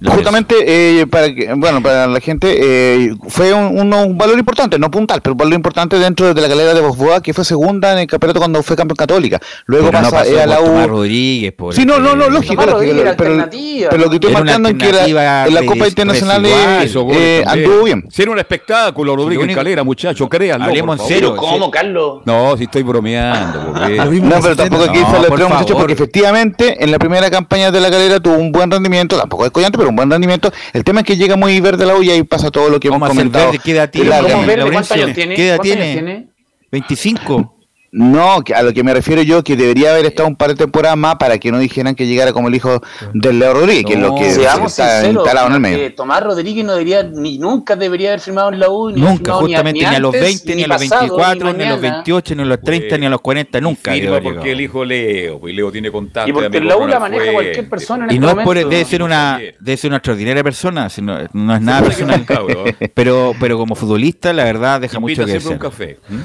Speaker 8: Lo
Speaker 6: Justamente, eh, para que, bueno, para la gente, eh, fue un, un- un valor importante, no puntal, pero un valor importante dentro de la calera de Bosboa, que fue segunda en el campeonato cuando fue campeón católica. Luego
Speaker 8: Pero no
Speaker 6: pasa
Speaker 8: pasó
Speaker 6: a la
Speaker 8: Tomás
Speaker 6: U.
Speaker 8: Rodríguez, por
Speaker 6: Sí, no, no, no,
Speaker 8: el-
Speaker 6: lógico, pero,
Speaker 17: alternativa,
Speaker 6: pero lo que estoy marcando en que la, en la Copa Internacional
Speaker 8: residual.
Speaker 6: eh, eh, anduvo bien.
Speaker 2: Si era un espectáculo, Rodríguez
Speaker 8: Lo único-
Speaker 2: Calera, muchachos, créanlo.
Speaker 8: Hablemos en serio.
Speaker 17: ¿cómo, Carlos?
Speaker 2: No, si estoy bromeando. porque-
Speaker 5: Lo
Speaker 6: No, pero
Speaker 5: se
Speaker 6: tampoco al
Speaker 8: por
Speaker 6: extremo, muchachos, porque efectivamente en la primera campaña de la calera tuvo un buen rendimiento, tampoco es collante, pero un buen rendimiento. El tema es que llega muy verde la U y ahí pasa todo lo que hemos
Speaker 8: ¿Cómo hacer
Speaker 6: comentado.
Speaker 8: verde? ¿Qué edad
Speaker 6: de
Speaker 8: tiene?
Speaker 6: la-
Speaker 17: ¿Cómo verde? ¿Cuántos
Speaker 8: Laurencio,
Speaker 17: años tiene?
Speaker 8: ¿Qué edad tiene? 25.
Speaker 6: No, que a lo que me refiero yo, que debería haber estado un par de temporadas más para que no dijeran que llegara como el hijo del Leo Rodríguez, que es lo que
Speaker 17: Seamos
Speaker 6: está
Speaker 17: sinceros,
Speaker 6: instalado en el medio.
Speaker 17: Tomás Rodríguez no debería, ni nunca debería haber firmado en la U. Ni
Speaker 8: Nunca,
Speaker 17: firmado ni
Speaker 8: justamente ni a los
Speaker 17: antes,
Speaker 8: 20, ni a los
Speaker 17: pasado,
Speaker 8: 24, ni a los
Speaker 17: mañana.
Speaker 8: 28, ni a los 30, ni a los 40, nunca.
Speaker 2: Firma porque el hijo Leo, pues Leo tiene contacto.
Speaker 17: Y porque la U la maneja
Speaker 2: fuente.
Speaker 17: cualquier persona en
Speaker 8: Y
Speaker 17: este
Speaker 8: no es por,
Speaker 17: momento.
Speaker 8: debe ser una debe ser una extraordinaria persona, sino- no es nada personal.
Speaker 2: es un cabro,
Speaker 8: pero, pero como futbolista, la verdad, deja
Speaker 2: Invita
Speaker 8: mucho que
Speaker 2: siempre un café. ¿Mm?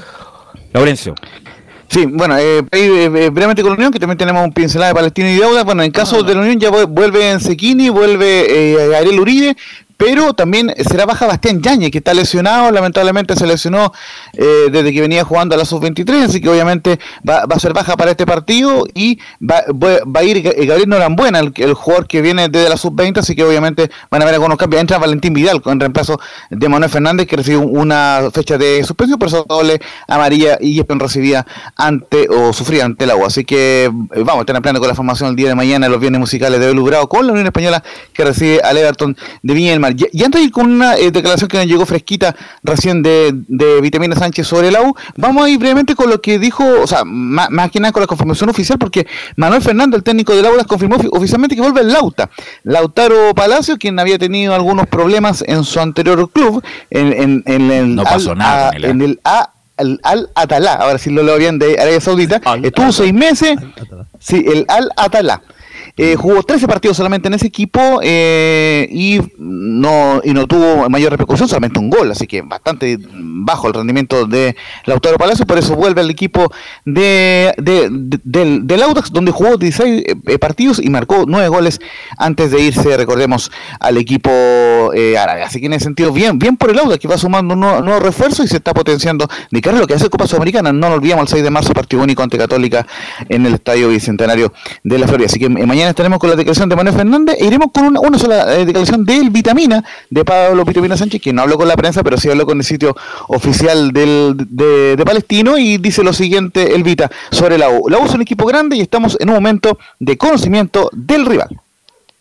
Speaker 8: Laurencio.
Speaker 6: Sí, bueno, eh, eh, eh, brevemente con la Unión, que también tenemos un pincelada de Palestino y Deuda. Bueno, en caso de la Unión ya vu- vuelve Ensequini, vuelve eh, Ariel Uribe, pero también será baja Bastián Yañez, que está lesionado, lamentablemente se lesionó eh, desde que venía jugando a la sub-23, así que obviamente va, a ser baja para este partido y va, a ir eh, Gabriel Norambuena, el, el jugador que viene desde la sub-20, así que obviamente van a haber algunos cambios. Entra Valentín Vidal con reemplazo de Manuel Fernández, que recibe una fecha de suspensión, pero esa doble amarilla y Espen recibía ante o sufría ante la U. Así que eh, vamos a estar ampliando con la formación el día de mañana los viernes musicales de Belgrado con la Unión Española que recibe al Everton de Viña Mar. Y, y antes de ir con una eh, declaración que nos llegó fresquita recién de, de Vitamina Sánchez sobre la U, vamos a ir brevemente con lo que dijo, o sea, más, más que nada con la confirmación oficial, porque Manuel Fernández, el técnico del Audas, confirmó ofi- oficialmente que vuelve el Lauta. Lautaro Palacio, quien había tenido algunos problemas en su anterior club, en, en- en el,
Speaker 8: No pasó
Speaker 6: Al-
Speaker 8: nada
Speaker 6: a-
Speaker 8: con el A.
Speaker 6: en el A- al, Al Atalá, ahora sí lo leo bien, de Arabia Saudita, estuvo seis meses, sí, el Al Atalá. Eh, jugó 13 partidos solamente en ese equipo eh, y no y no tuvo mayor repercusión, solamente un gol, así que bastante bajo el rendimiento de Lautaro Palacio, por eso vuelve al equipo de, de- de- del, del Audax, donde jugó 16 eh, partidos y marcó 9 goles antes de irse, recordemos, al equipo eh, árabe. Así que en ese sentido, bien bien por el Audax, que va sumando un nuevo, nuevo refuerzo y se está potenciando de cara a lo que hace Copa Sudamericana. No lo olvidamos, el 6 de marzo, partido único ante Católica en el Estadio Bicentenario de la Florida. Así que eh, mañana estaremos con la declaración de Manuel Fernández e iremos con una, sola eh, declaración del Vitamina, de Pablo Vitamina Sánchez, que no habló con la prensa, pero sí habló con el sitio oficial del, de, Palestino y dice lo siguiente, el Vita, sobre la U. La U es un equipo grande y estamos en un momento de conocimiento del rival.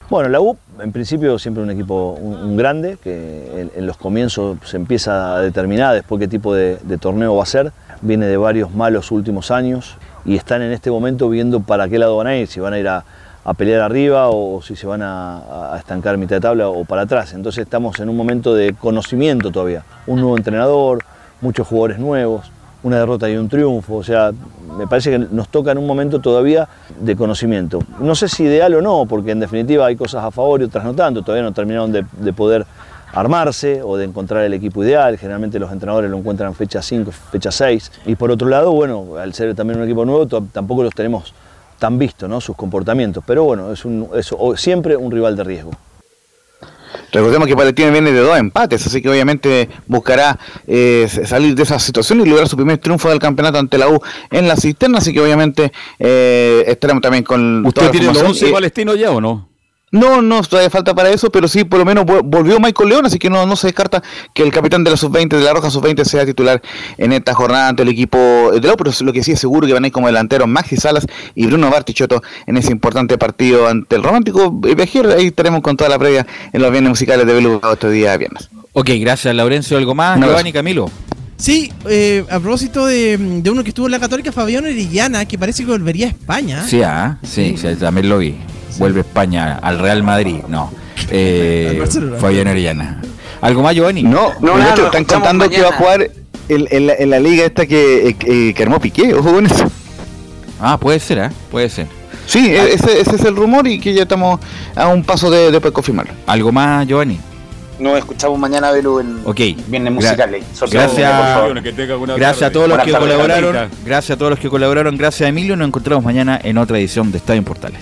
Speaker 18: Bueno, la U en principio siempre un equipo un, grande, que en, los comienzos se empieza a determinar después qué tipo de torneo va a ser. Viene de varios malos últimos años y están en este momento viendo para qué lado van a ir, si van a ir a, a pelear arriba o, si se van a, a estancar mitad de tabla o para atrás. Entonces estamos en un momento de conocimiento todavía. Un nuevo entrenador, muchos jugadores nuevos, una derrota y un triunfo. O sea, me parece que nos toca en un momento todavía de conocimiento. No sé si ideal o no, porque en definitiva hay cosas a favor y otras no tanto. Todavía no terminaron de, de poder armarse o de encontrar el equipo ideal. Generalmente los entrenadores lo encuentran en fecha 5, fecha 6. Y por otro lado, bueno, al ser también un equipo nuevo, tampoco los tenemos tan vistos, ¿no? Sus comportamientos. Pero bueno, es, un, es siempre un rival de riesgo.
Speaker 6: Recordemos que Palestina viene de dos empates, así que obviamente buscará eh, salir de esa situación y lograr su primer triunfo del campeonato ante la U en la cisterna, así que obviamente eh, estaremos también con toda
Speaker 2: ¿Usted
Speaker 6: la
Speaker 2: tiene los
Speaker 6: formación.
Speaker 2: 11
Speaker 6: Eh,
Speaker 2: palestinos ya o no?
Speaker 6: No, no, todavía falta para eso, pero sí, por lo menos vol- volvió Michael León, así que no, no se descarta que el capitán de la sub-20, de la Roja sub-20, sea titular en esta jornada ante el equipo de la U, pero lo que sí es seguro que van a ir como delanteros Maxi Salas y Bruno Bartichotto en ese importante partido ante el Romántico Viajero. Ahí estaremos con toda la previa en los bienes musicales de Belgrado este día viernes.
Speaker 8: Ok, gracias Laurencio. ¿Algo más? Giovanni Camilo.
Speaker 5: Sí, eh, a propósito de, de uno que estuvo en la Católica, Fabián Orellana, que parece que volvería a España.
Speaker 8: Sí, ah, sí, sí, también lo vi. Vuelve España al Real Madrid. No. Eh. Fabián Orellana. ¿Algo más, Giovanni?
Speaker 6: No,
Speaker 17: No, nada,
Speaker 6: hecho, están contando que va a jugar en, en la, en la liga esta que, eh, eh, que armó Piqué. Ojo con eso.
Speaker 8: Ah, puede ser, ¿eh? Puede ser.
Speaker 6: Sí, e- ese, ese es el rumor y que ya estamos a un paso de, de poder confirmarlo.
Speaker 8: ¿Algo más, Giovanni?
Speaker 17: Nos escuchamos mañana, Belu, en
Speaker 8: Ok.
Speaker 17: Viernes
Speaker 8: Gra-
Speaker 17: Musicales. Sorteo, por
Speaker 8: Gracias.
Speaker 2: buena
Speaker 8: Gracias a todos los que colaboraron. Gracias a todos los que colaboraron. Gracias a Emilio. Nos encontramos mañana en otra edición de Estadio en Portales.